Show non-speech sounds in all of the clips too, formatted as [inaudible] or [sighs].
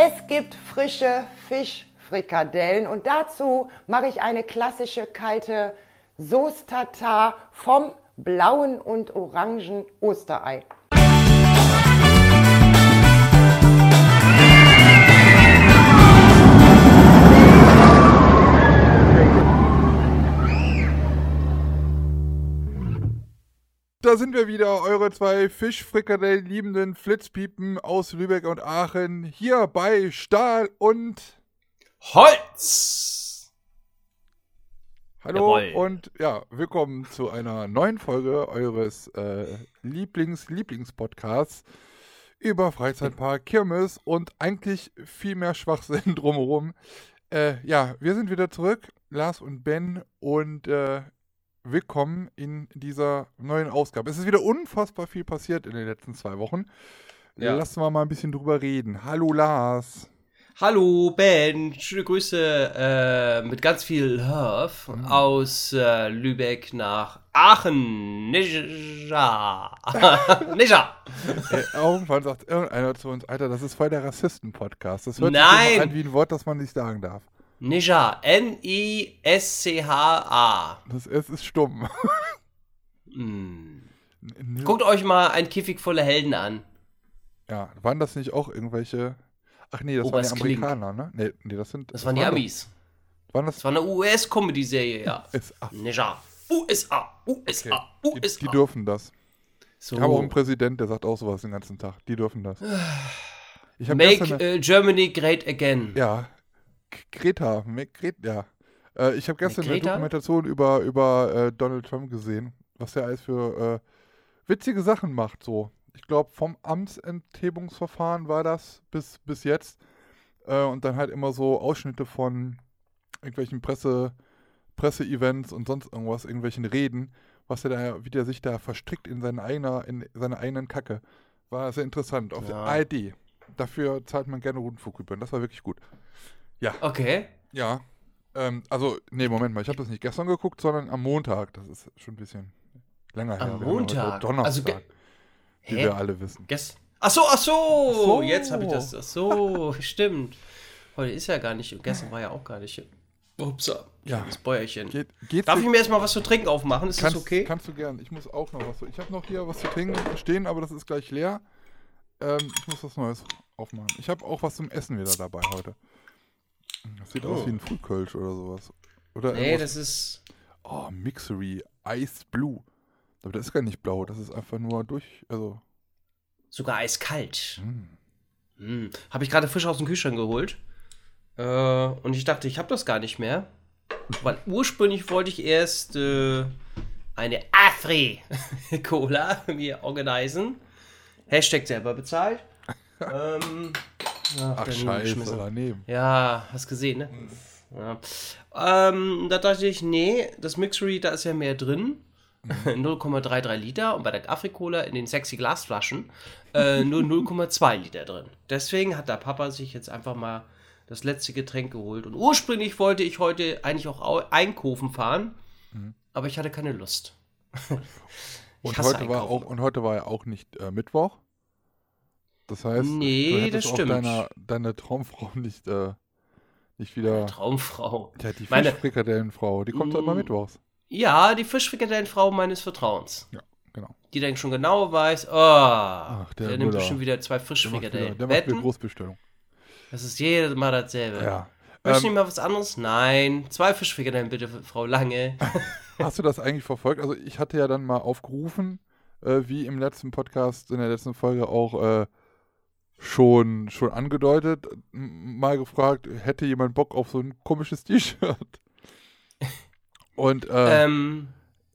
Es gibt frische Fischfrikadellen und dazu mache ich eine klassische kalte Sauce Tartar vom blauen und orangen Osterei. Da sind wir wieder, eure zwei Fischfrikadellen liebenden Flitzpiepen aus Lübeck und Aachen, hier bei Stahl und Holz! Hallo Jawohl. und ja, willkommen zu einer neuen Folge eures äh, Lieblings-Lieblings-Podcasts über Freizeitpark, Kirmes und eigentlich viel mehr Schwachsinn [laughs] drumherum. Äh, ja, wir sind wieder zurück, Lars und Ben und äh, willkommen in dieser neuen Ausgabe. Es ist wieder unfassbar viel passiert in den letzten zwei Wochen. Ja. Lassen wir mal ein bisschen drüber reden. Hallo Lars. Hallo Ben, schöne Grüße äh, mit ganz viel Love aus äh, Lübeck nach Aachen. Ninja. Ninja. Ey, irgendwann sagt irgendeiner zu uns, Alter, das ist voll der Rassisten-Podcast. Das hört sich Nein. immer an wie ein Wort, das man nicht sagen darf. Ninja. N-I-S-C-H-A. Das S ist stumm. N- Guckt euch mal ein Kiffig voller Helden an. Ja, waren das nicht auch irgendwelche. Ach nee, das Oberst waren die Klink. Amerikaner, ne? Nee, nee, das sind. Das waren die Amis. Waren das. Das war eine US-Comedy-Serie, ja. SA. Ninja. USA. USA. Die, USA. die dürfen das. so. Ich habe auch einen Präsident, der sagt auch sowas den ganzen Tag. Die dürfen das. Make gestern. Äh, Germany great again. ja. Greta. Greta. Ja. Äh, ich habe gestern eine? Dokumentation über, über äh, Donald Trump gesehen, was der alles für äh, witzige Sachen macht. So. Ich glaube, vom Amtsenthebungsverfahren war das bis, bis jetzt. Äh, und dann halt immer so Ausschnitte von irgendwelchen Presse, Presseevents und sonst irgendwas, irgendwelchen Reden, was er da, wie der sich da verstrickt in seine, eigener, in seine eigenen Kacke. War sehr interessant. Auf Ja. der ARD. Dafür zahlt man gerne Rundfunkgebühren. Das war wirklich gut. Ja. Okay. Ja. Ähm, also, nee, Moment mal. Ich habe das nicht gestern geguckt, sondern am Montag. Das ist schon ein bisschen länger her. Am ja heute Montag? Donnerstag, Also wie wir alle wissen. Gest ach so, ach so, Ach so. Jetzt habe ich das. Ach so, [laughs] stimmt. Heute ist ja gar nicht. Und gestern war ja auch gar nicht. Upsa. Ja. Das Bäuerchen. Geht, Darf ich mir jetzt mal was zu trinken aufmachen? Ist kannst, das okay? Kannst du gern. Ich muss auch noch was. Ich habe noch hier was zu trinken stehen, aber das ist gleich leer. Ähm, ich muss was Neues aufmachen. Ich habe auch was zum Essen wieder dabei heute. Das sieht aus Oh. wie ein Frühkölsch oder sowas. Oder nee, irgendwas- das ist. Oh, Mixery Ice Blue. Aber das ist gar nicht blau, das ist einfach nur durch. Also. sogar eiskalt. Hm. Hm. Habe ich gerade frisch aus dem Kühlschrank geholt. Äh, und ich dachte, ich habe das gar nicht mehr. Weil [laughs] ursprünglich wollte ich erst äh, eine Afri-Cola [laughs] mir organisieren. Hashtag selber bezahlt. [laughs] ähm, Ach, dann scheiße, daneben. Ja, hast gesehen, ne? Ja. Ähm, da dachte ich, nee, das Mixery, da ist ja mehr drin. [laughs] 0,33 Liter und bei der Afrikola in den sexy Glasflaschen äh, nur 0,2 Liter drin. Deswegen hat der Papa sich jetzt einfach mal das letzte Getränk geholt. Und ursprünglich wollte ich heute eigentlich auch au- einkaufen fahren, aber ich hatte keine Lust. [laughs] Und hasse heute, war auch, und heute war ja auch nicht äh, Mittwoch. Das heißt, Nee, du hättest das auch deiner, deine Traumfrau [laughs] nicht, äh, nicht wieder. Traumfrau. Ja, die Fischfrikadellenfrau, die kommt doch immer Mm. mittwochs. Ja, die Fischfrikadellenfrau meines Vertrauens. Ja, genau. Die dann schon genau weiß, oh, der der, nimmt bestimmt wieder zwei Der macht wieder, Frischfrikadellen. der macht wieder? Großbestellung. Das ist jedes Mal dasselbe. Ja. Möchtest du Ähm, nicht mal was anderes? Nein. Zwei Fischfrikadellen bitte, Frau Lange. [laughs] Hast du das eigentlich verfolgt? Also ich hatte ja dann mal aufgerufen, äh, wie im letzten Podcast, in der letzten Folge auch äh, schon, schon angedeutet, mal gefragt, hätte jemand Bock auf so ein komisches T-Shirt? [laughs] Und äh, ähm,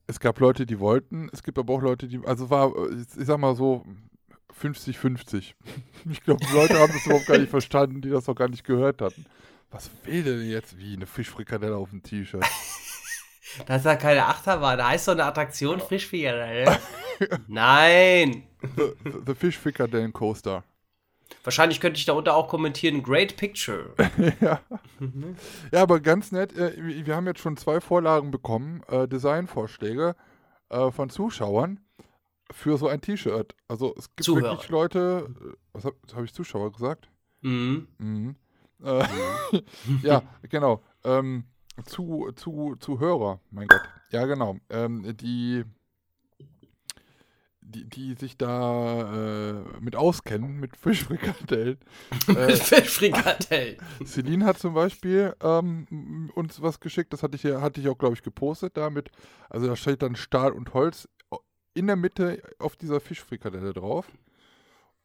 es gab Leute, die wollten, es gibt aber auch Leute, die, also war, ich sag mal so, 50-50. [laughs] Ich glaube, die Leute haben das überhaupt gar nicht verstanden, die das auch gar nicht gehört hatten. Was will denn jetzt wie eine Fischfrikadelle auf dem T-Shirt? [laughs] das ist ja keine Achterbahn. Da heißt doch eine Attraktion Fischfrikadelle. Nein. The, the Fish Frikadellen Coaster. Wahrscheinlich könnte ich darunter auch kommentieren, Great Picture. [laughs] ja. ja, aber ganz nett, äh, wir haben jetzt schon zwei Vorlagen bekommen, äh, Designvorschläge äh, von Zuschauern für so ein T-Shirt. Also es gibt Zuhörer. wirklich Leute, äh, was habe hab ich Zuschauer gesagt? Mhm. Mhm. Äh, [laughs] ja, genau. Ähm, zu, zu, zu Hörer, mein Gott. Ja, genau. Ähm, die, die, die sich da äh, mit auskennen, mit [laughs] Fischfrikadellen. [laughs] Äh, Fischfrikadellen. Celine hat zum Beispiel ähm, uns was geschickt, das hatte ich ja, hatte ich auch, glaube ich, gepostet damit. Also da steht dann Stahl und Holz in der Mitte auf dieser Fischfrikadelle drauf.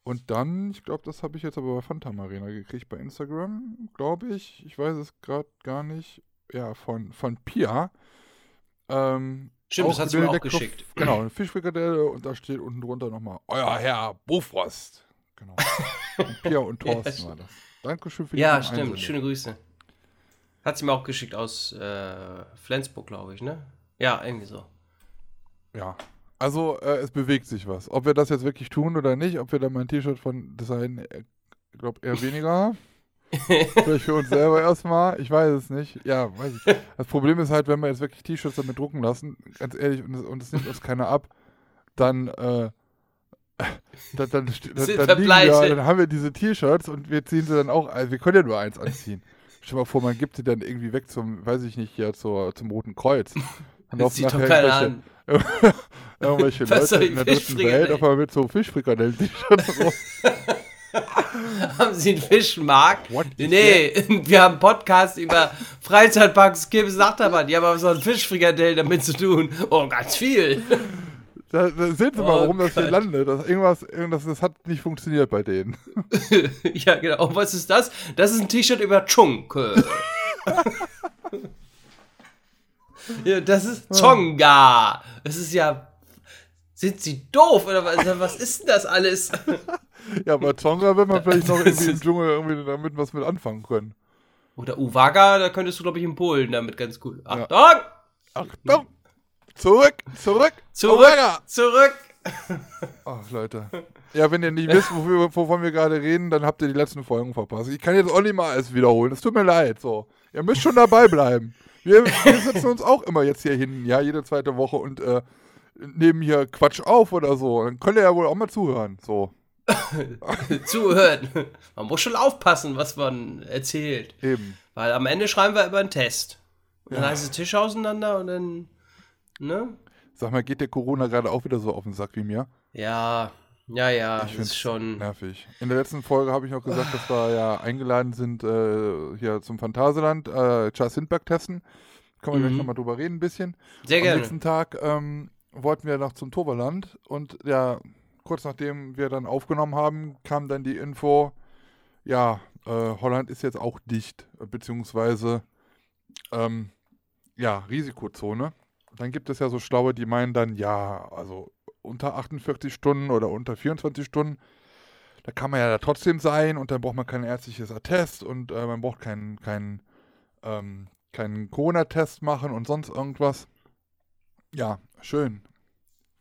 Und dann, ich glaube, das habe ich jetzt aber bei Phantom Arena gekriegt bei Instagram, glaube ich. Ich weiß es gerade gar nicht. Ja, von, von Pia. Ähm, Stimmt, das hat sie mir auch Kopf- geschickt. [clears throat] Genau, eine Fischfrikadelle und da steht unten drunter nochmal Euer Herr Bofrost. Genau. Und [laughs] Pia und Ja, Thorsten stimmt. war das. Dankeschön für die Ja, Einsendung. stimmt. Schöne Grüße. Hat sie mir auch geschickt aus äh, Flensburg, glaube ich, ne? Ja, irgendwie so. Ja. Also, äh, es bewegt sich was. Ob wir das jetzt wirklich tun oder nicht, ob wir da mein T-Shirt von Design, äh, ich glaube, eher [laughs] weniger. Vielleicht für uns selber erstmal. Ich weiß es nicht. Ja, weiß ich. Das Problem ist halt, wenn wir jetzt wirklich T-Shirts damit drucken lassen, ganz ehrlich, und es, und nimmt uns keiner ab, dann, äh, dann, [laughs] dann, dann, dann, wir dann haben wir diese T-Shirts und wir ziehen sie dann auch, also wir können ja nur eins anziehen. Stell dir mal vor, man gibt sie dann irgendwie weg zum, weiß ich nicht, hier zur, zum Roten Kreuz. Dann Das sieht doch keiner an. [laughs] Irgendwelche Leute in der dritten? Welt auf einmal mit so Fischfrikadellen-T-Shirts rum. [laughs] [laughs] Haben Sie einen Fischmarkt? What Nee, [laughs] wir haben einen Podcast über Freizeitparks, Kibbs, Achterbahn. Die haben aber so ein Fischfrikadell damit zu tun. Oh, ganz viel. Da, da sehen Sie mal, Oh warum das hier Gott. landet. Das, irgendwas, irgendwas, das hat nicht funktioniert bei denen. [laughs] ja, genau. Und was ist das? Das ist ein T-Shirt über Chunke. ja, das ist Zonga. Das ist ja. Sind Sie doof? Oder was, was ist denn das alles? Ja, bei Tonga wird man vielleicht noch [laughs] irgendwie im Dschungel irgendwie damit was mit anfangen können. Oder Uwaga, da könntest du, glaube ich, in Polen damit ganz gut. Achtung! Achtung! Zurück! Zurück! Zurück! Zurück! Ach, Leute. Ja, wenn ihr nicht wisst, wofür, wovon wir gerade reden, dann habt ihr die letzten Folgen verpasst. Ich kann jetzt auch nicht mal alles wiederholen. Es tut mir leid. So. Ihr müsst schon dabei bleiben. Wir, wir setzen uns auch immer jetzt hier hin, ja, jede zweite Woche und äh, nehmen hier Quatsch auf oder so. Dann könnt ihr ja wohl auch mal zuhören. So. [laughs] Zuhören. Man muss schon aufpassen, was man erzählt. Eben. Weil am Ende schreiben wir über einen Test. Und dann Ja. heißt es Tisch auseinander und dann. Ne? Sag mal, geht der Corona gerade auch wieder so auf den Sack wie mir? Ja, ja, ja, Ich ist schon. Nervig. In der letzten Folge habe ich noch gesagt, dass wir ja eingeladen sind äh, hier zum Phantasialand, äh, Charles Hindberg testen. Können wir Mhm. gleich nochmal drüber reden ein bisschen. Sehr Am gerne. nächsten Tag ähm, wollten wir noch zum Toverland und ja, kurz nachdem wir dann aufgenommen haben, kam dann die Info, ja, äh, Holland ist jetzt auch dicht, äh, beziehungsweise ähm, ja, Risikozone. Dann gibt es ja so Schlaue, die meinen dann, ja, also unter 48 Stunden oder unter 24 Stunden, da kann man ja da trotzdem sein und dann braucht man kein ärztliches Attest und äh, man braucht keinen keinen ähm, keinen Corona-Test machen und sonst irgendwas. Ja, schön.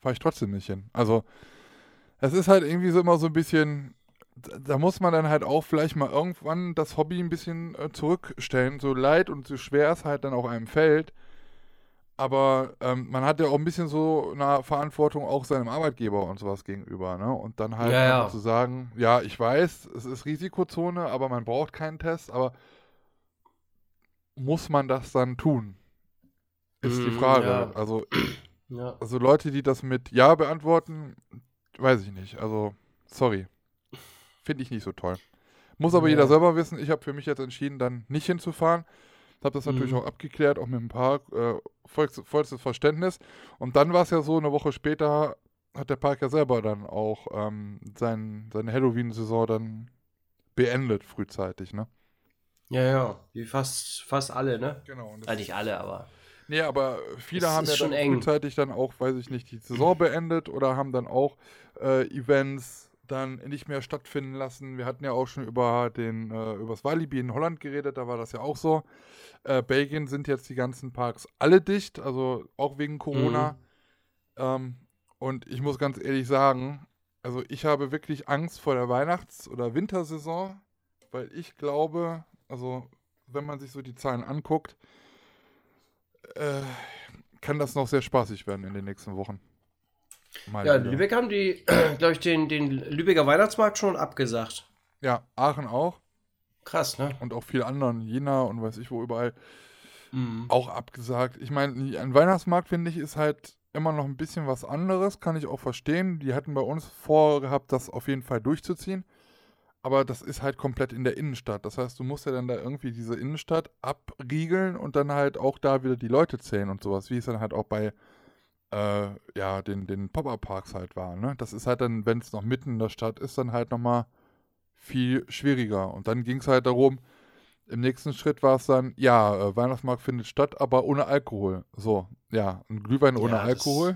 Fahre ich trotzdem nicht hin. Also, es ist halt irgendwie so immer so ein bisschen, da muss man dann halt auch vielleicht mal irgendwann das Hobby ein bisschen äh, zurückstellen, so leid und so schwer es halt dann auch einem fällt. Aber ähm, man hat ja auch ein bisschen so eine Verantwortung auch seinem Arbeitgeber und sowas gegenüber, ne? Und dann halt Ja, ja. zu sagen, ja, ich weiß, es ist Risikozone, aber man braucht keinen Test, aber muss man das dann tun? Ist die Mhm, Frage. ja. Also, [clears throat] also Leute, die das mit Ja beantworten, weiß ich nicht. Also, sorry. Finde ich nicht so toll. Muss aber Ja. jeder selber wissen. Ich habe für mich jetzt entschieden, dann nicht hinzufahren. Habe das natürlich Mhm. auch abgeklärt, auch mit ein paar äh, vollstes, vollstes Verständnis. Und dann war es ja so, eine Woche später hat der Park ja selber dann auch ähm, sein, seine Halloween-Saison dann beendet, frühzeitig, ne? Ja, ja. Wie fast, fast alle, ne? Genau. Ja, nicht alle, aber. Nee, aber viele Es haben ja dann eng. frühzeitig dann auch, weiß ich nicht, die Saison [clears throat] beendet oder haben dann auch äh, Events dann nicht mehr stattfinden lassen. Wir hatten ja auch schon über den äh, übers Walibi in Holland geredet, da war das ja auch so. Äh, Belgien sind jetzt die ganzen Parks alle dicht, also auch wegen Corona. Mhm. Ähm, und ich muss ganz ehrlich sagen, also ich habe wirklich Angst vor der Weihnachts- oder Wintersaison, weil ich glaube, also wenn man sich so die Zahlen anguckt, äh, kann das noch sehr spaßig werden in den nächsten Wochen. Mal Ja, wieder. Lübeck haben die, [clears throat] glaube ich, den, den Lübecker Weihnachtsmarkt schon abgesagt. Ja, Aachen auch. Krass, ne? Und auch viele anderen, Jena und weiß ich wo überall, Mhm. auch abgesagt. Ich meine, ein Weihnachtsmarkt, finde ich, ist halt immer noch ein bisschen was anderes, kann ich auch verstehen. Die hatten bei uns vorgehabt, das auf jeden Fall durchzuziehen. Aber das ist halt komplett in der Innenstadt. Das heißt, du musst ja dann da irgendwie diese Innenstadt abriegeln und dann halt auch da wieder die Leute zählen und sowas, wie es dann halt auch bei äh, ja, den, den Pop-Up-Parks halt war. Ne? Das ist halt dann, wenn es noch mitten in der Stadt ist, dann halt nochmal viel schwieriger. Und dann ging es halt darum, im nächsten Schritt war es dann, ja, äh, Weihnachtsmarkt findet statt, aber ohne Alkohol. So, ja, ein Glühwein ohne Ja, Alkohol.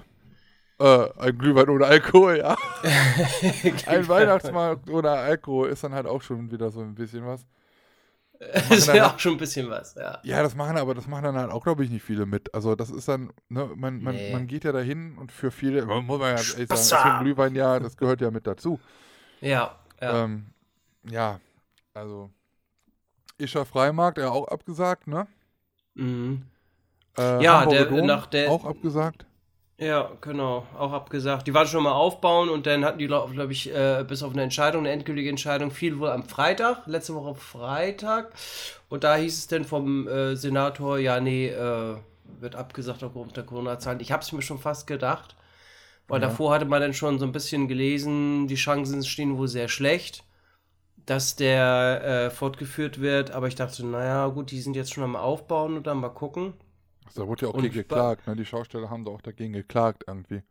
Äh, ein Glühwein ohne Alkohol, ja. [laughs] ein Weihnachtsmarkt ohne Alkohol ist dann halt auch schon wieder so ein bisschen was. Das [laughs] ist ja auch schon ein bisschen was, ja. Ja, das machen aber, das machen dann halt auch, glaube ich, nicht viele mit. Also das ist dann, ne, man, man, Nee. man geht ja dahin und für viele, man muss man ja ehrlich sagen, ist ein Glühwein, ja, das gehört ja mit dazu. Ja, ja. Ähm, ja, also Ischer Freimarkt, ja auch abgesagt, ne? Mhm. Äh, Ja, der- Dom, nach der- auch abgesagt. Ja, genau, auch abgesagt. Die waren schon mal aufbauen und dann hatten die, glaube ich, äh, bis auf eine Entscheidung, eine endgültige Entscheidung, fiel wohl am Freitag, letzte Woche Freitag. Und da hieß es dann vom äh, Senator, ja, nee, äh, wird abgesagt aufgrund der Corona-Zahlen. Ich habe es mir schon fast gedacht, weil Ja. davor hatte man dann schon so ein bisschen gelesen, die Chancen stehen wohl sehr schlecht, dass der äh, fortgeführt wird. Aber ich dachte, naja, gut, die sind jetzt schon am Aufbauen und dann mal gucken. Da wurde ja auch gegen geklagt, ne? Die Schausteller haben da auch dagegen geklagt irgendwie.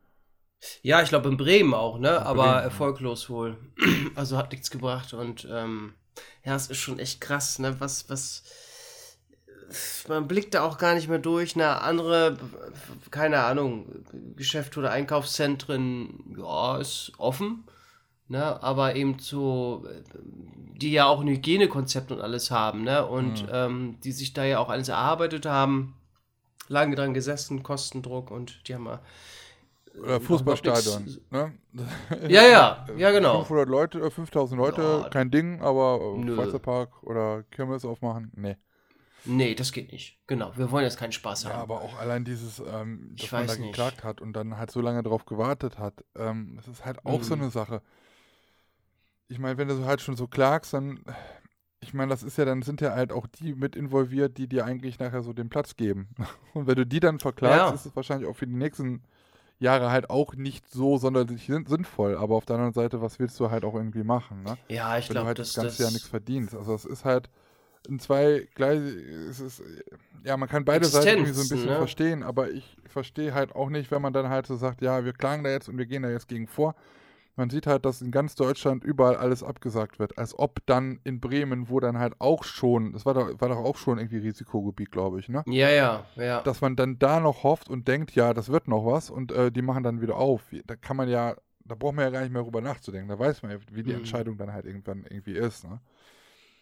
Ja, ich glaube in Bremen auch, ne? In Aber Bremen, erfolglos wohl. [clears throat] Also hat nichts gebracht und ähm, ja, es ist schon echt krass, ne? Was, was. Man blickt da auch gar nicht mehr durch. Ne? Andere, keine Ahnung, Geschäfte oder Einkaufszentren, ja, ist offen. Ne? Aber eben so, die ja auch ein Hygienekonzept und alles haben, ne? Und Mhm. ähm, die sich da ja auch alles erarbeitet haben, lange dran gesessen, Kostendruck und die haben ja Oder noch Fußballstadion, ne? [laughs] Ja, ja, ja, genau. 500 Leute, äh, 5000 Leute, Ja. kein Ding, aber äh, Nö. Freizeitpark oder Kirmes aufmachen, nee. Nee, das geht nicht. Genau, wir wollen jetzt keinen Spaß Ja, haben. aber auch allein dieses, ähm, Ich dass man da weiß nicht. geklagt hat und dann halt so lange drauf gewartet hat, ähm, das ist halt auch so Mhm. eine Sache. Ich meine, wenn du so halt schon so klagst, dann, ich meine, das ist ja, dann sind ja halt auch die mit involviert, die dir eigentlich nachher so den Platz geben. [laughs] Und wenn du die dann verklagst, Ja. ist es wahrscheinlich auch für die nächsten Jahre halt auch nicht so sonderlich sin- sinnvoll. Aber auf der anderen Seite, was willst du halt auch irgendwie machen, ne? ja, ich wenn du glaube, halt das, das ganze das Jahr nichts verdienst. Also es ist halt in zwei gleich, es ist, ja, man kann beide Seiten irgendwie so ein bisschen ne? verstehen, aber ich verstehe halt auch nicht, wenn man dann halt so sagt, ja, wir klagen da jetzt und wir gehen da jetzt gegen vor. Man sieht halt, dass in ganz Deutschland überall alles abgesagt wird, als ob dann in Bremen, wo dann halt auch schon, das war doch, war doch auch schon irgendwie Risikogebiet, glaube ich, ne? Ja, ja, ja. Dass man dann da noch hofft und denkt, ja, das wird noch was und äh, die machen dann wieder auf. Da kann man ja, da braucht man ja gar nicht mehr drüber nachzudenken. Da weiß man ja, wie die Mhm. Entscheidung dann halt irgendwann irgendwie ist, ne?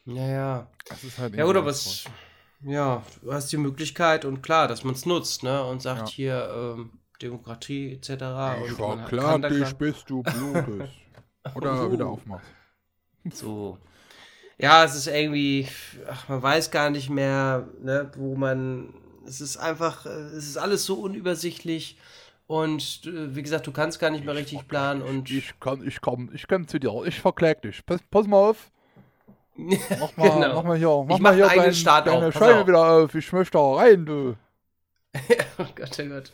Ja, ja. Das ist halt Ja, es, komisch. ja, du hast die Möglichkeit und klar, dass man es nutzt, ne? Und sagt Ja. hier, ähm, Demokratie etc. Ich kann da dich, klar- bis du blutest. [laughs] Oder Oh. wieder aufmachst. So. Ja, es ist irgendwie, ach, man weiß gar nicht mehr, ne, wo man, es ist einfach, es ist alles so unübersichtlich und äh, wie gesagt, du kannst gar nicht mehr richtig planen und Ich kann, ich komm, ich komm zu dir. Ich verklag dich. Pass, pass mal auf. [laughs] Mach mal, Genau. mach mal hier, mach Ich mal mach hier einen eigenen dein, Start deine auf, Scheibe wieder auf. Ich möchte da rein, du. [laughs] oh Gott, oh Gott.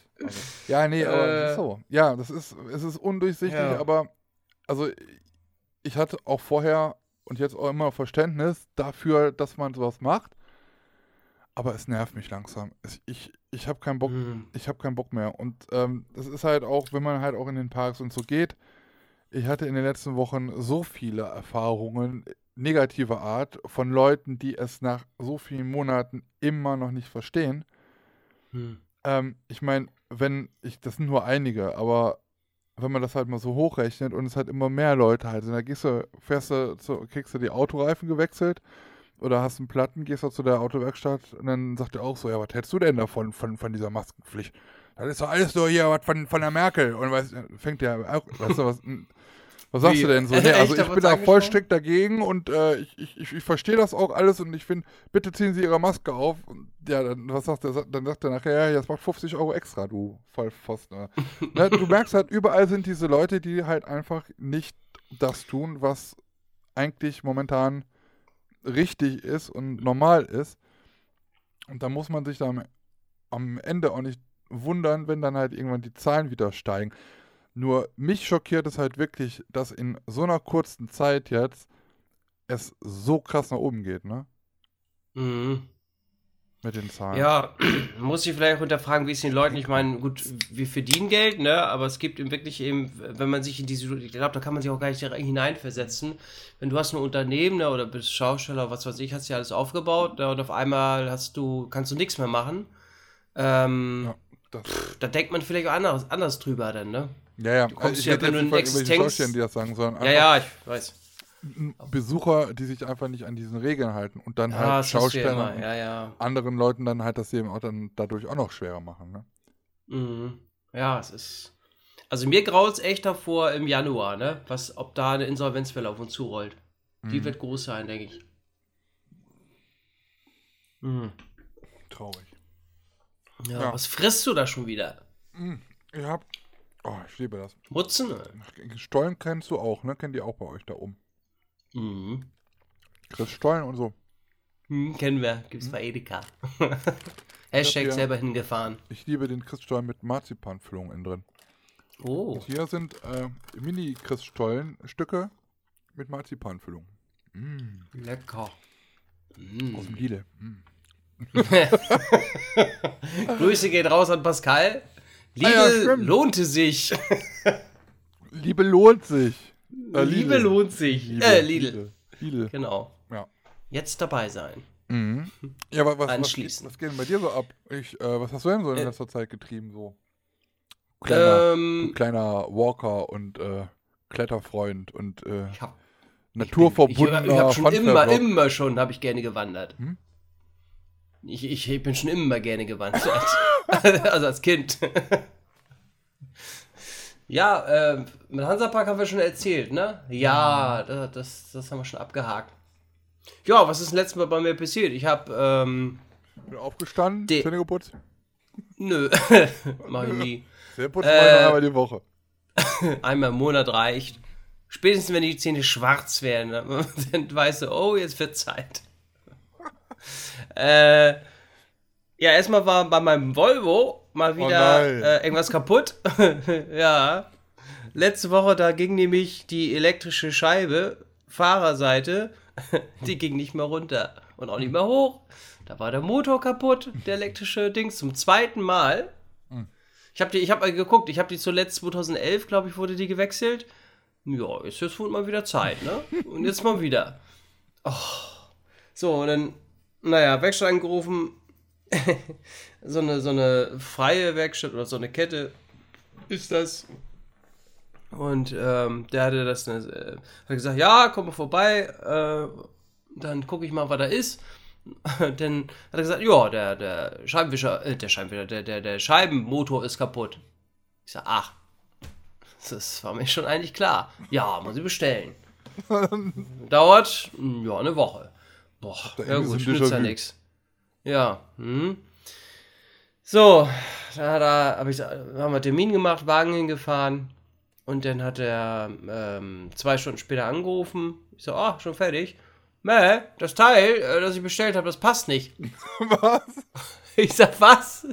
Ja, nee, aber Äh. so. Ja, das ist, es ist undurchsichtig, Ja. aber also ich hatte auch vorher und jetzt auch immer Verständnis dafür, dass man sowas macht. Aber es nervt mich langsam. Es, ich ich habe keinen Bock, Hm. ich habe keinen Bock mehr. Und ähm, das ist halt auch, wenn man halt auch in den Parks und so geht. Ich hatte in den letzten Wochen so viele Erfahrungen negativer Art von Leuten, die es nach so vielen Monaten immer noch nicht verstehen. Hm. Ähm, ich meine, wenn, ich, das sind nur einige, aber wenn man das halt mal so hochrechnet und es halt immer mehr Leute halt sind, da gehst du, fährst du, zu, kriegst du die Autoreifen gewechselt oder hast einen Platten, gehst du zu der Autowerkstatt und dann sagt er auch so, ja, was hältst du denn davon, von, von dieser Maskenpflicht? Das ist doch alles nur hier was von, von der Merkel. Und weißt, fängt der auch, weißt du, was, was sagst Wie? du denn so? [laughs] Nee, also ich bin da voll strikt dagegen und äh, ich, ich, ich, verstehe das auch alles und ich finde, bitte ziehen Sie Ihre Maske auf. Und ja, dann, was sagt der? Dann sagt er nachher, ja, das macht 50 Euro extra, du Vollpfosten. [laughs] ne, du merkst halt, überall sind diese Leute, die halt einfach nicht das tun, was eigentlich momentan richtig ist und normal ist. Und da muss man sich dann am Ende auch nicht wundern, wenn dann halt irgendwann die Zahlen wieder steigen. Nur mich schockiert es halt wirklich, dass in so einer kurzen Zeit jetzt es so krass nach oben geht, ne? Mhm. Mit den Zahlen. Ja, [clears throat] muss ich vielleicht hinterfragen, wie es den Leuten, ich meine, gut, wir verdienen Geld, ne, aber es gibt eben wirklich eben, wenn man sich in diese, ich glaube, da kann man sich auch gar nicht hineinversetzen. Wenn du hast ein Unternehmen, ne, oder bist Schausteller, was weiß ich, hast ja alles aufgebaut, ne, und auf einmal hast du, kannst du nichts mehr machen. Ähm, Ja, das, da denkt man vielleicht auch anders, anders drüber dann, ne? Ja, ja. kommst ich ja, wenn du einen Schaustellern, die das sagen, Ja, einfach ja, ich weiß. Besucher, die sich einfach nicht an diesen Regeln halten und dann Ja, halt du ja Schausteller ja, ja. anderen Leuten dann halt das Leben auch dann dadurch auch noch schwerer machen, ne? Mhm. Ja, es ist. Also mir graut es echt davor im Januar, ne? Was, ob da eine Insolvenzwelle auf uns zurollt. Die Mhm. wird groß sein, denke ich. Mhm. Traurig. Ja, Ja. was frisst du da schon wieder? Ich hab, oh, ich liebe das. Mutzen? Stollen kennst du auch, ne? Kennt ihr auch bei euch da oben. Mhm. Chris Stollen und so. Hm, kennen wir. Mhm. Gibt's bei Edeka. [laughs] Hashtag selber hingefahren. Ich liebe den Christstollen mit Marzipanfüllung innen drin. Oh. Hier sind äh, Mini-Christstollen-Stücke mit Marzipanfüllung. Mm, Lecker. aus dem Lidl. Mm. [laughs] Grüße geht raus an Pascal. Liebe Ah ja, lohnte sich. Liebe lohnt sich. Äh, Liebe lohnt sich. Liebe, äh, Lidl. Lidl. Lidl. Genau. Ja. Jetzt dabei sein. Mhm. [laughs] Ja, aber was, was, geht, Anschließen. was geht denn bei dir so ab? Ich, äh, was hast du denn so in Äh, letzter Zeit getrieben? So? Kleiner, Ähm, kleiner Walker und äh, Kletterfreund und äh, ich hab, naturverbundener ich, ich habe schon immer, immer schon, habe ich gerne gewandert. Hm? Ich, ich, bin schon immer gerne gewandert. [laughs] [laughs] also als Kind. [laughs] ja, äh, mit Hansapark haben wir schon erzählt, ne? Ja, Hm. das, das, haben wir schon abgehakt. Ja, was ist das letzte Mal bei mir passiert? Ich habe, ähm, Bin aufgestanden, De- Zähne geputzt. nö, mach ich nie. Zähne putzen Äh, einmal die Woche. Einmal im Monat reicht. Spätestens wenn die Zähne schwarz werden, dann dann weißt du, oh, jetzt wird Zeit. Äh, ja, erstmal war bei meinem Volvo mal wieder nein. äh, irgendwas kaputt. [laughs] ja. Letzte Woche, da ging nämlich die elektrische Scheibe, Fahrerseite, [laughs] die ging nicht mehr runter und auch nicht mehr hoch. Da war der Motor kaputt, der elektrische Dings, zum zweiten Mal. Ich habe ich hab mal geguckt, ich habe die zuletzt 2011, glaube ich, wurde die gewechselt. Ja, ist jetzt wohl mal wieder Zeit, ne? Und jetzt mal wieder. Oh. So, und dann, naja, Werkstatt angerufen. [laughs] so, eine, so eine freie Werkstatt oder so eine Kette ist das. Und ähm, der hatte das, äh, hat gesagt, ja, komm mal vorbei, äh, dann gucke ich mal, was da ist. [laughs] dann hat er gesagt, ja, der, der Scheibenwischer, äh, der Scheibenwischer, der, der, der Scheibenmotor ist kaputt. Ich sag, ach, das war mir schon eigentlich klar. Ja, muss ich bestellen. [laughs] Dauert, ja, eine Woche. Boah, ja gut, nützt ja nix. Ja, hm. So, da, da hab ich, haben wir Termin gemacht, Wagen hingefahren. Und dann hat er ähm, zwei Stunden später angerufen. Ich so, ah, schon fertig. Mäh, das Teil, äh, das ich bestellt habe, das passt nicht. [laughs] Was? Ich sag, was?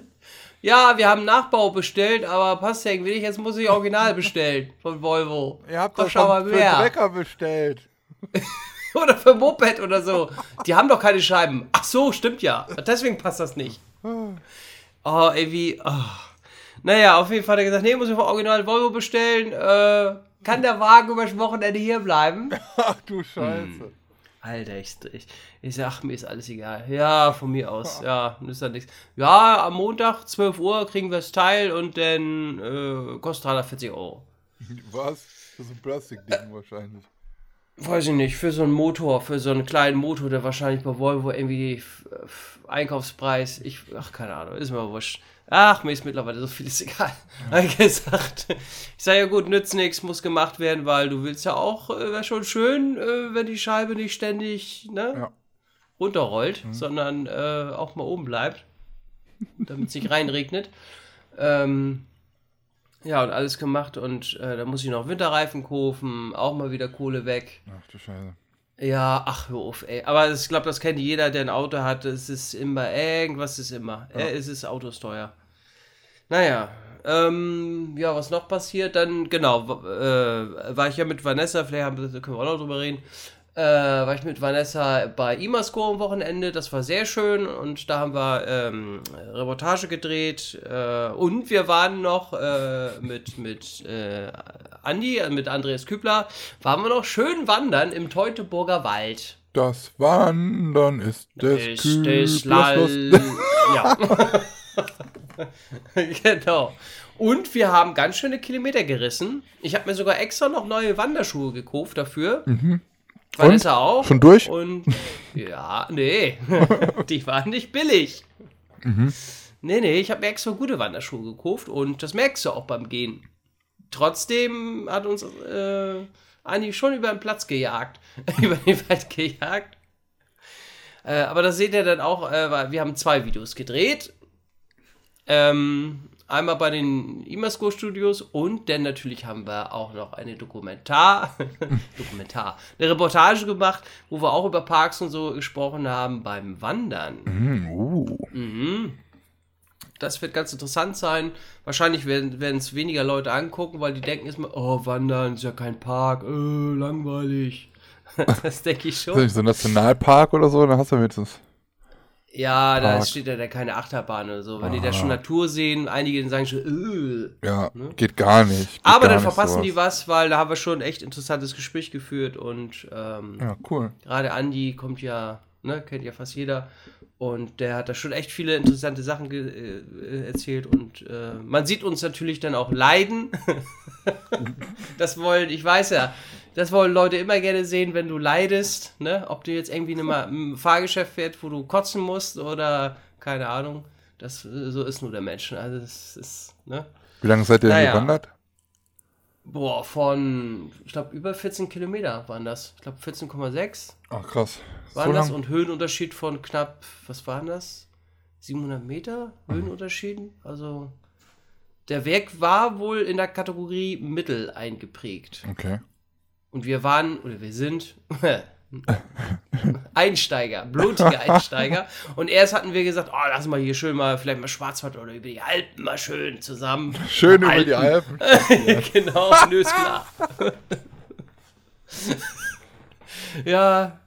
Ja, wir haben Nachbau bestellt, aber passt ja irgendwie nicht. Jetzt muss ich Original bestellen von Volvo. Ihr habt Komm, doch mal schon für mehr. Drecker bestellt. [laughs] [laughs] Oder für Moped oder so. Die haben doch keine Scheiben. Ach so, stimmt ja. Deswegen passt das nicht. Oh, ey, wie. Oh. Naja, auf jeden Fall hat er gesagt, nee, muss ich von Original Volvo bestellen. Äh, kann der Wagen über das Wochenende hier bleiben? [laughs] Ach du Scheiße. Alter, ich, ich, ich sag, mir ist alles egal. Ja, von mir aus. Ja, ist ja nichts. Ja, am Montag, 12 Uhr, kriegen wir das Teil und dann äh, kostet 340 Euro. Was? Das ist ein Plastikding wahrscheinlich. Weiß ich nicht, für so einen Motor, für so einen kleinen Motor, der wahrscheinlich bei Volvo irgendwie Einkaufspreis, ich, ach, keine Ahnung, ist mir wurscht. Ach, mir ist mittlerweile so vieles [laughs] egal. Ich gesagt. Ich sage ja gut, nützt nichts, muss gemacht werden, weil du willst ja auch, äh, wäre schon schön, äh, wenn die Scheibe nicht ständig, ne? Ja. runterrollt, sondern äh, auch mal oben bleibt, damit es nicht reinregnet. Ähm, ja, und alles gemacht und äh, da muss ich noch Winterreifen kaufen, auch mal wieder Kohle weg. Ach du Scheiße. Ja, ach, hör auf, ey. Aber ich glaube, das kennt jeder, der ein Auto hat. Es ist immer, irgendwas ist immer. Ja. Äh, es ist Autosteuer. Naja, ähm, ja, was noch passiert? Dann, genau, äh, war ich ja mit Vanessa, vielleicht haben, können wir auch noch drüber reden. Äh, war ich mit Vanessa bei Imasco am Wochenende, das war sehr schön und da haben wir ähm, Reportage gedreht äh, und wir waren noch äh, mit, mit äh, Andi, äh, mit Andreas Kübler, waren wir noch schön wandern im Teutoburger Wald. Das Wandern ist des ist des Lall [laughs] Ja. [laughs] genau. Und wir haben ganz schöne Kilometer gerissen. Ich habe mir sogar extra noch neue Wanderschuhe gekauft dafür. Mhm. Vanessa auch. Schon durch? Und [laughs] ja, nee. [laughs] die waren nicht billig. Mhm. Nee, nee, ich habe mir extra gute Wanderschuhe gekauft und das merkst du auch beim Gehen. Trotzdem hat uns äh, Andi schon über den Platz gejagt. [laughs] über den Wald gejagt. Äh, aber das seht ihr dann auch, äh, wir haben zwei Videos gedreht. Ähm, einmal bei den Imasco Studios und dann natürlich haben wir auch noch eine Dokumentar, [laughs] Dokumentar, eine Reportage gemacht, wo wir auch über Parks und so gesprochen haben beim Wandern. Mm, uh. Mhm. Das wird ganz interessant sein. Wahrscheinlich werden es weniger Leute angucken, weil die denken erstmal, oh, Wandern ist ja kein Park, äh, langweilig. [laughs] das denke ich schon. Ist das nicht so ein Nationalpark oder so? Dann hast du wenigstens. Ja, da Park. steht ja da keine Achterbahn oder so. Wenn Aha. die da schon Natur sehen, einige sagen schon, äh, Ja, ne? geht gar nicht. Geht Aber gar dann verpassen sowas. die was, weil da haben wir schon ein echt interessantes Gespräch geführt und ähm, ja, cool. Gerade Andi kommt ja, ne, kennt ja fast jeder. Und der hat da schon echt viele interessante Sachen äh, erzählt. Und äh, man sieht uns natürlich dann auch leiden. [laughs] das wollen, ich weiß ja, das wollen Leute immer gerne sehen, wenn du leidest, ne? Ob du jetzt irgendwie [laughs] ein Fahrgeschäft fährst, wo du kotzen musst oder keine Ahnung. Das so ist nur der Mensch. Also das ist, ne? Wie lange seid ihr naja. gewandert? Boah, von, ich glaube, über 14 Kilometer waren das. Ich glaube, 14,6. Ach, krass. Waren so das und Höhenunterschied von knapp, was waren das? 700 Meter Höhenunterschieden? Also, der Weg war wohl in der Kategorie Mittel eingeprägt. Okay. Und wir waren, oder wir sind [laughs] [laughs] Einsteiger, blutige [laughs] Einsteiger. Und erst hatten wir gesagt, oh, lass mal hier schön mal, vielleicht mal Schwarzwald oder über die Alpen mal schön zusammen. Schön über die Alpen. [laughs] genau, nö, ist klar. ja,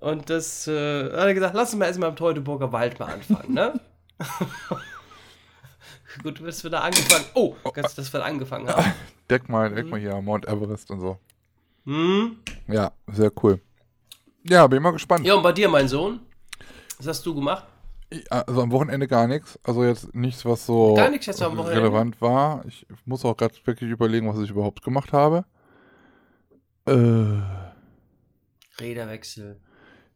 und das äh, hat er gesagt, lass uns mal erstmal im Teutoburger Wald mal anfangen, ne? Gut, du bist wieder angefangen. Oh, ganz, dass wir angefangen haben. Deck mal, deck mal hier Mount Everest und so. Hm? Ja, sehr cool. Ja, bin mal gespannt. Ja, und bei dir, mein Sohn? Was hast du gemacht? Also am Wochenende gar nichts. Also jetzt nichts, was so gar nichts am relevant war. Ich muss auch gerade wirklich überlegen, was ich überhaupt gemacht habe. Äh. Räderwechsel.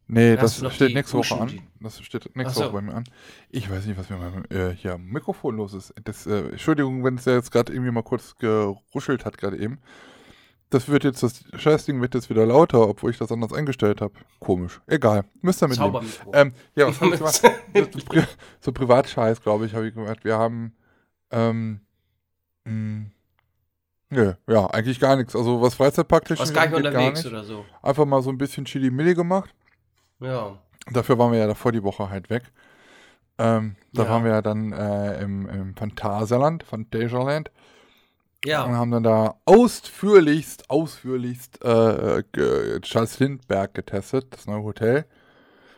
Nee, das steht nächste Woche an. Das steht nächste so. Woche bei mir an. Ich weiß nicht, was mit meinem äh, hier Mikrofon los ist. Das, äh, Entschuldigung, wenn es ja jetzt gerade irgendwie mal kurz geruschelt hat, gerade eben. Das wird jetzt, das Scheißding wird jetzt wieder lauter, obwohl ich das anders eingestellt habe. Komisch. Egal. Müsst ihr mitnehmen. Ähm, ja, was [laughs] so, so Privatscheiß, glaube ich, habe ich gemacht. Wir haben, ähm, mh, hm, Nö, ja, eigentlich gar nichts. Also was Freizeitparktechnisch Was gar nicht unterwegs oder so. Einfach mal so ein bisschen Chili-Milli gemacht. Ja. Dafür waren wir ja davor die Woche halt weg. Ähm, da ja. waren wir ja dann äh, im, im Phantasialand, Phantasialand. Ja. Und haben dann da ausführlichst, ausführlichst äh, Charles Lindbergh getestet, das neue Hotel.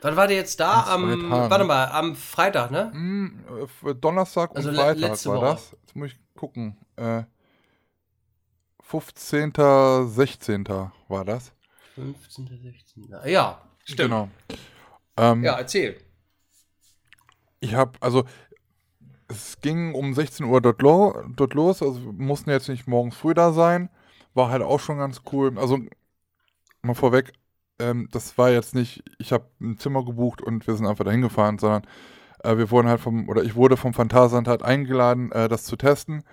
Wann war der jetzt da? Am, warte mal, am Freitag, ne? Mm, Donnerstag also und Freitag war Woche. das. Jetzt muss ich gucken. Äh, 15. 16. war das. 15. 16. Ja, stimmt. Genau. Ähm, ja, erzähl. Ich habe, also es ging um 16 Uhr dort, lo dort los, also mussten jetzt nicht morgens früh da sein. War halt auch schon ganz cool. Also mal vorweg, ähm, das war jetzt nicht, ich habe ein Zimmer gebucht und wir sind einfach dahin gefahren, sondern äh, wir wurden halt vom, oder ich wurde vom Phantasand halt eingeladen, äh, das zu testen.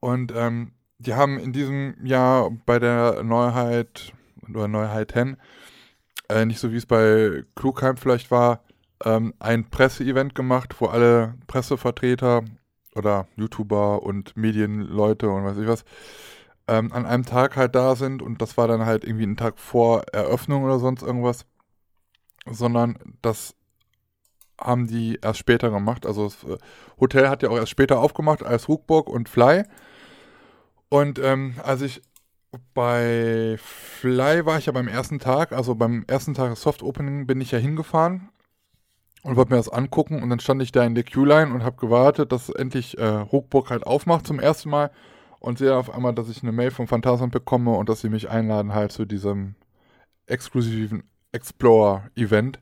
Und ähm, die haben in diesem Jahr bei der Neuheit oder Neuheit 10, äh, nicht so wie es bei Klugheim vielleicht war, ähm, ein Presseevent gemacht, wo alle Pressevertreter oder YouTuber und Medienleute und weiß ich was ähm, an einem Tag halt da sind und das war dann halt irgendwie ein Tag vor Eröffnung oder sonst irgendwas, sondern das haben die erst später gemacht. Also das äh, Hotel hat ja auch erst später aufgemacht als Rugburg und Fly. Und ähm, als ich bei Fly war ich ja beim ersten Tag, also beim ersten Tag Soft Opening bin ich ja hingefahren und wollte mir das angucken und dann stand ich da in der Queue-Line und habe gewartet, dass endlich äh, Ruckburg halt aufmacht zum ersten Mal und sehe auf einmal, dass ich eine Mail vom Phantasm bekomme und dass sie mich einladen halt zu diesem exklusiven Explorer-Event.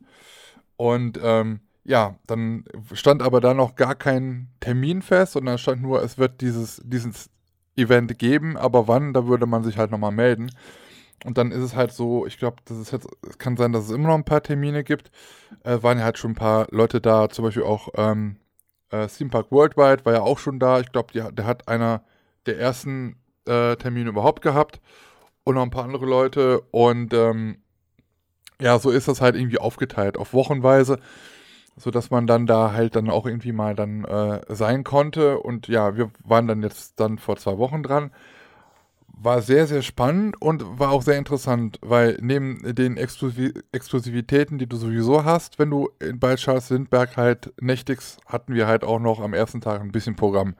Und ähm, ja, dann stand aber da noch gar kein Termin fest und dann stand nur, es wird dieses, dieses Event geben, aber wann, da würde man sich halt nochmal melden. Und dann ist es halt so, ich glaube, das ist jetzt, es kann sein, dass es immer noch ein paar Termine gibt. Äh, waren ja halt schon ein paar Leute da, zum Beispiel auch ähm, äh, Theme Park Worldwide war ja auch schon da. Ich glaube, der hat einer der ersten äh, Termine überhaupt gehabt. Und noch ein paar andere Leute. Und ähm, ja, so ist das halt irgendwie aufgeteilt auf Wochenweise, sodass man dann da halt dann auch irgendwie mal dann äh, sein konnte. Und ja, wir waren dann jetzt dann vor zwei Wochen dran war sehr, sehr spannend und war auch sehr interessant, weil neben den Exklusiv Exklusivitäten, die du sowieso hast, wenn du bei Charles Lindbergh halt nächtigst, hatten wir halt auch noch am ersten Tag ein bisschen Programm.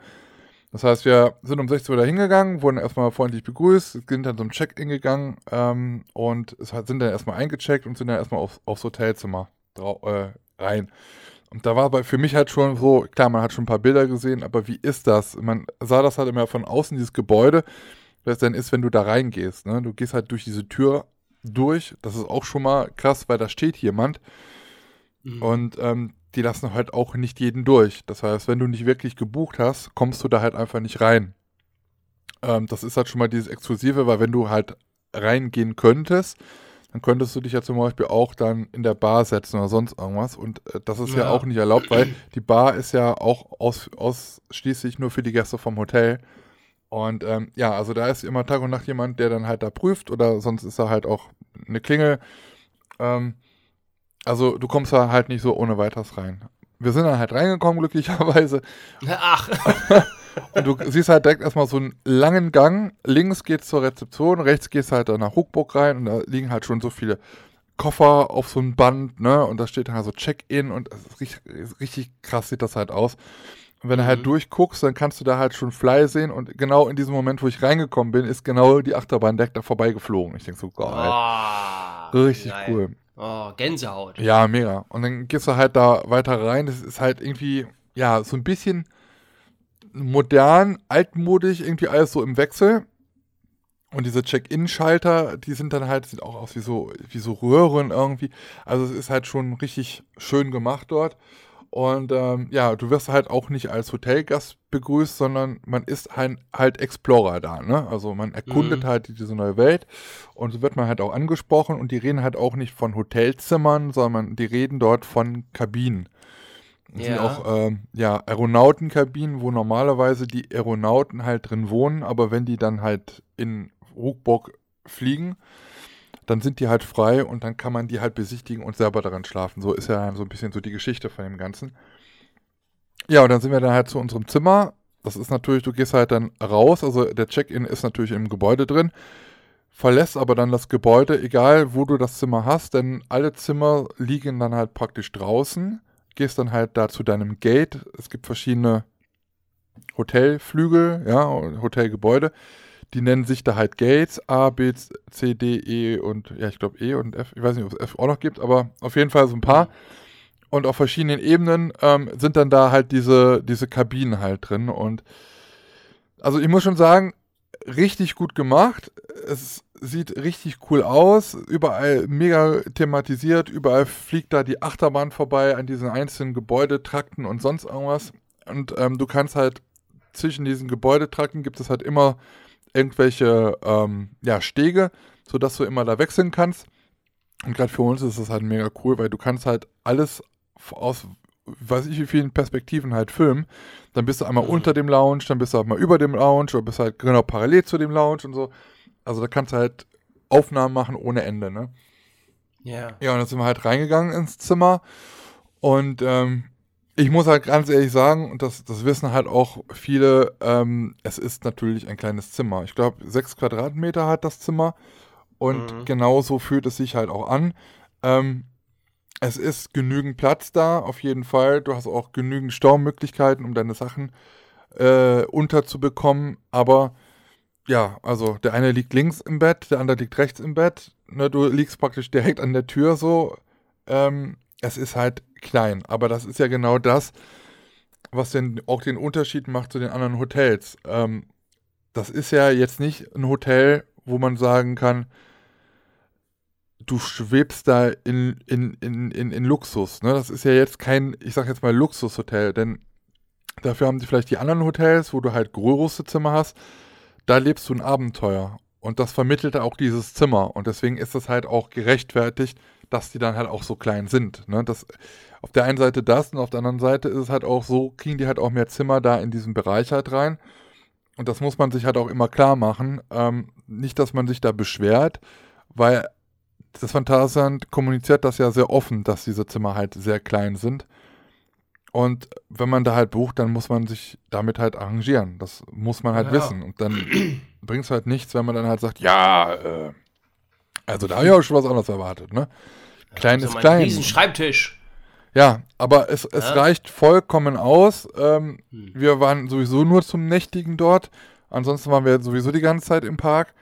Das heißt, wir sind um 16 Uhr da hingegangen, wurden erstmal freundlich begrüßt, sind dann zum Check-in gegangen ähm, und sind dann erstmal eingecheckt und sind dann erstmal auf, aufs Hotelzimmer äh, rein. Und da war für mich halt schon so, klar, man hat schon ein paar Bilder gesehen, aber wie ist das? Man sah das halt immer von außen, dieses Gebäude das dann ist, wenn du da reingehst. Ne? Du gehst halt durch diese Tür durch. Das ist auch schon mal krass, weil da steht jemand. Mhm. Und ähm, die lassen halt auch nicht jeden durch. Das heißt, wenn du nicht wirklich gebucht hast, kommst du da halt einfach nicht rein. Ähm, das ist halt schon mal dieses Exklusive, weil wenn du halt reingehen könntest, dann könntest du dich ja zum Beispiel auch dann in der Bar setzen oder sonst irgendwas. Und äh, das ist ja. ja. auch nicht erlaubt, weil die Bar ist ja auch aus, ausschließlich nur für die Gäste vom Hotel. Und ähm, ja, also da ist immer Tag und Nacht jemand, der dann halt da prüft oder sonst ist da halt auch eine Klingel. Ähm, also du kommst da halt nicht so ohne weiteres rein. Wir sind dann halt reingekommen, glücklicherweise. Ach. [laughs] und du siehst halt direkt erstmal so einen langen Gang. Links geht's zur Rezeption, rechts geht's halt dann nach Huckburg rein und da liegen halt schon so viele Koffer auf so ein Band, ne? Und da steht dann halt so Check-in und richtig, richtig krass sieht das halt aus. Und wenn du halt mhm. durchguckst, dann kannst du da halt schon Fly sehen und genau in diesem Moment, wo ich reingekommen bin, ist genau die Achterbahn direkt da vorbeigeflogen. Ich denke so, geil. Oh, richtig geil. cool. Oh, Gänsehaut. Ja, mega. Und dann gehst du halt da weiter rein. Das ist halt irgendwie, ja, so ein bisschen modern, altmodisch, irgendwie alles so im Wechsel. Und diese Check-In-Schalter, die sind dann halt, sieht auch aus wie so, wie so Röhren irgendwie. Also es ist halt schon richtig schön gemacht dort. Und ähm, ja, du wirst halt auch nicht als Hotelgast begrüßt, sondern man ist halt, halt Explorer da, ne? Also man erkundet mhm. halt diese neue Welt und so wird man halt auch angesprochen und die reden halt auch nicht von Hotelzimmern, sondern die reden dort von Kabinen. Das ja. sind auch ähm, ja, Aeronautenkabinen, wo normalerweise die Aeronauten halt drin wohnen, aber wenn die dann halt in Ruckburg fliegen, dann sind die halt frei und dann kann man die halt besichtigen und selber daran schlafen. So ist ja so ein bisschen so die Geschichte von dem Ganzen. Ja, und dann sind wir dann halt zu unserem Zimmer. Das ist natürlich, du gehst halt dann raus, also der Check-in ist natürlich im Gebäude drin, verlässt aber dann das Gebäude, egal wo du das Zimmer hast, denn alle Zimmer liegen dann halt praktisch draußen, gehst dann halt da zu deinem Gate. Es gibt verschiedene Hotelflügel, ja, Hotelgebäude. Die nennen sich da halt Gates, A, B, C, D, E und ja, ich glaube E und F. Ich weiß nicht, ob es F auch noch gibt, aber auf jeden Fall so ein paar. Und auf verschiedenen Ebenen ähm, sind dann da halt diese, diese Kabinen halt drin. Und also ich muss schon sagen, richtig gut gemacht. Es sieht richtig cool aus. Überall mega thematisiert. Überall fliegt da die Achterbahn vorbei an diesen einzelnen Gebäudetrakten und sonst irgendwas. Und ähm, du kannst halt zwischen diesen Gebäudetrakten gibt es halt immer irgendwelche ähm, ja, Stege, sodass du immer da wechseln kannst. Und gerade für uns ist das halt mega cool, weil du kannst halt alles aus weiß ich wie vielen Perspektiven halt filmen. Dann bist du einmal mhm. unter dem Lounge, dann bist du halt mal über dem Lounge oder bist halt genau parallel zu dem Lounge und so. Also da kannst du halt Aufnahmen machen ohne Ende, ne? Ja. Ja, und dann sind wir halt reingegangen ins Zimmer und ähm, ich muss halt ganz ehrlich sagen, und das, das wissen halt auch viele, ähm, es ist natürlich ein kleines Zimmer. Ich glaube, sechs Quadratmeter hat das Zimmer und Mhm. genauso fühlt es sich halt auch an. Ähm, es ist genügend Platz da, auf jeden Fall. Du hast auch genügend Staumöglichkeiten, um deine Sachen äh, unterzubekommen. Aber ja, also der eine liegt links im Bett, der andere liegt rechts im Bett. Ne, du liegst praktisch direkt an der Tür so. Ähm, es ist halt klein, aber das ist ja genau das, was den, auch den Unterschied macht zu den anderen Hotels. Ähm, das ist ja jetzt nicht ein Hotel, wo man sagen kann, du schwebst da in, in, in, in, in Luxus. Ne? Das ist ja jetzt kein, ich sag jetzt mal Luxushotel, denn dafür haben sie vielleicht die anderen Hotels, wo du halt große Zimmer hast, da lebst du ein Abenteuer. Und das vermittelt auch dieses Zimmer. Und deswegen ist es halt auch gerechtfertigt, dass die dann halt auch so klein sind. Ne? Das, auf der einen Seite das und auf der anderen Seite ist es halt auch so, kriegen die halt auch mehr Zimmer da in diesen Bereich halt rein. Und das muss man sich halt auch immer klar machen. Ähm, nicht, dass man sich da beschwert, weil das Phantasialand kommuniziert das ja sehr offen, dass diese Zimmer halt sehr klein sind. Und wenn man da halt bucht, dann muss man sich damit halt arrangieren. Das muss man halt Ja. wissen. Und dann bringt es halt nichts, wenn man dann halt sagt, ja, äh, also da habe ich auch schon was anderes erwartet, ne? Klein ist klein. riesen Schreibtisch. Ja, aber es, es Ja. reicht vollkommen aus. Ähm, Hm. Wir waren sowieso nur zum Nächtigen dort. Ansonsten waren wir sowieso die ganze Zeit im Park.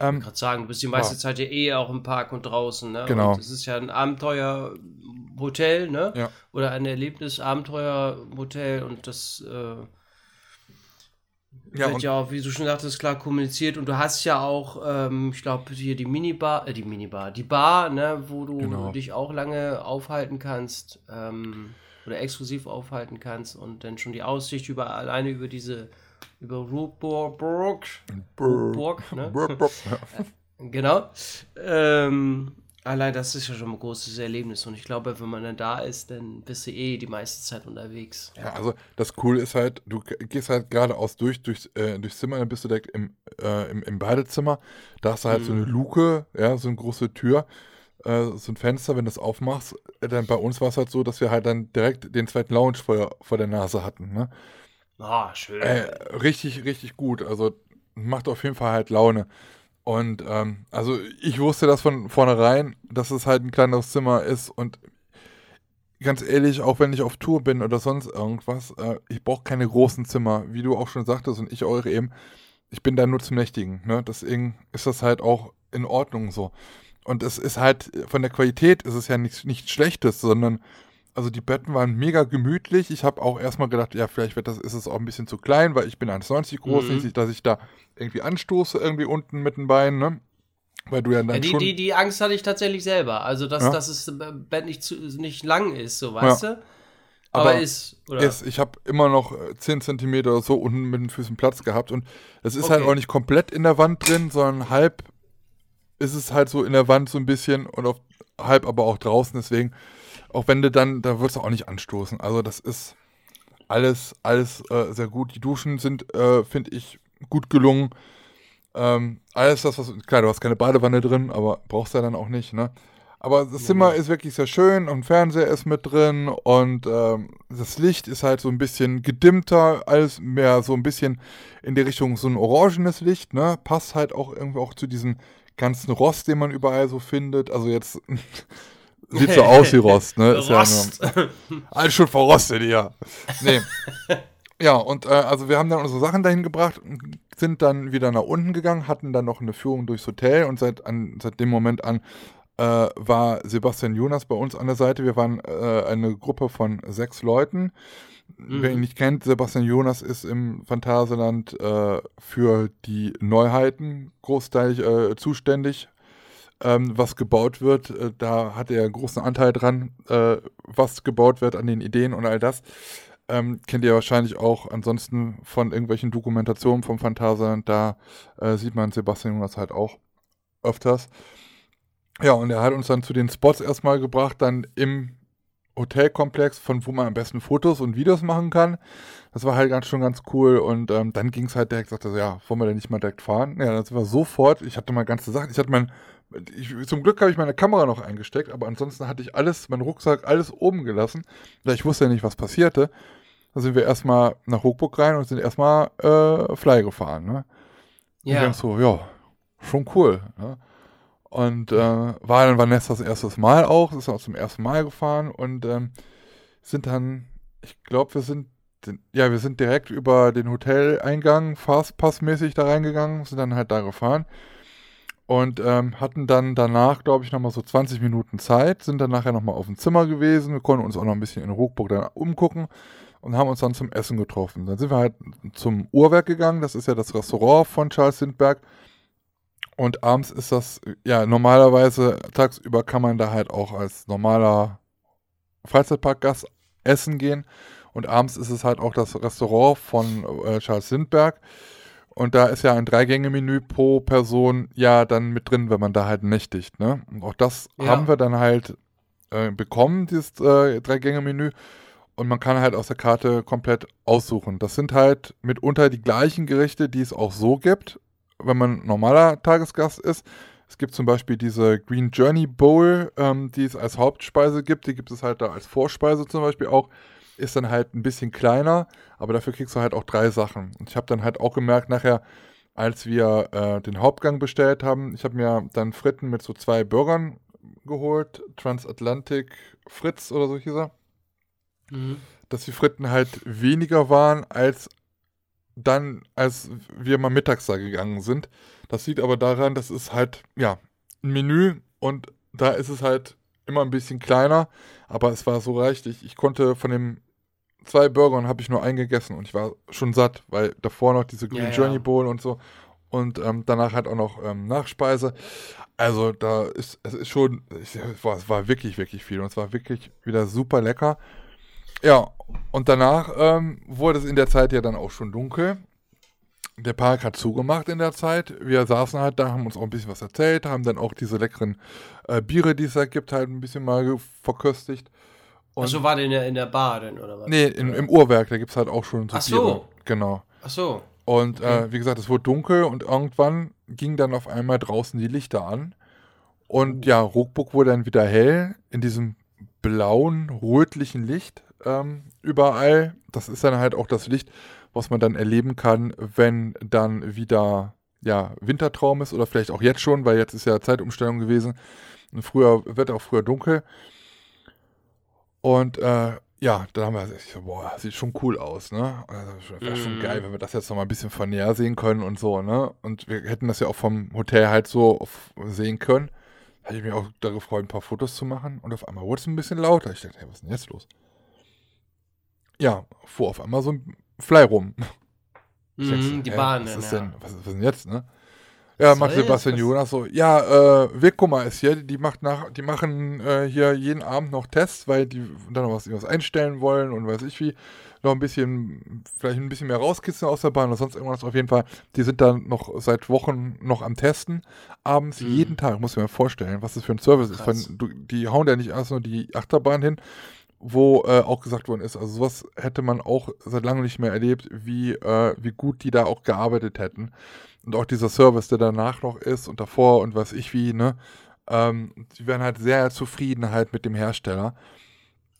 Ähm, Ich gerade sagen, du bist die meiste Ja. Zeit ja eh auch im Park und draußen, ne? Genau. Es ist ja ein Abenteuerhotel, ne? Ja. Oder ein Erlebnis-Abenteuerhotel und das äh, ja, wird ja auch, wie du schon sagtest, klar kommuniziert und du hast ja auch, ähm, ich glaube, hier die Minibar, äh, die Minibar, die Bar, ne, wo du Genau. dich auch lange aufhalten kannst ähm, oder exklusiv aufhalten kannst und dann schon die Aussicht über alleine über diese über Ruhrburg, Burg, Burg, ne? [laughs] Genau. Ähm, allein das ist ja schon ein großes Erlebnis und ich glaube, wenn man dann da ist, dann bist du eh die meiste Zeit unterwegs. Ja, also das Coole ist halt, du gehst halt geradeaus durch, durchs, äh, durchs Zimmer, dann bist du direkt im, äh, im, im Badezimmer. Da hast du halt so eine Luke, ja, so eine große Tür, äh, so ein Fenster, wenn du das aufmachst. Dann bei uns war es halt so, dass wir halt dann direkt den zweiten Lounge vor, vor der Nase hatten, ne? Ah, schön. Äh, richtig, richtig gut. Also macht auf jeden Fall halt Laune. Und ähm, also ich wusste das von vornherein, dass es halt ein kleineres Zimmer ist. Und ganz ehrlich, auch wenn ich auf Tour bin oder sonst irgendwas, äh, ich brauche keine großen Zimmer, wie du auch schon sagtest und ich auch eben. Ich bin da nur zum Nächtigen. Ne? Deswegen ist das halt auch in Ordnung so. Und es ist halt, von der Qualität ist es ja nichts nichts Schlechtes, sondern also die Betten waren mega gemütlich. Ich habe auch erstmal gedacht, ja, vielleicht wird das, ist es auch ein bisschen zu klein, weil ich bin 1,90 groß, Mhm. nicht, dass ich da irgendwie anstoße, irgendwie unten mit den Beinen, ne? Weil du ja dann Ja, die, schon. die, die Angst hatte ich tatsächlich selber. Also, dass, Ja. dass das Bett nicht, zu, nicht lang ist, so, weißt du? Aber Aber, ist, oder? ist, ich habe immer noch äh, 10 Zentimeter oder so unten mit den Füßen Platz gehabt und es ist halt Okay. auch nicht komplett in der Wand drin, sondern halb ist es halt so in der Wand so ein bisschen und auf, halb aber auch draußen, deswegen, auch wenn du dann, da wirst du auch nicht anstoßen. Also das ist alles, alles äh, sehr gut. Die Duschen sind, äh, finde ich, gut gelungen. Ähm, alles das, was, klar, du hast keine Badewanne drin, aber brauchst du ja dann auch nicht, ne? Aber das Zimmer ist wirklich sehr schön und Fernseher ist mit drin und ähm, das Licht ist halt so ein bisschen gedimmter, alles mehr so ein bisschen in die Richtung so ein orangenes Licht, ne? Passt halt auch irgendwie auch zu diesem ganzen Rost, den man überall so findet. Also jetzt sieht so aus wie Rost, ne? Ist ja Rost. nur, alles schon verrostet, ja. Nee. [laughs] Ja, und äh, also wir haben dann unsere Sachen dahin gebracht, sind dann wieder nach unten gegangen, hatten dann noch eine Führung durchs Hotel und seit, an, seit dem Moment an äh, war Sebastian Jonas bei uns an der Seite. Wir waren äh, eine Gruppe von sechs Leuten. Wer ihn nicht kennt, Sebastian Jonas ist im Phantasialand äh, für die Neuheiten großteilig äh, zuständig. Ähm, was gebaut wird, äh, da hat er einen großen Anteil dran, äh, was gebaut wird an den Ideen und all das. Ähm, kennt ihr wahrscheinlich auch ansonsten von irgendwelchen Dokumentationen vom Phantasialand. Da äh, sieht man Sebastian Jonas halt auch öfters. Ja, und er hat uns dann zu den Spots erstmal gebracht, dann im Hotelkomplex, von wo man am besten Fotos und Videos machen kann. Das war halt ganz schon ganz cool. Und ähm, dann ging es halt direkt, sagte so, ja, wollen wir denn nicht mal direkt fahren? Ja, sind wir sofort, ich hatte meine ganze Sache, ich hatte mein, ich, zum Glück habe ich meine Kamera noch eingesteckt, aber ansonsten hatte ich alles, meinen Rucksack, alles oben gelassen, weil ich wusste ja nicht, was passierte. Da sind wir erstmal nach Hochburg rein und sind erstmal äh, Fly gefahren. Ne? Ja. Und dann so, ja, schon cool. Ne? Und äh, war dann Vanessas erstes Mal auch, ist auch zum ersten Mal gefahren und ähm, sind dann, ich glaube, wir sind, ja, wir sind direkt über den Hoteleingang Fastpass-mäßig da reingegangen, sind dann halt da gefahren und ähm, hatten dann danach, glaube ich, nochmal so 20 Minuten Zeit, sind dann nachher nochmal auf dem Zimmer gewesen, wir konnten uns auch noch ein bisschen in Hochburg dann umgucken und haben uns dann zum Essen getroffen. Dann sind wir halt zum Uhrwerk gegangen, das ist ja das Restaurant von Charles Lindbergh. Und abends ist das, ja, normalerweise tagsüber kann man da halt auch als normaler Freizeitparkgast essen gehen. Und abends ist es halt auch das Restaurant von äh, Charles Lindbergh. Und da ist ja ein Dreigänge-Menü pro Person ja dann mit drin, wenn man da halt nächtigt. Ne? Und auch das Ja. haben wir dann halt äh, bekommen, dieses äh, Dreigänge-Menü. Und man kann halt aus der Karte komplett aussuchen. Das sind halt mitunter die gleichen Gerichte, die es auch so gibt, wenn man normaler Tagesgast ist. Es gibt zum Beispiel diese Green Journey Bowl, ähm, die es als Hauptspeise gibt. Die gibt es halt da als Vorspeise zum Beispiel auch. Ist dann halt ein bisschen kleiner, aber dafür kriegst du halt auch drei Sachen. Und ich habe dann halt auch gemerkt nachher, als wir äh, den Hauptgang bestellt haben, ich habe mir dann Fritten mit so zwei Burgern geholt, Transatlantic Fritz oder so hieß er Mhm. dass die Fritten halt weniger waren als dann, als wir mal mittags da gegangen sind. Das liegt aber daran, das ist halt, ja, ein Menü und da ist es halt immer ein bisschen kleiner, aber es war so reichlich. Ich konnte von den zwei Burgern habe ich nur einen gegessen und ich war schon satt, weil davor noch diese Green Ja. Journey Bowl und so und ähm, danach halt auch noch ähm, Nachspeise. Also da ist, es ist schon, ich, es, war, es war wirklich, wirklich viel und es war wirklich wieder super lecker. Ja, und danach ähm, wurde es in der Zeit ja dann auch schon dunkel. Der Park hat zugemacht in der Zeit. Wir saßen halt da, haben uns auch ein bisschen was erzählt, haben dann auch diese leckeren äh, Biere, die es da gibt, halt ein bisschen mal verköstigt. Und Achso, war der in der, in der Bar denn, oder was? nee, in, im Uhrwerk, da gibt es halt auch schon so Ach so. Genau. Achso. Und Okay. äh, wie gesagt, es wurde dunkel und irgendwann ging dann auf einmal draußen die Lichter an. Und ja, Ruckburg wurde dann wieder hell in diesem blauen, rötlichen Licht ähm, überall. Das ist dann halt auch das Licht, was man dann erleben kann, wenn dann wieder ja, Wintertraum ist oder vielleicht auch jetzt schon, weil jetzt ist ja Zeitumstellung gewesen. Und früher wird auch früher dunkel. Und äh, ja, dann haben wir so, boah, sieht schon cool aus, ne? Das wäre schon Mhm. geil, wenn wir das jetzt noch mal ein bisschen von näher sehen können und so, ne? Und wir hätten das ja auch vom Hotel halt so auf, sehen können. Hatte ich mich auch da gefreut, ein paar Fotos zu machen. Und auf einmal wurde es ein bisschen lauter. Ich dachte, hey, was ist denn jetzt los? Ja, fuhr auf einmal so ein Fly rum. [laughs] Mhm, die hä, Bahn was ist ja. denn, was, was ist denn jetzt, ne? Ja, Was soll Sebastian? Jonas so, ja, äh, Wirkuma ist hier, die macht nach, die machen äh, hier jeden Abend noch Tests, weil die dann noch was, irgendwas einstellen wollen und weiß ich wie, noch ein bisschen, vielleicht ein bisschen mehr rauskitzeln aus der Bahn oder sonst irgendwas. Auf jeden Fall, die sind dann noch seit Wochen noch am Testen, abends Mhm. jeden Tag, muss ich mir vorstellen, was das für ein Service ist. Krass. Von, du, die hauen ja nicht erst nur die Achterbahn hin, wo äh, auch gesagt worden ist, also sowas hätte man auch seit langem nicht mehr erlebt, wie, äh, wie gut die da auch gearbeitet hätten. Und auch dieser Service, der danach noch ist und davor und was ich wie, ne? Ähm, die wären halt sehr zufrieden halt mit dem Hersteller.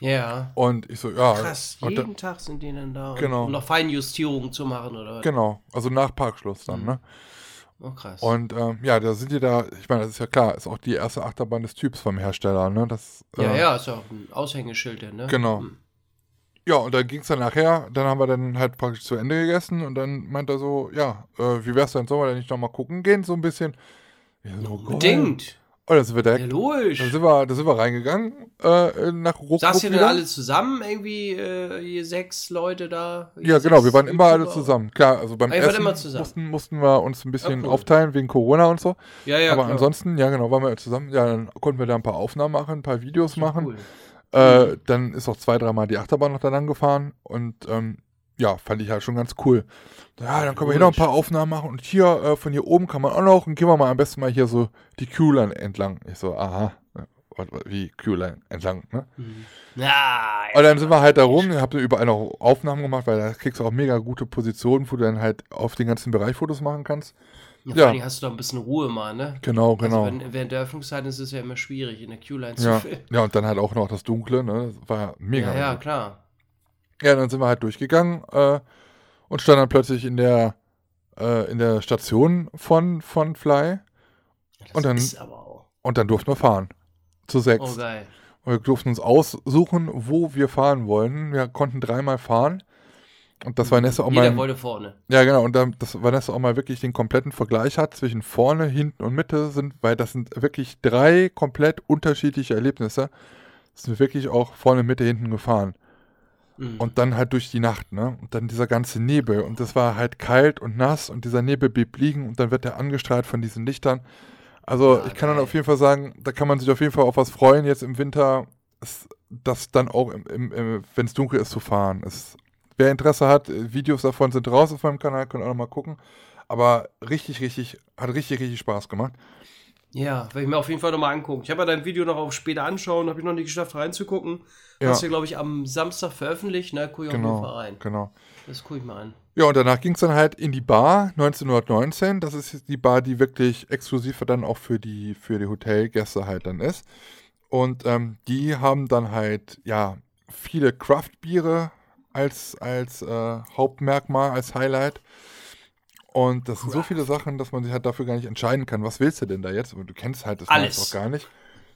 Ja. Und ich so, ja. Krass, und jeden Tag sind die dann da. Genau. Um noch Feinjustierungen zu machen, oder was? Genau, also nach Parkschluss dann, Mhm. ne? Oh, krass. Und ähm, ja, da sind die da, ich meine, das ist ja klar, ist auch die erste Achterbahn des Typs vom Hersteller, ne? Das, ja, äh, ja, ist ja auch ein Aushängeschild, ne? Genau. Hm. Ja, und dann ging es dann nachher, dann haben wir dann halt praktisch zu Ende gegessen und dann meint er so, ja, äh, wie wär's denn, sollen wir denn nicht nochmal gucken gehen, so ein bisschen? Ja, so, geil. Bedingt. Und dann sind wir Ja, direkt, logisch. dann sind wir, da sind wir reingegangen, äh, nach Ruckruck Saßt ihr denn alle zusammen irgendwie, äh, hier sechs Leute da? Ja, genau, wir waren immer alle zusammen. Klar, also beim Ah, Essen mussten, mussten wir uns ein bisschen Ah, cool. aufteilen wegen Corona und so. Ja, ja, Aber klar. ansonsten, ja genau, waren wir zusammen. Ja, dann konnten wir da ein paar Aufnahmen machen, ein paar Videos machen. Cool. Äh, dann ist auch zwei, dreimal die Achterbahn noch da lang gefahren und ähm, ja, fand ich halt schon ganz cool. Ja, dann können wir hier noch ein paar Aufnahmen machen und hier, äh, von hier oben kann man auch noch und gehen wir mal am besten mal hier so die Q-Line entlang. Ich so, aha, ja, wat- wie Q-Line entlang, ne? Mhm. Ja, Und dann sind wir halt da rum, ich habe überall noch Aufnahmen gemacht, weil da kriegst du auch mega gute Positionen, wo du dann halt auf den ganzen Bereich Fotos machen kannst. Ja, vor Ja. allen Dingen hast du da ein bisschen Ruhe mal, ne? Genau, genau. Also wenn, während der Öffnungszeiten ist es ja immer schwierig, in der Q-Line zu ja. filmen. ja, und dann halt auch noch das Dunkle, ne? Das war mega. Ja, ja, klar. Ja, dann sind wir halt durchgegangen äh, und standen dann plötzlich in der, äh, in der Station von, von Fly Das Und dann- ist aber auch. und dann durften wir fahren. Zu sechs. Oh, geil. Und wir durften uns aussuchen, wo wir fahren wollen. Wir konnten dreimal fahren. Und das Vanessa auch Jeder mal. wollte vorne. Ja, genau. Und dann, dass Vanessa auch mal wirklich den kompletten Vergleich hat zwischen vorne, hinten und Mitte sind, weil das sind wirklich drei komplett unterschiedliche Erlebnisse. Sind wir wirklich auch vorne, Mitte, hinten gefahren. Mhm. Und dann halt durch die Nacht, ne? Und dann dieser ganze Nebel. Und das war halt kalt und nass und dieser Nebel blieb liegen und dann wird er angestrahlt von diesen Lichtern. Also Ja, ich kann dann geil. auf jeden Fall sagen, da kann man sich auf jeden Fall auf was freuen, jetzt im Winter, das dann auch, wenn es dunkel ist, zu fahren. Es, wer Interesse hat, äh, Videos davon sind raus auf meinem Kanal, könnt auch noch mal gucken. Aber richtig, richtig, hat richtig, richtig Spaß gemacht. Ja, werde ich mir auf jeden Fall nochmal angucken. Ich habe ja dein Video noch auf später anschauen, habe ich noch nicht geschafft reinzugucken. Ja. Hast du, glaube ich, am Samstag veröffentlicht, ne? Guck ich auf jeden Fall Genau, rein. genau. Das gucke ich mal an. Ja, und danach ging es dann halt in die Bar 1919. Das ist die Bar, die wirklich exklusiv dann auch für die, für die Hotelgäste halt dann ist. Und ähm, die haben dann halt, ja, viele Craft-Biere als, als äh, Hauptmerkmal, als Highlight. Und das sind so viele Sachen, dass man sich halt dafür gar nicht entscheiden kann. Was willst du denn da jetzt? Und du kennst halt das Alles. auch gar nicht.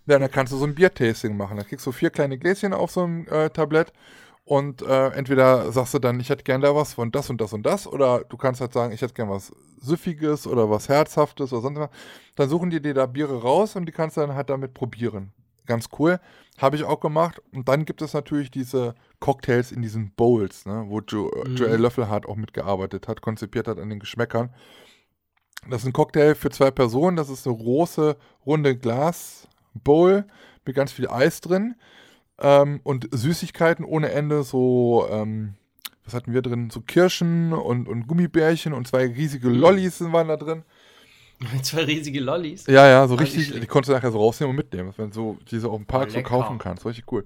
Ja, dann kannst du so ein Biertasting machen. Da kriegst du vier kleine Gläschen auf so einem äh, Tablett und äh, entweder sagst du dann, ich hätte gern da was von das und das und das, oder du kannst halt sagen, ich hätte gern was Süffiges oder was Herzhaftes oder sonst was. Dann suchen die dir da Biere raus und die kannst du dann halt damit probieren. Ganz cool. Habe ich auch gemacht. Und dann gibt es natürlich diese Cocktails in diesen Bowls, ne, wo jo Mhm. Joel Löffelhardt auch mitgearbeitet hat, konzipiert hat an den Geschmäckern. Das ist ein Cocktail für zwei Personen. Das ist eine große, runde Glas-Bowl mit ganz viel Eis drin ähm, und Süßigkeiten ohne Ende. So, ähm, was hatten wir drin? So Kirschen und, und Gummibärchen und zwei riesige Mhm. Lollis waren da drin. [laughs] Zwei riesige Lollis. Ja, ja, so Ah, nicht richtig. Die konntest du nachher so rausnehmen und mitnehmen. Wenn so, die so auf dem Park Oh, so kaufen kannst. Richtig cool.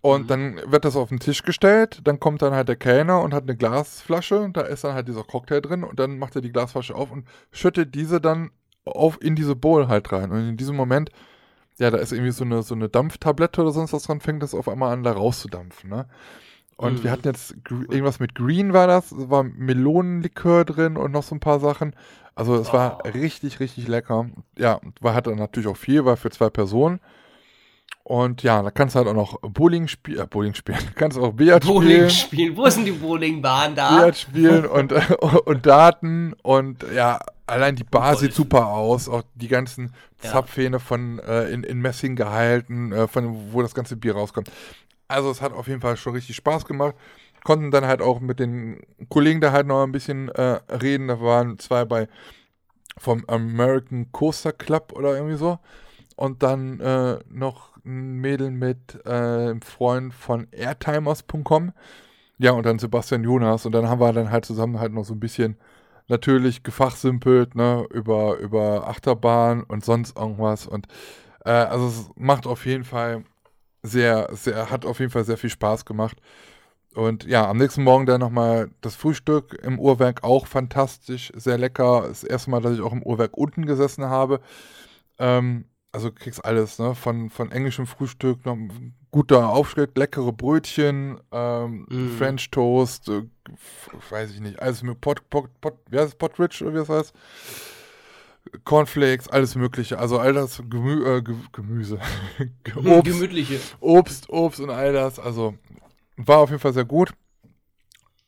Und Mhm. dann wird das auf den Tisch gestellt, dann kommt dann halt der Kellner und hat eine Glasflasche und da ist dann halt dieser Cocktail drin und dann macht er die Glasflasche auf und schüttet diese dann auf in diese Bowl halt rein. Und in diesem Moment, ja, da ist irgendwie so eine, so eine Dampftablette oder sonst was dran, fängt das auf einmal an, da rauszudampfen, ne? Und Mhm. wir hatten jetzt irgendwas mit Green war das, war Melonenlikör drin und noch so ein paar Sachen. Also es war Oh. richtig, richtig lecker. Ja, war hatte natürlich auch viel, war für zwei Personen. Und ja, da kannst du halt auch noch Bowling spielen, äh, Bowling spielen, [laughs] kannst auch Billard Bowling spielen, spielen. Wo sind die Bowlingbahnen da? Billard spielen und, äh, [laughs] [laughs] und Daten und ja, allein die Bar Golf. sieht super aus, auch die ganzen Ja. Zapfhähne von äh, in, in Messing gehalten, äh, von wo das ganze Bier rauskommt. Also es hat auf jeden Fall schon richtig Spaß gemacht. Konnten dann halt auch mit den Kollegen da halt noch ein bisschen äh, reden. Da waren zwei bei vom American Coaster Club oder irgendwie so. Und dann äh, noch ein Mädel mit äh, einem Freund von airtimers.com. Ja, und dann Sebastian Jonas. Und dann haben wir dann halt zusammen halt noch so ein bisschen natürlich gefachsimpelt, ne, über, über Achterbahn und sonst irgendwas. Und äh, also es macht auf jeden Fall sehr, sehr, hat auf jeden Fall sehr viel Spaß gemacht. Und ja, am nächsten Morgen dann nochmal das Frühstück im Uhrwerk auch fantastisch, sehr lecker. Das erste Mal, dass ich auch im Uhrwerk unten gesessen habe. Ähm, also du kriegst alles, ne? Von, von englischem Frühstück, noch guter Aufschnitt, leckere Brötchen, ähm, Mm. French Toast, äh, weiß ich nicht, alles mit Pot, Pot, Pot, wie heißt es, Potridge oder wie das heißt? Cornflakes, alles mögliche, also all das Gemü äh, Ge Gemüse, [laughs] Hm, Obst, Gemütliche. Obst, Obst und all das. Also war auf jeden Fall sehr gut.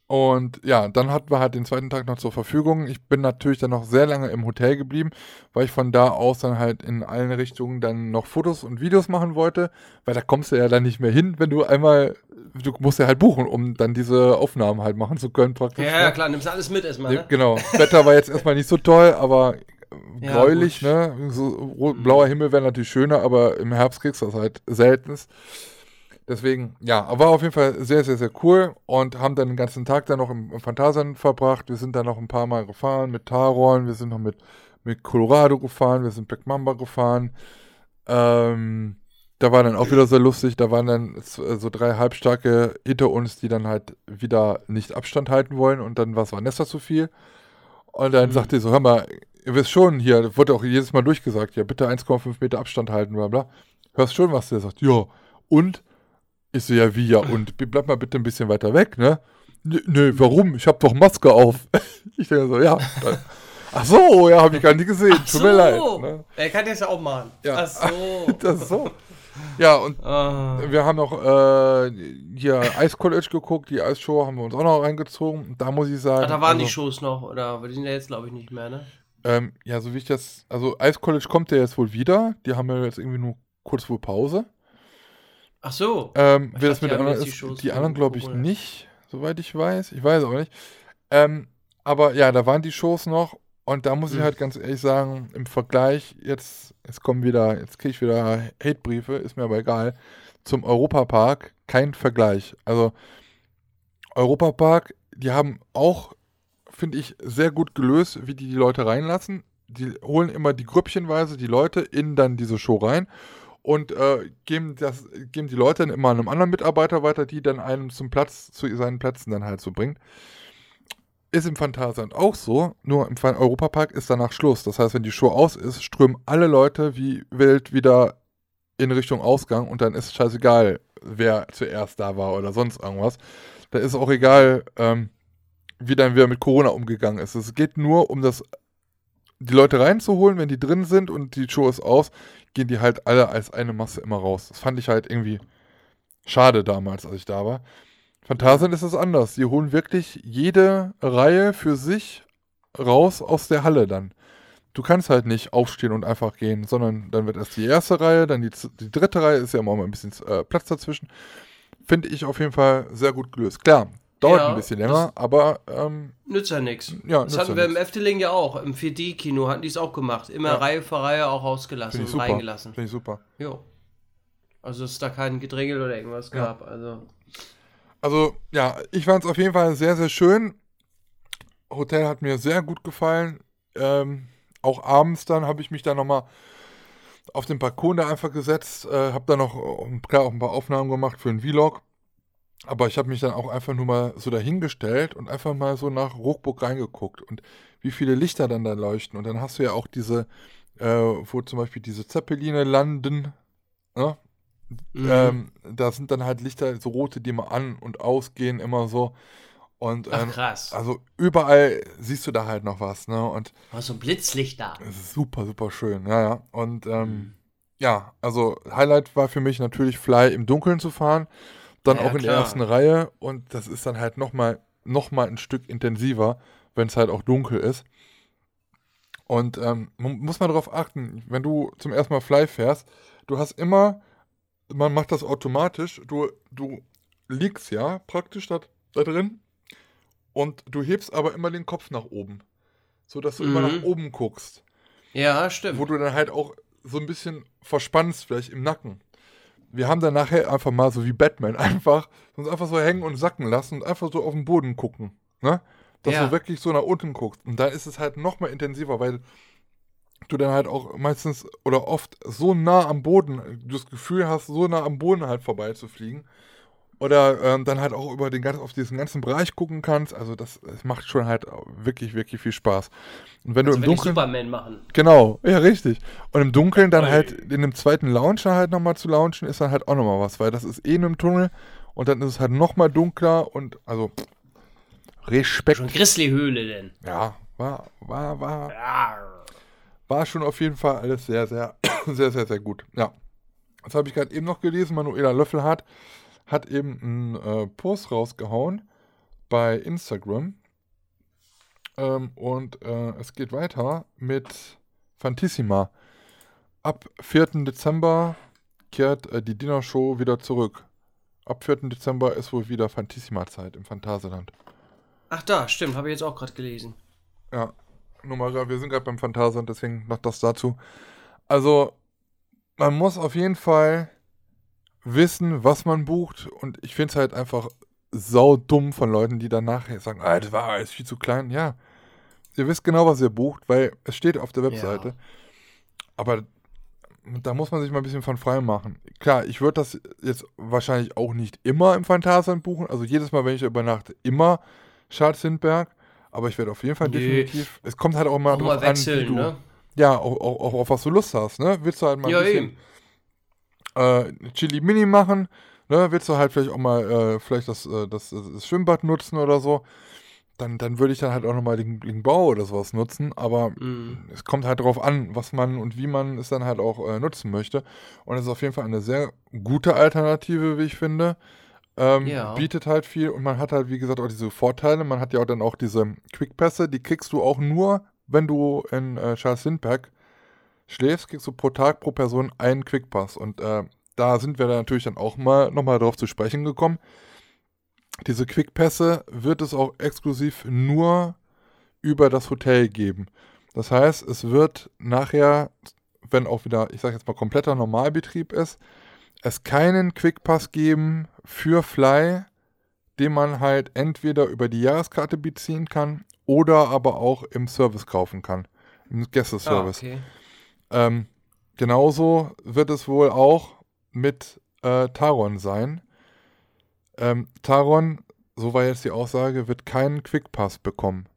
Und ja, dann hatten wir halt den zweiten Tag noch zur Verfügung. Ich bin natürlich dann noch sehr lange im Hotel geblieben, weil ich von da aus dann halt in allen Richtungen dann noch Fotos und Videos machen wollte, weil da kommst du ja dann nicht mehr hin, wenn du einmal, du musst ja halt buchen, um dann diese Aufnahmen halt machen zu können praktisch. Ja, ne? ja, klar, nimmst du alles mit erstmal, Ne, ne? Genau. Das Wetter war jetzt erstmal nicht so toll, aber [laughs] Ja, gräulich, gut. ne? So, rot, Mhm. blauer Himmel wäre natürlich schöner, aber im Herbst kriegst du das halt seltenst. Deswegen, ja, war auf jeden Fall sehr, sehr, sehr cool und haben dann den ganzen Tag dann noch im, im Phantasialand verbracht. Wir sind dann noch ein paar Mal gefahren mit Taron, wir sind noch mit, mit Colorado gefahren, wir sind Black Mamba gefahren. Ähm, da war dann auch wieder sehr lustig, da waren dann äh, so drei Halbstarke hinter uns, die dann halt wieder nicht Abstand halten wollen und dann war es Vanessa zu viel. Und dann sagt die so, hör mal, ihr wisst schon hier, wurde auch jedes Mal durchgesagt, ja, bitte 1,5 Meter Abstand halten, bla bla. Hörst schon, was der sagt? Ja, und? Ich so, ja, wie, ja, und? Bleib mal bitte ein bisschen weiter weg, ne? Nee warum? Ich hab doch Maske auf. [laughs] ich denke so, ja. Dann, ach so, ja, habe ich gar nicht gesehen. Ach Tut mir leid. so. Ne? Er kann das ja auch machen. Ja. Ach so. [laughs] Das ist so. Ja, und Ah. wir haben noch äh, hier Ice College geguckt, die Eisshow haben wir uns auch noch reingezogen. Da muss ich sagen. Ach, da waren die also, Shows noch, oder? Aber die sind ja jetzt, glaube ich, nicht mehr, ne? Ähm, ja, so wie ich das, also Ice College kommt ja jetzt wohl wieder. Die haben ja jetzt irgendwie nur kurz vor Pause. Ach so. Ähm, wer das mit haben anderen ist, die anderen glaube ich nicht, soweit ich weiß. Ich weiß auch nicht. Ähm, aber ja, da waren die Shows noch und da muss ich Mhm. halt ganz ehrlich sagen, im Vergleich, jetzt, jetzt kommen wieder, jetzt kriege ich wieder Hatebriefe, ist mir aber egal, zum Europapark kein Vergleich. Also Europapark, die haben auch, finde ich, sehr gut gelöst, wie die die Leute reinlassen. Die holen immer die Grüppchenweise die Leute in dann diese Show rein und äh, geben, das, geben die Leute dann immer einem anderen Mitarbeiter weiter, die dann einen zum Platz, zu seinen Plätzen dann halt so bringt. Ist im Phantasialand auch so, nur im Europapark ist danach Schluss. Das heißt, wenn die Show aus ist, strömen alle Leute wie wild wieder in Richtung Ausgang und dann ist scheißegal, wer zuerst da war oder sonst irgendwas. Da ist auch egal, ähm, wie dann wer mit Corona umgegangen ist. Es geht nur um das, die Leute reinzuholen, wenn die drin sind und die Show ist aus, gehen die halt alle als eine Masse immer raus. Das fand ich halt irgendwie schade damals, als ich da war. Phantasien ist es anders. Die holen wirklich jede Reihe für sich raus aus der Halle dann. Du kannst halt nicht aufstehen und einfach gehen, sondern dann wird erst die erste Reihe, dann die, die dritte Reihe, ist ja immer mal ein bisschen äh, Platz dazwischen. Finde ich auf jeden Fall sehr gut gelöst. Klar, dauert Ja, ein bisschen länger, aber ähm, Nützt ja nichts. Ja, das hatten wir im nix. Efteling ja auch. Im 4D-Kino hatten die es auch gemacht. Immer Ja. Reihe für Reihe auch rausgelassen und reingelassen. Finde ich super. Jo. Also, dass es da kein Gedrängel oder irgendwas Ja. gab. Also, Also, ja, ich fand es auf jeden Fall sehr, sehr schön. Hotel hat mir sehr gut gefallen. Ähm, auch abends dann habe ich mich da nochmal auf den Balkon da einfach gesetzt, äh, habe da noch äh, klar auch ein paar Aufnahmen gemacht für einen Vlog. Aber ich habe mich dann auch einfach nur mal so dahingestellt und einfach mal so nach Ruchburg reingeguckt und wie viele Lichter dann da leuchten. Und dann hast du ja auch diese, äh, wo zum Beispiel diese Zeppeline landen, ne? mhm. Ähm, da sind dann halt Lichter, so rote, die mal an und ausgehen, immer so. Und Ach, ähm, krass. also überall siehst du da halt noch was, ne? Und Oh, so ein Blitzlicht da. es ist super, super schön, ja, ja. Und ähm, Mhm. ja, also Highlight war für mich natürlich Fly im Dunkeln zu fahren, dann Ja, auch in der klar. ersten Reihe und das ist dann halt nochmal noch mal ein Stück intensiver, wenn es halt auch dunkel ist. Und ähm, man muss man darauf achten, wenn du zum ersten Mal Fly fährst, du hast immer, man macht das automatisch, du, du liegst ja praktisch da, da drin und du hebst aber immer den Kopf nach oben, sodass du immer Mhm. nach oben guckst Ja, stimmt. wo du dann halt auch so ein bisschen verspannst, vielleicht im Nacken. Wir haben dann nachher einfach mal so wie Batman [laughs] einfach uns einfach so hängen und sacken lassen und einfach so auf den Boden gucken. Ne? Dass Ja. du wirklich so nach unten guckst. Und dann ist es halt noch mal intensiver, weil du dann halt auch meistens oder oft so nah am Boden, du das Gefühl hast, so nah am Boden halt vorbeizufliegen. Oder ähm, dann halt auch über den ganzen, auf diesen ganzen Bereich gucken kannst. Also das, das macht schon halt wirklich, wirklich viel Spaß. Und wenn also du im Dunkeln. Superman machen. Genau, ja, richtig. Und im Dunkeln dann halt in dem zweiten Launcher halt nochmal zu launchen, ist dann halt auch nochmal was, weil das ist eh in einem Tunnel und dann ist es halt nochmal dunkler und also Respekt. Schon Grizzly-Höhle denn. Ja, war, war, war, Arr. war schon auf jeden Fall alles sehr, sehr, [coughs] sehr, sehr, sehr gut. Ja. Das habe ich gerade eben noch gelesen, Manuela Löffelhardt hat eben einen äh, Post rausgehauen bei Instagram. Ähm, und äh, es geht weiter mit Fantissima. Ab 4. Dezember kehrt äh, die Dinnershow wieder zurück. Ab 4. Dezember ist wohl wieder Fantissima-Zeit im Phantasialand. Ach da, stimmt, habe ich jetzt auch gerade gelesen. Ja, nur mal, wir sind gerade beim Phantasialand, deswegen noch das dazu. Also, man muss auf jeden Fall wissen, was man bucht. Und ich finde es halt einfach saudumm von Leuten, die dann nachher sagen, ah, das war alles viel zu klein. Ja, ihr wisst genau, was ihr bucht, weil es steht auf der Webseite. Aber da muss man sich mal ein bisschen von frei machen. Klar, ich würde das jetzt wahrscheinlich auch nicht immer im Phantasialand buchen. Also jedes Mal, wenn ich übernachte, immer Charles Lindbergh. Aber ich werde auf jeden Fall Nee. definitiv. Es kommt halt auch mal Auch mal drauf an, wie wechseln, du, ne? ja, auch, auch, auch auf was du Lust hast, ne? Willst du halt mal Ja, ein bisschen eben. Äh, Chili Mini machen, ne? Willst du halt vielleicht auch mal äh, vielleicht das, äh, das, das Schwimmbad nutzen oder so, dann, dann würde ich dann halt auch nochmal den, den Bau oder sowas nutzen, aber Mhm. es kommt halt drauf an, was man und wie man es dann halt auch äh, nutzen möchte. Und es ist auf jeden Fall eine sehr gute Alternative, wie ich finde. Ähm, Ja. Bietet halt viel und man hat halt, wie gesagt, auch diese Vorteile. Man hat ja auch dann auch diese Quickpässe, die kriegst du auch nur, wenn du in äh, Charles Lindbergh schläfst, kriegst du pro Tag pro Person einen Quickpass. Und äh, da sind wir dann natürlich dann auch mal nochmal drauf zu sprechen gekommen. Diese Quickpässe wird es auch exklusiv nur über das Hotel geben. Das heißt, es wird nachher, wenn auch wieder, ich sage jetzt mal, kompletter Normalbetrieb ist, es keinen Quickpass geben für Fly, den man halt entweder über die Jahreskarte beziehen kann oder aber auch im Service kaufen kann. Im Ah, Gästeservice. okay. Ähm, genauso wird es wohl auch mit äh, Taron sein. Ähm, Taron, so war jetzt die Aussage, wird keinen Quickpass bekommen.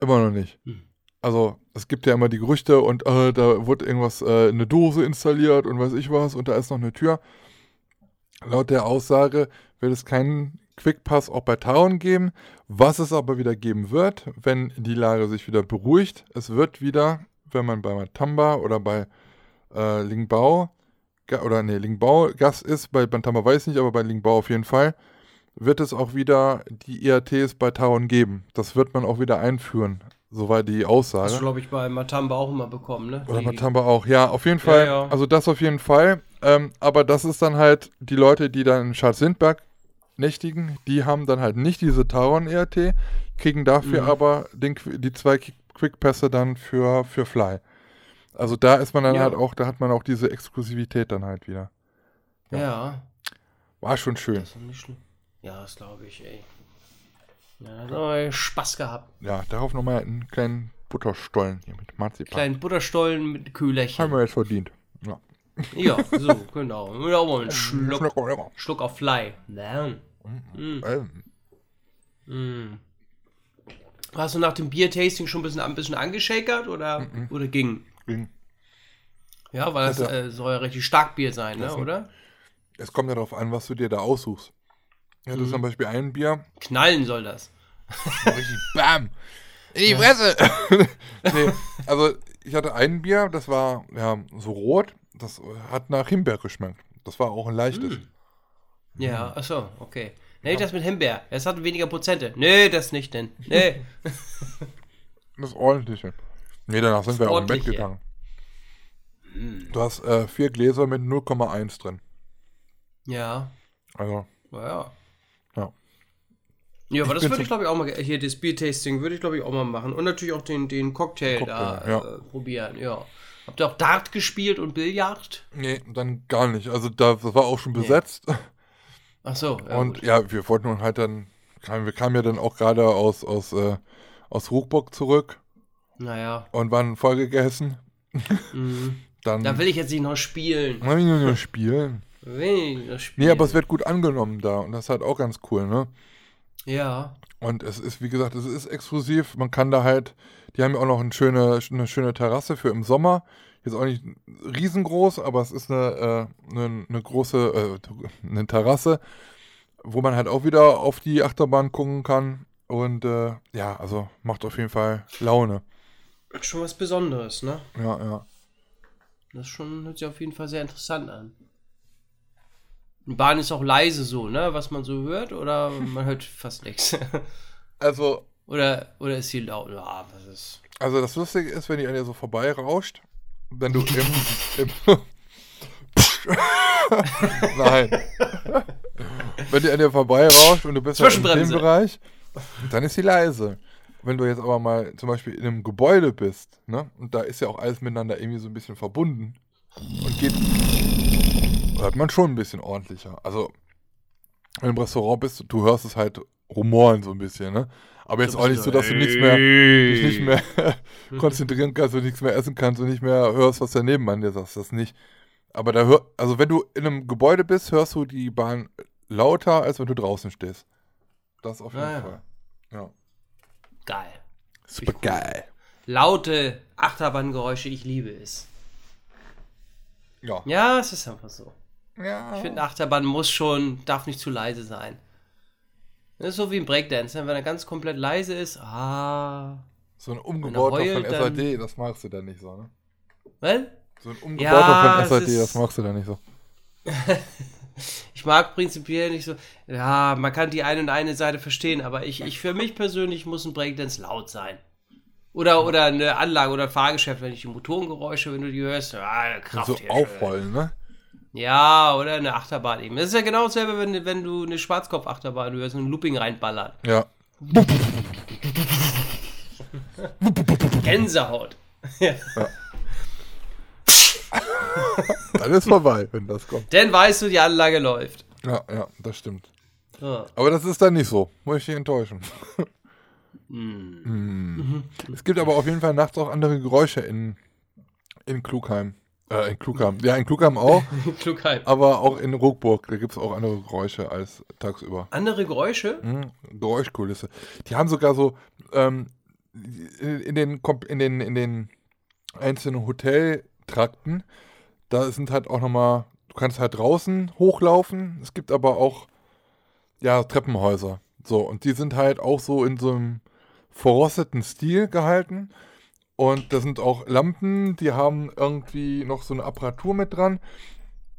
Immer noch nicht. Hm. Also, es gibt ja immer die Gerüchte und äh, da wurde irgendwas, äh, eine Dose installiert und weiß ich was und da ist noch eine Tür. Laut der Aussage wird es keinen Quickpass auch bei Taron geben. Was es aber wieder geben wird, wenn die Lage sich wieder beruhigt, es wird wieder, wenn man bei Matamba oder bei äh, Lingbao, oder nee, Lingbao Gast ist, bei Bantamba weiß ich nicht, aber bei Lingbao auf jeden Fall, wird es auch wieder die IATs bei Taron geben. Das wird man auch wieder einführen. So war die Aussage. Du, glaube ich, bei Matamba auch immer bekommen, ne? Oder Die- Matamba auch, ja, auf jeden Fall. ja. Also das auf jeden Fall. Ähm, aber das ist dann halt die Leute, die dann in Charles Lindbergh nächtigen, die haben dann halt nicht diese Taron-ERT, kriegen dafür Mhm. aber den, die zwei Quickpässe dann für, für Fly. Also da ist man dann Ja. halt auch, da hat man auch diese Exklusivität dann halt wieder. Ja, War schon schön. das schlimm. Ja, das glaube ich, ey. Ja, da haben Spaß gehabt. Ja, darauf nochmal einen kleinen Butterstollen hier mit Marzipan. Kleinen Butterstollen mit Haben Kühlerchen. wir jetzt verdient. Ja. Ja, so, genau. Und auch mal einen Schluck, Schluck, auf Fly. Ja. Ähm, Mm. Hast du nach dem Bier-Tasting schon ein bisschen, ein bisschen angeschakert oder, oder ging? ging. Ja, weil das äh, soll ja richtig stark Bier sein, ne, oder? Es kommt ja darauf an, was du dir da aussuchst. Ja, Mhm. das ist zum Beispiel ein Bier, Knallen soll das. [laughs] richtig BAM! In die Fresse! [laughs] nee, also ich hatte ein Bier, das war ja so rot, das hat nach Himbeer geschmeckt. Das war auch ein leichtes. Ja, achso, okay. Nee, das mit Himbeer. Das hat weniger Prozente. Nee, das nicht denn. Nee. [laughs] Das ordentliche. Nee, danach sind wir auch im Bett gegangen. Du hast äh, vier Gläser mit 0,1 drin. ja, Also, naja. ja. Ja, aber Ich das würde ich glaube ich auch mal, hier das Bier-Tasting würde ich glaube ich auch mal machen. Und natürlich auch den, den Cocktail, da Cocktail, ja. äh, probieren, ja. Habt ihr auch Dart gespielt und Billard? Nee, dann gar nicht. Also da das war auch schon besetzt. Achso, ja, und gut. ja, wir wollten nun halt dann, wir kamen ja dann auch gerade aus, aus, äh, aus Ruchburg zurück Naja. und waren voll gegessen. Mhm. [laughs] Dann Da will ich jetzt nicht noch spielen. Hab ich nur nur spielen. [laughs] Will ich noch spielen. Nee, aber es wird gut angenommen da und das ist halt auch ganz cool, ne? Ja. Und es ist, wie gesagt, es ist exklusiv. Man kann da halt, die haben ja auch noch eine schöne, eine schöne Terrasse für im Sommer. Jetzt auch nicht riesengroß, aber es ist eine, äh, eine, eine große, äh, eine Terrasse, wo man halt auch wieder auf die Achterbahn gucken kann. Und äh, ja, also macht auf jeden Fall Laune. Schon was Besonderes, ne? Ja, ja. Das ist schon, hört sich auf jeden Fall sehr interessant an. Die Bahn ist auch leise so, ne? Was man so hört, oder man hört fast nichts. [laughs] Also, Oder, oder ist sie laut? Ja, was ist. also das Lustige ist, wenn die an dir so vorbeirauscht, wenn du im, [laughs] im [laughs] Nein. wenn die an dir vorbeirauscht und du bist halt in dem. Bereich, dann ist sie leise. Wenn du jetzt aber mal zum Beispiel in einem Gebäude bist, ne, und da ist ja auch alles miteinander irgendwie so ein bisschen verbunden und geht, hört man schon ein bisschen ordentlicher. Also, wenn du im Restaurant bist, du hörst es halt rumoren so ein bisschen, ne? Aber jetzt auch nicht so, dass du nichts mehr, dich nicht mehr [laughs] konzentrieren kannst und nichts mehr essen kannst und nicht mehr hörst, was der Nebenmann dir sagt. Das nicht. Aber da hör, also wenn du in einem Gebäude bist, hörst du die Bahn lauter, als wenn du draußen stehst. Das auf jeden Ah, ja. Fall. Ja. geil. Super geil. Laute Achterbahngeräusche, ich liebe es. Ja. Ja, es ist einfach so. ja. Ich finde, eine Achterbahn muss schon, darf nicht zu leise sein. Das ist so wie ein Breakdance, ne? wenn er ganz komplett leise ist. Ah. So ein umgebauter heult, von SAD, das magst du dann nicht so, ne? Was? So ein umgebauter Ja, von SAD, das magst du dann nicht so. [laughs] Ich mag prinzipiell nicht so. Ja, man kann die eine und eine Seite verstehen, aber ich, ich für mich persönlich muss ein Breakdance laut sein. Oder, oder eine Anlage oder ein Fahrgeschäft, wenn ich die Motorengeräusche, wenn du die hörst, ja, Kraft So hier schön. aufrollen, ne? Ja, oder eine Achterbahn eben. Das ist ja genau dasselbe, wenn, wenn du eine Schwarzkopf-Achterbahn hörst und ein Looping reinballert. Ja. Gänsehaut. ja. Dann ist vorbei, wenn das kommt. Dann weißt du, die Anlage läuft. Ja, ja, das stimmt. Ja. Aber das ist dann nicht so. Muss ich dich enttäuschen. Mm. Es gibt aber auf jeden Fall nachts auch andere Geräusche in, in Klugheim. Äh, in Klugheim. Ja, in Klugheim auch, [laughs] Klugheim. aber auch in Ruckburg. Da gibt es auch andere Geräusche als tagsüber. Andere Geräusche? Mhm. Geräuschkulisse. Die haben sogar so ähm, in, den, in, den, in den einzelnen Hoteltrakten, da sind halt auch nochmal, du kannst halt draußen hochlaufen. Es gibt aber auch, ja, Treppenhäuser. So, und die sind halt auch so in so einem verrosteten Stil gehalten. Und da sind auch Lampen, die haben irgendwie noch so eine Apparatur mit dran.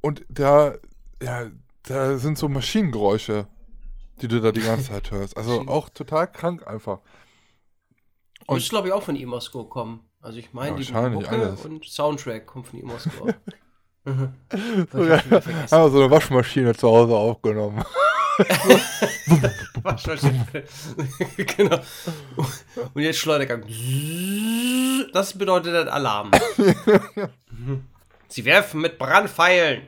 Und da, ja, da sind so Maschinengeräusche, die du da die ganze Zeit [laughs] hörst. Also auch total krank einfach. Und ist, glaube ich, auch von Imosco kommen. Also ich meine, die Mucke alles. und Soundtrack kommt von Imosco. [laughs] [laughs] So, ja, haben so eine Waschmaschine zu Hause aufgenommen. Genau. Und jetzt Schleudergang. Das bedeutet ein Alarm. Sie werfen mit Brandpfeilen.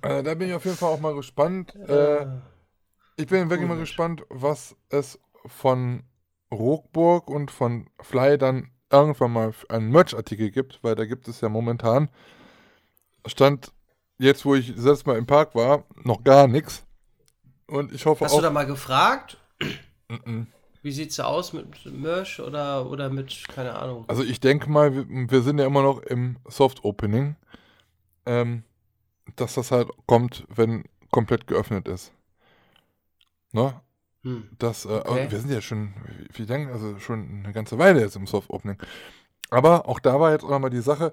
Also da bin ich auf jeden Fall auch mal gespannt. Äh, ich bin wirklich mal gespannt, was es von Rockburg und von Fly dann irgendwann mal einen Merch-Artikel gibt, weil da gibt es ja momentan, stand jetzt, wo ich letzte Mal im Park war, noch gar nichts. Und ich hoffe Hast du auch. da mal gefragt? Wie sieht's da aus mit Merch oder, oder mit, keine Ahnung. Also ich denke mal, wir, wir sind ja immer noch im Soft-Opening, ähm, dass das halt kommt, wenn komplett geöffnet ist. Ne? Hm. Das, äh, Okay. wir sind ja schon, wie, wie lange, also schon eine ganze Weile jetzt im Soft-Opening. Aber auch da war jetzt auch nochmal die Sache,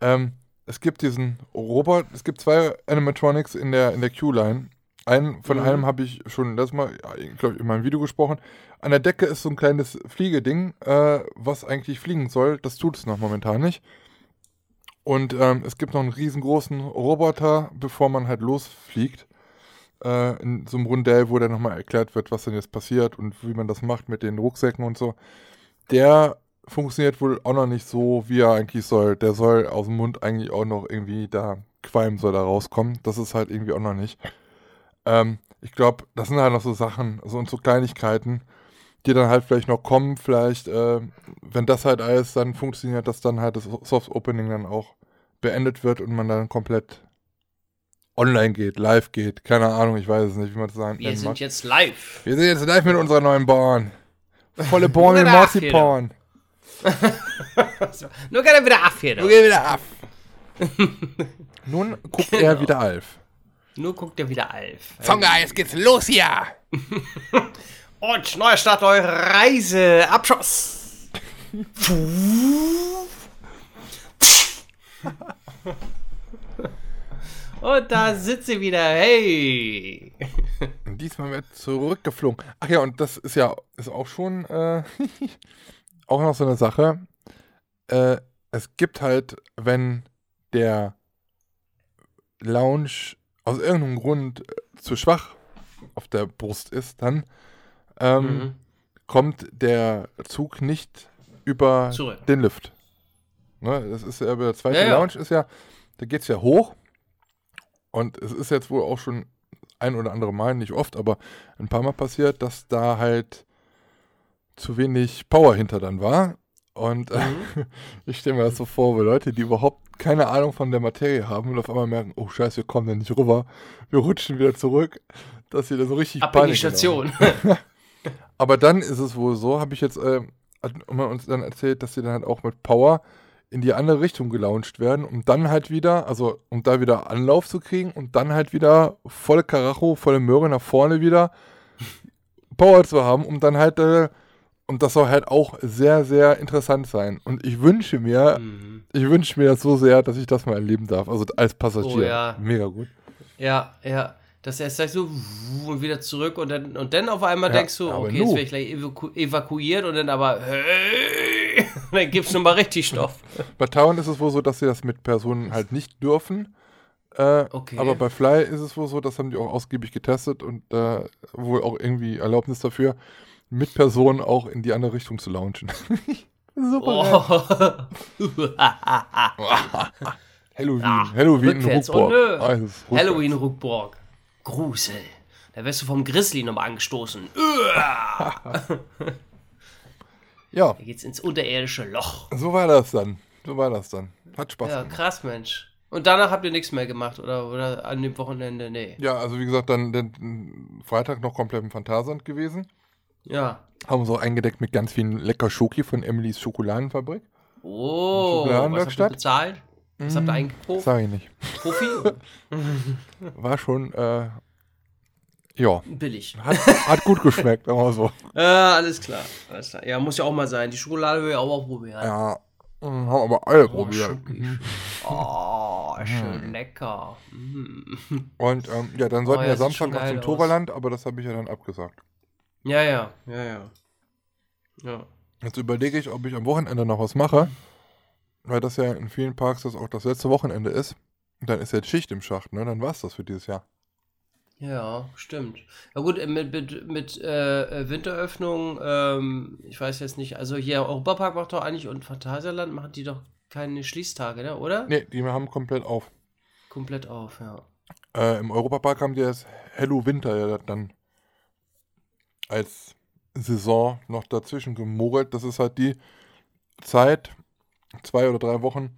ähm, es gibt diesen Roboter, es gibt zwei Animatronics in der, in der Q-Line. Einen, von Mhm. einem habe ich schon letztes Mal, ja, ich glaube, in meinem Video gesprochen. An der Decke ist so ein kleines Fliegeding, äh, was eigentlich fliegen soll. Das tut es noch momentan nicht. Und ähm, es gibt noch einen riesengroßen Roboter, bevor man halt losfliegt. Äh, in so einem Rundell, wo dann nochmal erklärt wird, was denn jetzt passiert und wie man das macht mit den Rucksäcken und so. Der funktioniert wohl auch noch nicht so, wie er eigentlich soll. Der soll aus dem Mund eigentlich auch noch irgendwie da Qualm soll da rauskommen. Das ist halt irgendwie auch noch nicht. Ähm, ich glaube, das sind halt noch so Sachen, so und so Kleinigkeiten, die dann halt vielleicht noch kommen. Vielleicht, äh, wenn das halt alles dann funktioniert, dass dann halt das Soft Opening dann auch beendet wird und man dann komplett online geht, live geht. Keine Ahnung, ich weiß es nicht, wie man das sagen Wir sind mag. jetzt live. Wir sind jetzt live mit unserer neuen Bahn. Volle Bahn mit Marzipan. [laughs] Nur gerne wieder ab hier. Nun geht wieder ab. [laughs] Nun guckt er Genau. wieder Alf. Nur guckt ihr wieder Alf. Zonga, jetzt geht's los hier. [laughs] Und neuer Start, eure Reise. Abschuss. Und da sitzt sie wieder. Hey. Und diesmal wird zurückgeflogen. Ach ja, und das ist ja ist auch schon äh, auch noch so eine Sache. Äh, es gibt halt, wenn der Lounge aus irgendeinem Grund äh, zu schwach auf der Brust ist, dann ähm, Mhm. kommt der Zug nicht über Zurück. den Lift. Ne, das ist ja über der zweite Ja, ja. Lounge ist ja, da geht es ja hoch. Und es ist jetzt wohl auch schon ein oder andere Mal, nicht oft, aber ein paar Mal passiert, dass da halt zu wenig Power hinter dann war. Und äh, [laughs] ich stelle mir das so vor, wo Leute, die überhaupt keine Ahnung von der Materie haben und auf einmal merken, oh scheiße, wir kommen da nicht rüber, wir rutschen wieder zurück, dass sie da so richtig Ab in die Panik Station. [laughs] Aber dann ist es wohl so, habe ich jetzt äh, hat man uns dann erzählt, dass sie dann halt auch mit Power in die andere Richtung gelauncht werden, um dann halt wieder, also um da wieder Anlauf zu kriegen und dann halt wieder volle Karacho, volle Möhre nach vorne wieder Power zu haben, um dann halt, äh, und das soll halt auch sehr, sehr interessant sein. Und ich wünsche mir, Mhm. ich wünsche mir das so sehr, dass ich das mal erleben darf, also als Passagier. Oh ja. Mega gut. Ja, ja. Dass er erst gleich so und wieder zurück und dann, und dann auf einmal Ja, denkst du, okay, nu. jetzt werde ich gleich evaku evakuiert und dann aber, hey, [laughs] dann gibt's schon mal richtig Stoff. Bei Town ist es wohl so, dass sie das mit Personen halt nicht dürfen. Äh, Okay. Aber bei Fly ist es wohl so, das haben die auch ausgiebig getestet und äh, wohl auch irgendwie Erlaubnis dafür, mit Personen auch in die andere Richtung zu launchen. [laughs] Super. Oh. [laughs] Halloween. Ja, Halloween. Ruckburg. Oh. Ah. Halloween Ruckburg. Grusel. Da wirst du vom Grizzly nochmal angestoßen. [laughs] Ja, Da geht's ins unterirdische Loch. so war das dann. So war das dann. Hat Spaß Ja, gemacht. krass, Mensch. Und danach habt ihr nichts mehr gemacht, oder? Oder an dem Wochenende? Nee. Ja, also wie gesagt, dann den Freitag noch komplett im Phantasand gewesen. Ja. Haben uns auch eingedeckt mit ganz vielen lecker Schoki von Emilys Schokoladenfabrik. Oh, was habt ihr Schokoladenwerkstatt? bezahlt? Was habt ihr Mm, eingekauft? Sag ich nicht. Profi? [laughs] War schon, äh, ja, Billig. hat, hat gut geschmeckt, aber so. [laughs] Ja, alles klar. Alles klar. Ja, muss ja auch mal sein. Die Schokolade will ich auch mal probieren. Ja, mm, haben aber alle Oh, probiert. Schoki. Oh, schön lecker. Mm. Und ähm, ja, dann sollten Oh ja, wir Samstag noch zum. Toverland, aber das habe ich ja dann abgesagt. Ja, ja, ja, ja. Ja. Jetzt überlege ich, ob ich am Wochenende noch was mache, weil das ja in vielen Parks das auch das letzte Wochenende ist. Und dann ist jetzt Schicht im Schacht, ne? Dann war es das für dieses Jahr. Ja, stimmt. Ja gut, äh, mit, mit, mit äh, Winteröffnung, ähm, ich weiß jetzt nicht, also hier Europapark macht doch eigentlich und Phantasialand machen die doch keine Schließtage, ne? oder? Nee, die haben komplett auf. Komplett auf, ja. Äh, Im Europapark haben die das Hello Winter ja dann als Saison noch dazwischen gemogelt. Das ist halt die Zeit, zwei oder drei Wochen,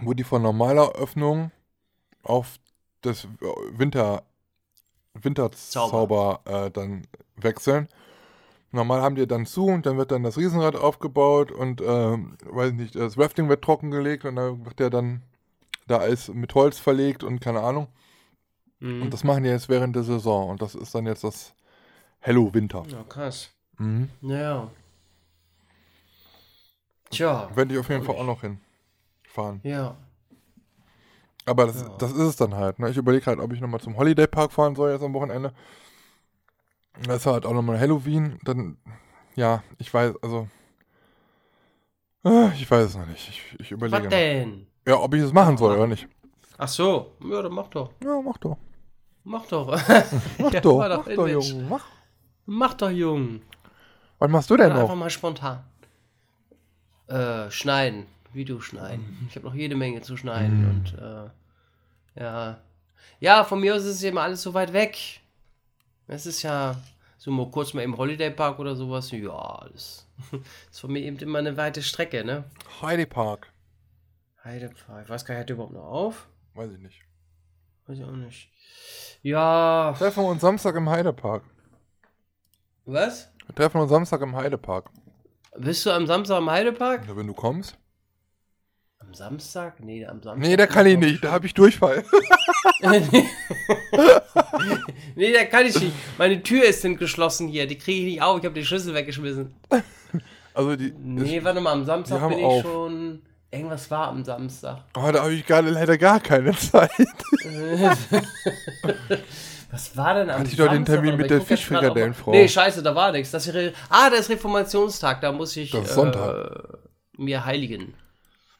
wo die von normaler Öffnung auf das Winter, Winterzauber äh, dann wechseln. Normal haben die dann zu und dann wird dann das Riesenrad aufgebaut und ähm, weiß nicht, das Rafting wird trockengelegt und dann wird der dann da Eis mit Holz verlegt und keine Ahnung. Mhm. Und das machen die jetzt während der Saison. Und das ist dann jetzt das Hello Winter. ja, krass. Mhm. Naja. Tja. Werde ich auf jeden Fall auch noch hinfahren. Ja. Aber das, Ja. das ist es dann halt. Ne? Ich überlege halt, ob ich nochmal zum Holiday Park fahren soll jetzt am Wochenende. Das ist halt auch nochmal Halloween. Dann, ja, ich weiß, also. äh, Ich weiß es noch nicht. Ich, ich überlege. Was noch. denn? Ja, ob ich es machen soll oder nicht. Ach so. Ja, dann mach doch. Ja, mach doch. Mach doch. [laughs] Mach Ja, doch. Mach doch. Junge. Mach. Mach doch, Jung. Was machst du denn Einfach noch? mal spontan. Äh, schneiden. Video schneiden. Ich habe noch jede Menge zu schneiden Mhm. und äh, ja. Ja, von mir aus ist es immer alles so weit weg. Es ist ja so mal kurz mal im Holiday Park oder sowas. Ja, das [laughs] ist von mir eben immer eine weite Strecke, ne? Heidi Park. Heidepark. Ich weiß gar nicht, hat überhaupt noch auf? Weiß ich nicht. Weiß ich auch nicht. Ja. Treffen wir uns Samstag im Heidepark. Was? Wir treffen uns Samstag im Heidepark. Bist du am Samstag am Heidepark? Ja, wenn du kommst. Am Samstag? Nee, am Samstag. Nee, da kann ich nicht. Da habe ich Durchfall. [laughs] nee, da kann ich nicht. Meine Tür ist denn geschlossen hier. Die kriege ich nicht auf. Ich habe die Schlüssel weggeschmissen. Also die. Nee, warte mal, am Samstag bin ich auf. schon. Irgendwas war am Samstag. Oh, da habe ich gerade leider gar keine Zeit. [laughs] Was war denn am Hatte ich doch den? Termin mit der Fischfrikadellenfrau. Nee, scheiße, da war nichts. Das ist Re ah, das ist Reformationstag. Da muss ich Das ist äh, Sonntag. mir heiligen.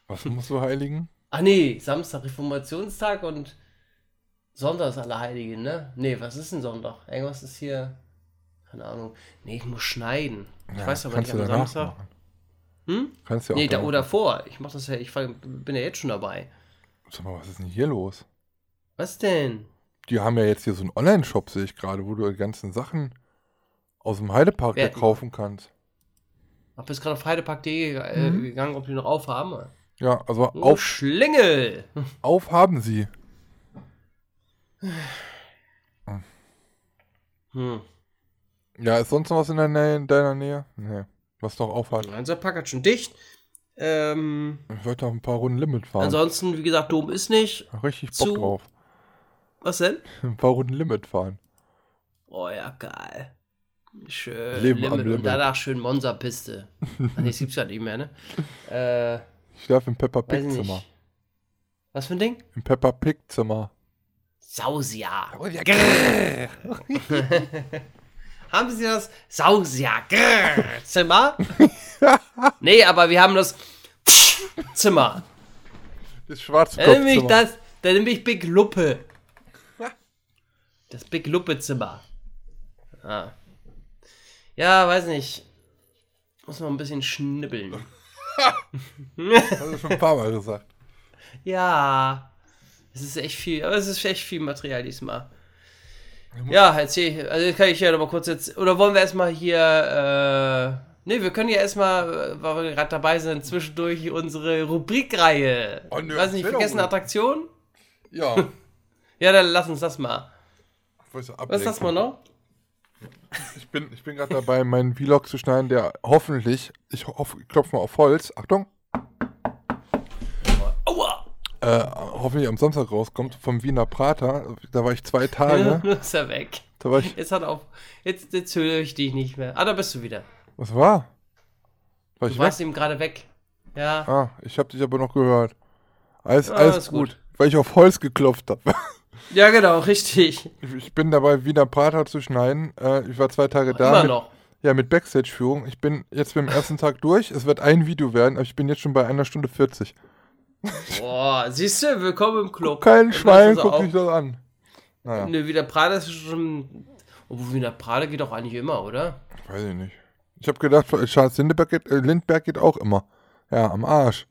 Was musst du heiligen? Ah, nee, Samstag Reformationstag und Sonntag ist Allerheiligen, ne? Nee, was ist denn Sonntag? Irgendwas ist hier. Keine Ahnung. Nee, ich muss schneiden. Ich Ja, weiß aber nicht, kannst am Samstag. machen. Hm? Kannst du ja auch Nee, da, oder vor. Ich mach das ja, ich bin ja jetzt schon dabei. Sag mal, was ist denn hier los? Was denn? Die haben ja jetzt hier so einen Online-Shop, sehe ich gerade, wo du die ganzen Sachen aus dem Heidepark ja kaufen kannst. Hab jetzt gerade auf heidepark.de äh, Mhm. gegangen, ob die noch aufhaben. Ja, also Oh, auf, Schlingel! [laughs] auf haben sie. [sighs] Hm. Ja, ist sonst noch was in, der Nähe, in deiner Nähe? Nee. Was noch auf hat. Unser Park hat schon dicht. Ähm, Ich wollte noch ein paar Runden Limit fahren. ansonsten, wie gesagt, Dom ist nicht. Richtig Bock zu- drauf. Was denn? [laughs] Ein paar Runden Limit fahren. Oh ja, geil. Schön. Leben am Limit. Und Limit. danach schön Monza-Piste. Ach, [laughs] nee, das gibt's ja nicht mehr, ne? Äh, Ich darf im Peppa Pig Zimmer. Was für ein Ding? Im Peppa Pig Zimmer. Sausia. Oh, ja, [laughs] Haben Sie das Sausia Zimmer? nee, aber wir haben das Zimmer. Das schwarze Dann nehme ich das, dann nehme ich Big Luppe. Das Big Luppe Zimmer. Ah. Ja, weiß nicht. Muss noch ein bisschen schnibbeln. [laughs] Hast du schon ein paar Mal gesagt. Ja. Es ist echt viel, aber es ist echt viel Material diesmal. Ja, erzähl, also das kann ich ja noch mal kurz jetzt, oder wollen wir erstmal hier, äh, nee, wir können ja erstmal, äh, weil wir gerade dabei sind, zwischendurch unsere Rubrikreihe. Oh, nö, Weiß nicht, mal. Attraktion? Ja. [laughs] Ja, dann lass uns das mal. Was ist Was das mal noch? Ich bin, ich bin gerade dabei, meinen Vlog zu schneiden, der hoffentlich, ich hoffe, ich klopfe mal auf Holz, Achtung, Aua! äh, hoffentlich am Samstag rauskommt, vom Wiener Prater. Da war ich zwei Ja, Tage. Nun [laughs] ist er weg. Da war ich, Jetzt hat auf. Jetzt, jetzt höre ich dich nicht mehr. Ah, da bist du wieder. was war? War Du ich weg? warst eben gerade weg. Ja. Ah, ich habe dich aber noch gehört. Alles, Ah, alles gut. gut. Weil ich auf Holz geklopft habe. [laughs] Ja, genau, richtig. Ich, bin dabei, Wiener Prater zu schneiden. Äh, ich war zwei Tage da. Immer mit, noch. Ja, mit Backstage-Führung. Ich bin jetzt beim ersten Tag durch. Es wird ein Video werden, aber ich bin jetzt schon bei einer Stunde 40. Boah, siehst du, willkommen im Club. Kein Schwein guckt auch- mich das an. Naja, Ne, wieder Prada ist schon. Obwohl, wieder Prada geht doch eigentlich immer, oder? weiß ich nicht. Ich habe gedacht, Charles Lindbergh geht, äh, Lindbergh geht auch immer. Ja, am Arsch.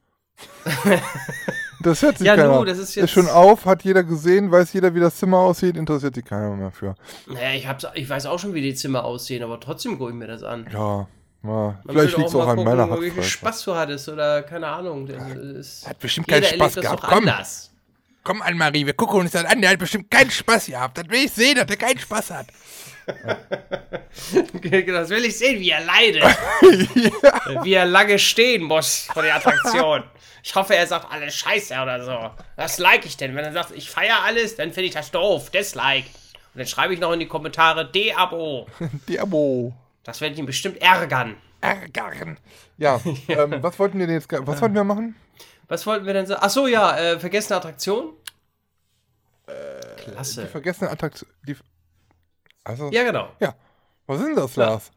[laughs] das hört sich Ja, keiner. nu, das ist jetzt- schon auf, hat jeder gesehen, weiß jeder, wie das Zimmer aussieht, interessiert sich keiner mehr für. Naja, ich, hab's, ich weiß auch schon, wie die Zimmer aussehen, aber trotzdem gucke ich mir das an. Ja, ja vielleicht liegt es auch mal an meiner viel Hackfleisch. Spaß du hattest oder keine Ahnung. Das ist, Hat bestimmt keinen Spaß gehabt. Komm, anders. komm Anne-Marie, wir gucken uns das an. Der hat bestimmt keinen Spaß gehabt. Das will ich sehen, dass er keinen Spaß hat. [laughs] Genau, das will ich sehen, wie er leidet. [laughs] Wie er lange stehen muss vor der Attraktion. Ich hoffe, er sagt alles scheiße oder so. Was like ich denn? Wenn er sagt, ich feiere alles, dann finde ich das doof. Dislike. Und dann schreibe ich noch in die Kommentare De-Abo. [laughs] Diabo. Das werde ich ihn bestimmt ärgern. Ärgern. Ja, ähm, was wollten wir denn jetzt, was wollten wir machen? Was wollten wir denn sagen? Achso, ja, äh, vergessene Attraktion? Die Klasse. vergessene Attraktion. Die, also, Ja, genau. ja. Was ist denn das, Lars?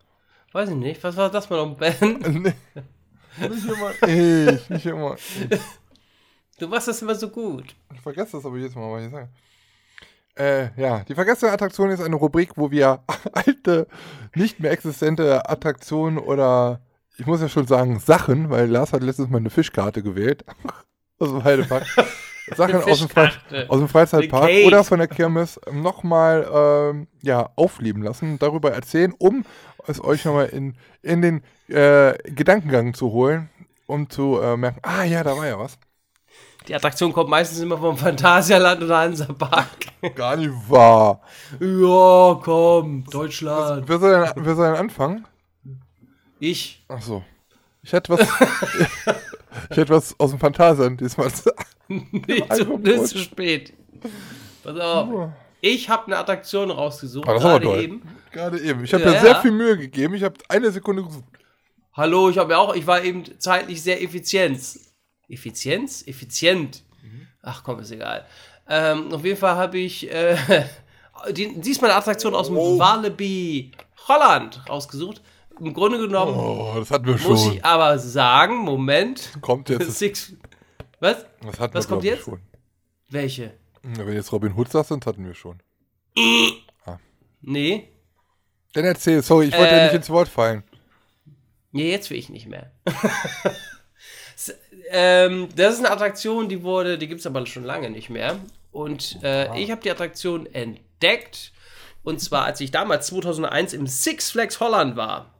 Weiß ich nicht. Was war das mal um Ben? [laughs] Nee. Nicht immer ich, nicht immer ich. [laughs] Du machst das immer so gut. Ich vergesse das aber jedes Mal, was ich sage. Äh, ja, die vergessene Attraktion ist eine Rubrik, wo wir [laughs] alte, nicht mehr existente Attraktionen oder, ich muss ja schon sagen, Sachen, weil Lars hat letztens mal eine Fischkarte gewählt. aus dem Heidepark. [laughs] Sachen aus dem, Fre aus dem Freizeitpark oder von der Kirmes nochmal ähm, ja, aufleben lassen, darüber erzählen, um es euch nochmal in, in den äh, Gedankengang zu holen, um zu äh, merken, ah ja, da war ja was. Die Attraktion kommt meistens immer vom Phantasialand oder Hansapark. [laughs] Gar nicht wahr. ja, komm, Deutschland. Wer soll denn, wer soll denn anfangen? Ich. Ach so. Ich hätte was. [laughs] ich hätte was aus dem Phantasialand diesmal. [laughs] Nee, Einfach zu, spät. Pass auf. Ich habe eine Attraktion rausgesucht. Ah, das ist aber gerade toll. eben. Gerade eben. Ich habe Ja, mir sehr ja. viel Mühe gegeben. Ich habe eine Sekunde gesucht. Hallo, ich habe ja auch, ich war eben zeitlich sehr effizient. Effizienz? Effizient. Ach komm, ist egal. Ähm, auf jeden Fall habe ich äh, [laughs] die, diesmal eine Attraktion aus dem Oh. Walibi Holland rausgesucht. Im Grunde genommen Oh, das hatten wir muss schon. ich aber sagen, Moment. Kommt jetzt. [laughs] Six. Was? Das hatten was wir, kommt jetzt? Schon. Welche? Wenn du jetzt Robin Hood sagst, dann hatten wir schon. Nee. Dann erzähl, sorry, ich wollte Äh, ja nicht ins Wort fallen. Nee, jetzt will ich nicht mehr. [laughs] Ähm, das ist eine Attraktion, die wurde, die gibt es aber schon lange nicht mehr. Und äh, ich habe die Attraktion entdeckt. Und zwar, als ich damals 2001 im Six Flags Holland war.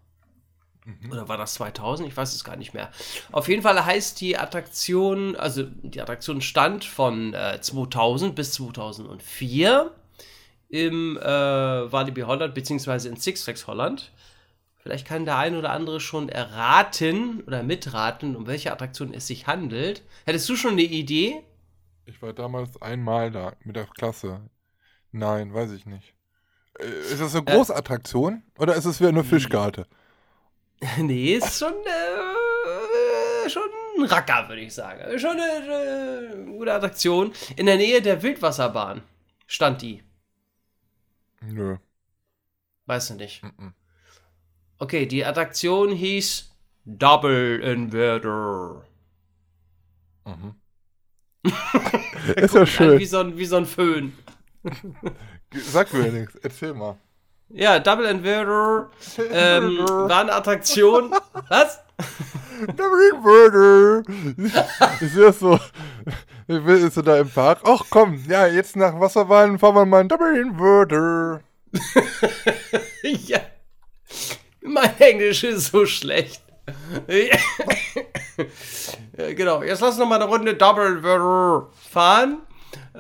Oder war das 2000? Ich weiß es gar nicht mehr. Auf jeden Fall heißt die Attraktion, also die Attraktion stand von äh, 2000 bis 2004 im äh, Walibi Holland, beziehungsweise in Six Flags Holland. Vielleicht kann der ein oder andere schon erraten oder mitraten, um welche Attraktion es sich handelt. Hättest du schon eine Idee? Ich war damals einmal da mit der Klasse. Nein, weiß ich nicht. Äh, Ist das eine Großattraktion oder ist es wieder eine Fischgarte? [laughs] nee, ist schon, äh, schon ein Racker, würde ich sagen. Schon eine, äh, gute Attraktion. In der Nähe der Wildwasserbahn stand die. Nö. Weißt du nicht. Mhm. Okay, die Attraktion hieß Double Inverter. Mhm. [laughs] ist ja Wie schön. so ein, wie so ein Föhn. Sag mir nichts. Erzähl mal. Ja, Double Inverter ähm, war eine Attraktion. Was? Double. Ich sehe das so. Ich will, ist so da im Park. Ach komm, ja, jetzt nach Wasserbahn fahren wir mal einen Double Inverter. [laughs] ja. Mein Englisch ist so schlecht. ja, [laughs] genau, jetzt lass noch mal eine Runde Double Inverter fahren.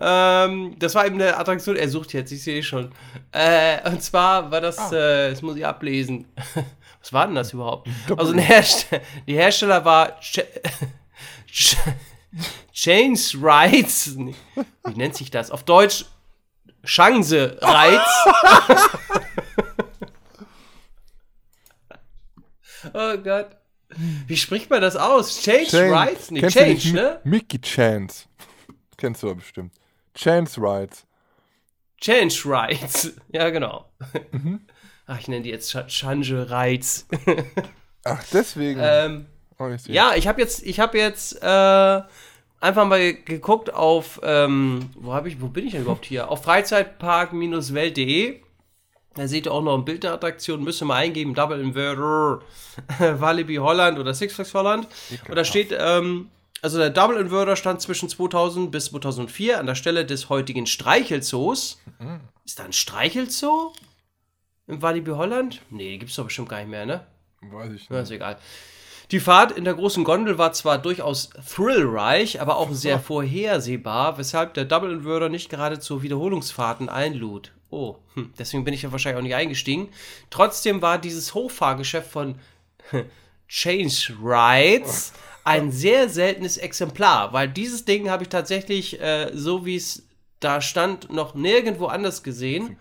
Ähm, das war eben eine Attraktion, er sucht jetzt, ich sehe schon. Äh, und zwar war das, äh, das muss ich ablesen. [laughs] Was war denn das überhaupt? Also ein Herst die Hersteller war Ch Ch Chains Rides. Wie nennt sich das? Auf Deutsch Chance Rides. [laughs] oh Gott. Wie spricht man das aus? Change Rides? Nee, Kennst Change, ne? Mickey Chance. Kennst du doch bestimmt. Chance Rides. Change Rides. [laughs] Ja, genau. Mhm. [laughs] Ach, ich nenne die jetzt Ch Change Rides. [laughs] Ach, deswegen. ähm, oh, ich. Ja, ich habe jetzt, ich habe jetzt äh, einfach mal geguckt auf, ähm, wo habe ich, wo bin ich denn überhaupt hier? Auf Freizeitpark-welt.de. Da seht ihr auch noch ein Bild der Attraktion. Müsst ihr mal eingeben, Double Inverter, Walibi Holland oder Six Flags Holland. Und da steht, ähm, also der Double Inverter stand zwischen 2000 bis 2004 an der Stelle des heutigen Streichelzoos. Ist da ein Streichelzoo im Walibi Holland? Nee, gibt's doch bestimmt gar nicht mehr, ne? Weiß ich Ja, nicht. ist egal. Die Fahrt in der großen Gondel war zwar durchaus thrillreich, aber auch sehr [laughs] vorhersehbar, weshalb der Double Inverter nicht gerade zu Wiederholungsfahrten einlud. Oh, hm, deswegen bin ich ja wahrscheinlich auch nicht eingestiegen. Trotzdem war dieses Hochfahrgeschäft von [laughs] Change Rides [laughs] ein sehr seltenes Exemplar, weil dieses Ding habe ich tatsächlich, äh, so wie es da stand, noch nirgendwo anders gesehen.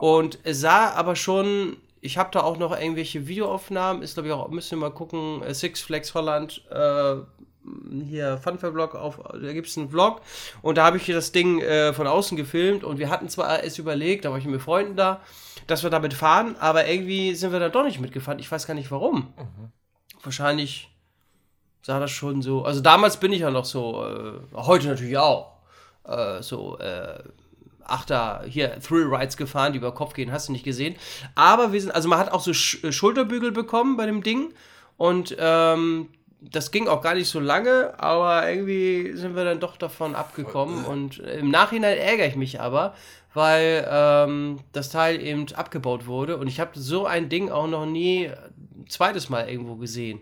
Und es sah aber schon, ich habe da auch noch irgendwelche Videoaufnahmen, ist glaube ich auch, müssen wir mal gucken, äh, Six Flags Holland, äh, hier Funfair-Vlog, auf, da gibt es einen Vlog und da habe ich hier das Ding äh, von außen gefilmt und wir hatten zwar es überlegt, da war ich mit Freunden da, dass wir damit fahren, aber irgendwie sind wir da doch nicht mitgefahren. Ich weiß gar nicht warum. Wahrscheinlich sah das schon so, also damals bin ich ja noch so, äh, heute natürlich auch, äh, so, äh, Achter, hier, Thrill Rides gefahren, die über Kopf gehen, hast du nicht gesehen. Aber wir sind, also man hat auch so Sch äh, Schulterbügel bekommen bei dem Ding und ähm, das ging auch gar nicht so lange, aber irgendwie sind wir dann doch davon abgekommen und im Nachhinein ärgere ich mich aber, weil ähm, das Teil eben abgebaut wurde und ich habe so ein Ding auch noch nie ein zweites Mal irgendwo gesehen.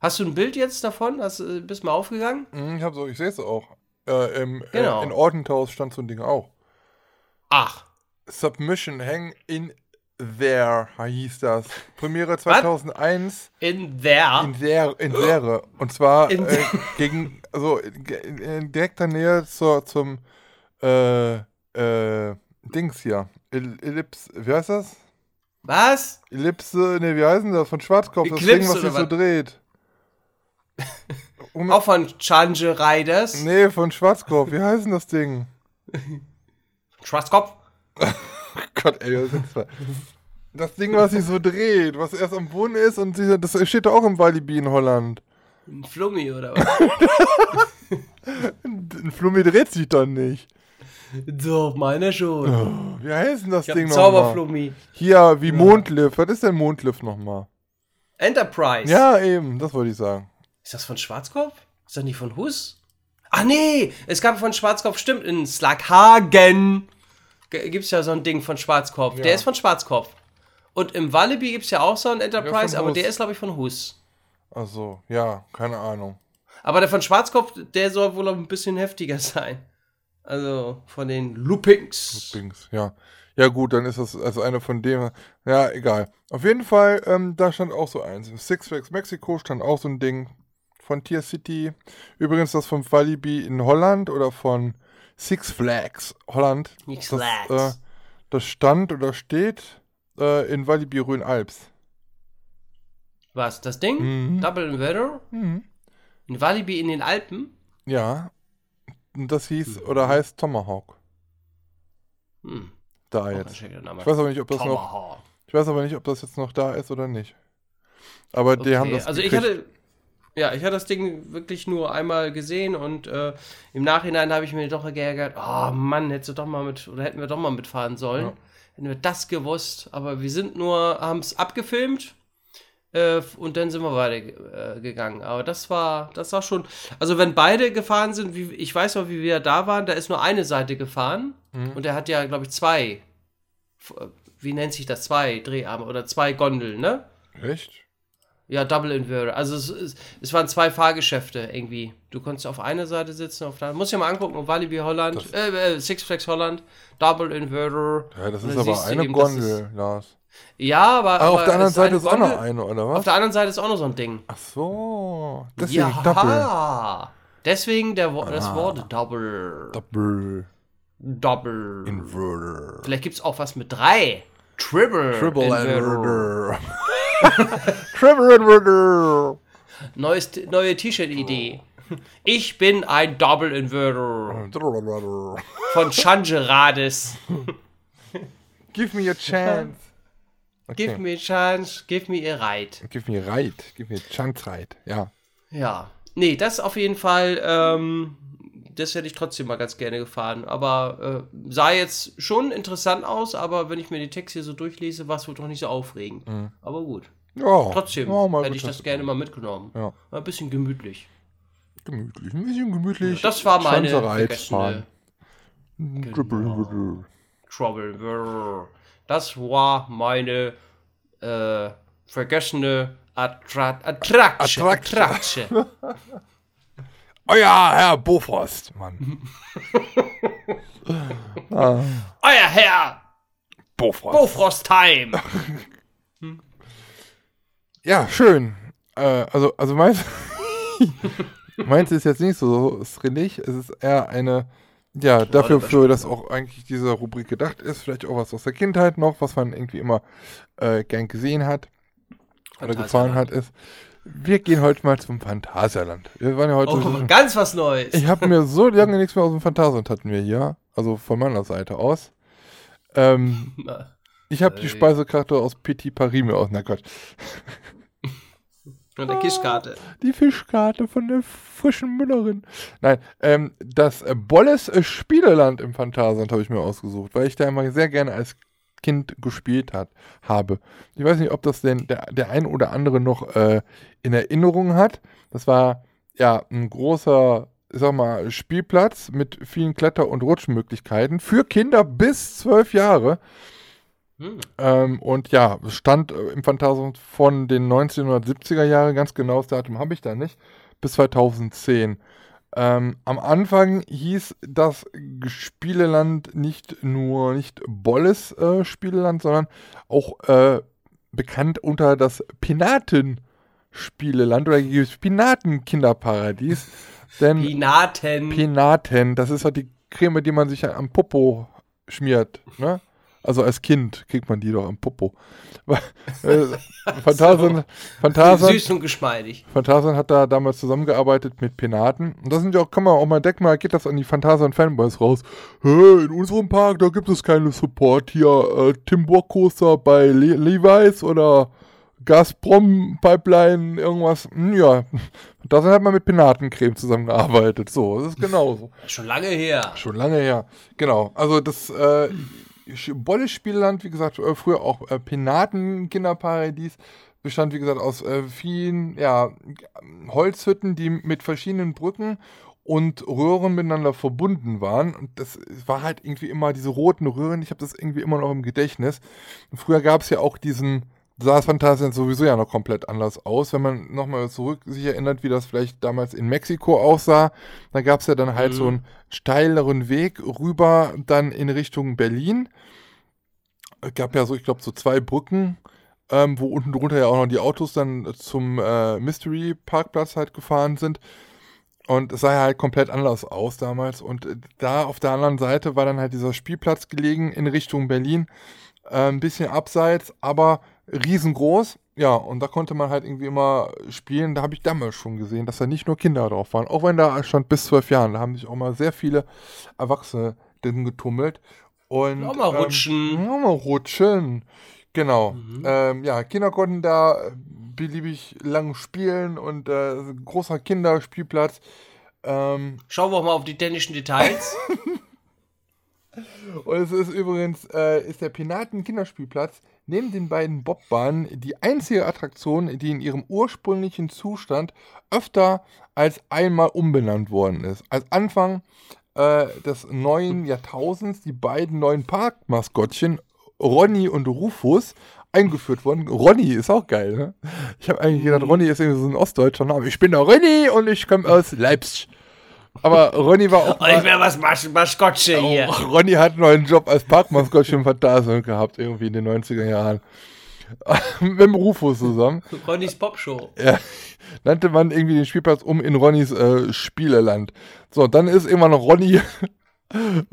Hast du ein Bild jetzt davon? Hast, äh, bist mal aufgegangen? Hm, Ich, so, ich sehe es auch. Äh, im, Genau. äh, in Ordenthaus stand so ein Ding auch. Ach, Submission Hang in There hieß das. Premiere 2001 in there. in there in there und zwar In äh, [laughs] gegen also in, in direkter Nähe zur zum äh, äh, Dings hier El Ellipse wie heißt das Was? Ellipse ne wie heißt denn das von Schwarzkopf das Eclipse Ding was sich so dreht um, Auch von Change Riders. nee von Schwarzkopf wie heißt denn das Ding Schwarzkopf. [laughs] Gott ey das, ist, das Ding was sich so dreht was erst am Boden ist und dieser, das steht doch auch im Walibi in Holland Ein Flummi oder was? [laughs] ein Flummi dreht sich doch nicht Doch, meine schon. wie heißt denn das Ich Ding nochmal? Zauberflummi. Hier, wie Mondlift. Was ist denn Mondlift nochmal? Enterprise. Ja, eben, das wollte ich sagen. Ist das von Schwarzkopf? Ist das nicht von Hus? Ah, nee! Es gab von Schwarzkopf, stimmt, in Slaghagen g- gibt's ja so ein Ding von Schwarzkopf. Der Ja. ist von Schwarzkopf. Und im Walibi gibt es ja auch so einen Enterprise, von aber der ist, glaube ich, von Hus. Also, ja, keine Ahnung. Aber der von Schwarzkopf, der soll wohl noch ein bisschen heftiger [laughs] sein. Also von den Loopings. Dings, ja. Ja, gut, dann ist das also eine von denen. Ja, egal. Auf jeden Fall, ähm, da stand auch so eins. Im Six Flags Mexiko stand auch so ein Ding Tier City. Übrigens das von Walibi in Holland oder von Six Flags Holland. Six das, Flags. Äh, das stand oder steht äh, in Walibi Rhön-Alps. Was, das Ding? Mhm. Double Inverter? Mhm. In Walibi in den Alpen? Ja. Das hieß oder heißt Tomahawk. Hm. Da jetzt. Ich weiß aber nicht, ob das noch. Tomahawk. Ich weiß aber nicht, ob das jetzt noch da ist oder nicht. Aber die Okay, haben das. Also ich gekriegt. hatte, ja, ich hatte das Ding wirklich nur einmal gesehen und äh, im Nachhinein habe ich mir doch geärgert, oh Mann, hättest du doch mal mit, oder hätten wir doch mal mitfahren sollen. Ja. Hätten wir das gewusst, aber wir sind nur, haben es abgefilmt äh, und dann sind wir weitergegangen. Äh, aber das war, das war schon, also wenn beide gefahren sind, wie, ich weiß noch, wie wir da waren, da ist nur eine Seite gefahren Mhm. und der hat ja, glaube ich, zwei, wie nennt sich das, zwei Dreharme oder zwei Gondeln, ne? Echt? Ja, Double Inverter. Also es, es, es waren zwei Fahrgeschäfte irgendwie. Du konntest auf einer Seite sitzen, auf der anderen. Muss ja mal angucken, Walibi Holland, äh, äh, Six Flags Holland, Double Inverter. Ja, das ist aber eine eben, Gondel, Lars. Ja, aber, Ah, auf aber der anderen Seite ist auch Gondel- noch eine, oder Auf was? der anderen Seite ist auch noch so ein Ding. Ach so. Deswegen. Ja. Deswegen der, Wo- das Ah. Wort Double. Doppel. Double. Inverter. Vielleicht gibt es auch was mit drei. Triple. Triple Inverter. Inverter. [laughs] [laughs] Triple Inverter. Neues, neue T-Shirt-Idee. Ich bin ein Double Inverter. Von Changerades. Give me a chance. Okay. Give me a chance, give me a ride. Give me right. Give me a chance right. Ja. Ja. Nee, das auf jeden Fall, ähm, das hätte ich trotzdem mal ganz gerne gefahren. Aber äh, sah jetzt schon interessant aus, aber wenn ich mir die Texte hier so durchlese, war es wohl doch nicht so aufregend. Aber gut. Ja. Trotzdem ja, hätte ich das gerne mal mitgenommen. Ja. Ein bisschen gemütlich. Gemütlich. Ein bisschen gemütlich. Das war meine vergessene Inverter. Trouble. Das war meine äh, vergessene Attra Attraction. Attraction. [laughs] Ja, Herr Bofrost, Mann. [laughs] ah, Euer Herr, Bofrost. Bofrost Time. Ja, schön. Äh, also, also meins, [laughs] meins ist jetzt nicht so thrillig. Es ist eher eine, ja, dafür, das für das auch eigentlich diese Rubrik gedacht ist. Vielleicht auch was aus der Kindheit noch, was man irgendwie immer äh, gern gesehen hat oder gefahren hat, ist. Wir gehen heute mal zum Phantasialand. Wir waren ja heute. Oh, ganz was Neues. ich habe mir so lange nichts mehr aus dem Phantasialand hatten wir hier. Also von meiner Seite aus. Ähm, [laughs] ich habe die. Speisekarte aus Petit Paris mir aus. Na Gott. Und der Kischkarte. Die Fischkarte von der frischen Müllerin. Nein, ähm, das Bolles Spieleland im Phantasialand habe ich mir ausgesucht, weil ich da immer sehr gerne als Kind gespielt hat, habe. Ich weiß nicht, ob das denn der, der ein oder andere noch äh, in Erinnerung hat. Das war ja ein großer, sag mal, Spielplatz mit vielen Kletter- und Rutschmöglichkeiten für Kinder bis zwölf Jahre. Hm. Ähm, und ja, es stand äh, im Phantasialand von den 1970er Jahren, ganz genau das Datum habe ich da nicht, bis 2010. Ähm, am Anfang hieß das Spieleland nicht nur nicht Bolles äh, Spieleland, sondern auch äh, bekannt unter das Pinaten-Spieleland oder das Pinaten-Kinderparadies. [laughs] Denn Pinaten. Pinaten, das ist halt die Creme, die man sich am Popo schmiert, ne? Also als Kind kriegt man die doch am Popo. [laughs] Äh, [laughs] Phantasien, Phantasien, Süß und geschmeidig. Phantasien hat da damals zusammengearbeitet mit Penaten. Und das sind ja auch, kann man auch mal entdecken, mal geht das an die Phantasien Fanboys raus. Hey, in unserem Park, da gibt es keine Support hier. Äh, Timburg-Coaster bei Le Levi's oder Gazprom Pipeline, irgendwas. Hm, ja, da hat man mit Penatencreme zusammengearbeitet. So, das ist genauso. [laughs] Schon lange her. Schon lange her. Genau. Also das äh, Bolle-Spielland, wie gesagt, äh, früher auch äh, Penaten-Kinderparadies, bestand, wie gesagt, aus äh, vielen ja, Holzhütten, die mit verschiedenen Brücken und Röhren miteinander verbunden waren. Und das war halt irgendwie immer diese roten Röhren. Ich habe das irgendwie immer noch im Gedächtnis. Früher gab es ja auch diesen, sah das Phantasialand sowieso ja noch komplett anders aus. Wenn man nochmal zurück sich erinnert, wie das vielleicht damals in Mexiko aussah, da gab es ja dann halt Mhm. so einen steileren Weg rüber dann in Richtung Berlin. Es gab ja so, ich glaube, so zwei Brücken, ähm, wo unten drunter ja auch noch die Autos dann zum äh, Mystery Parkplatz halt gefahren sind. Und es sah ja halt komplett anders aus damals. Und äh, da auf der anderen Seite war dann halt dieser Spielplatz gelegen in Richtung Berlin. Äh, ein bisschen abseits, aber riesengroß. Ja, und da konnte man halt irgendwie immer spielen. Da habe ich damals schon gesehen, dass da nicht nur Kinder drauf waren. Auch wenn da stand bis zwölf Jahren. Da haben sich auch mal sehr viele Erwachsene drin getummelt. Und, Auch mal rutschen. Ähm, auch mal rutschen. Genau. Mhm. Ähm, ja, Kinder konnten da äh, beliebig lang spielen und äh, großer Kinderspielplatz. Ähm, Schauen wir mal auf die technischen Details. [laughs] und es ist übrigens, äh, ist der Pinaten Kinderspielplatz neben den beiden Bobbahnen die einzige Attraktion, die in ihrem ursprünglichen Zustand öfter als einmal umbenannt worden ist. Als Anfang äh, des neuen Jahrtausends die beiden neuen Parkmaskottchen Ronny und Rufus eingeführt wurden. Ronny ist auch geil, ne? Ich habe eigentlich gedacht, Ronny ist irgendwie so ein ostdeutscher Name. Ich bin der Ronny und ich komme aus Leipzig. Aber Ronny war auch [laughs] ich will was Mas Maskottche hier. Oh, Ronny hat einen neuen Job als Parkmaskottchen Phantasialand gehabt, irgendwie in den 90er Jahren. [laughs] Mit dem Rufus zusammen. Ronnys Popshow. Ja, nannte man irgendwie den Spielplatz um in Ronnys äh, Spieleland. So, dann ist irgendwann noch Ronny.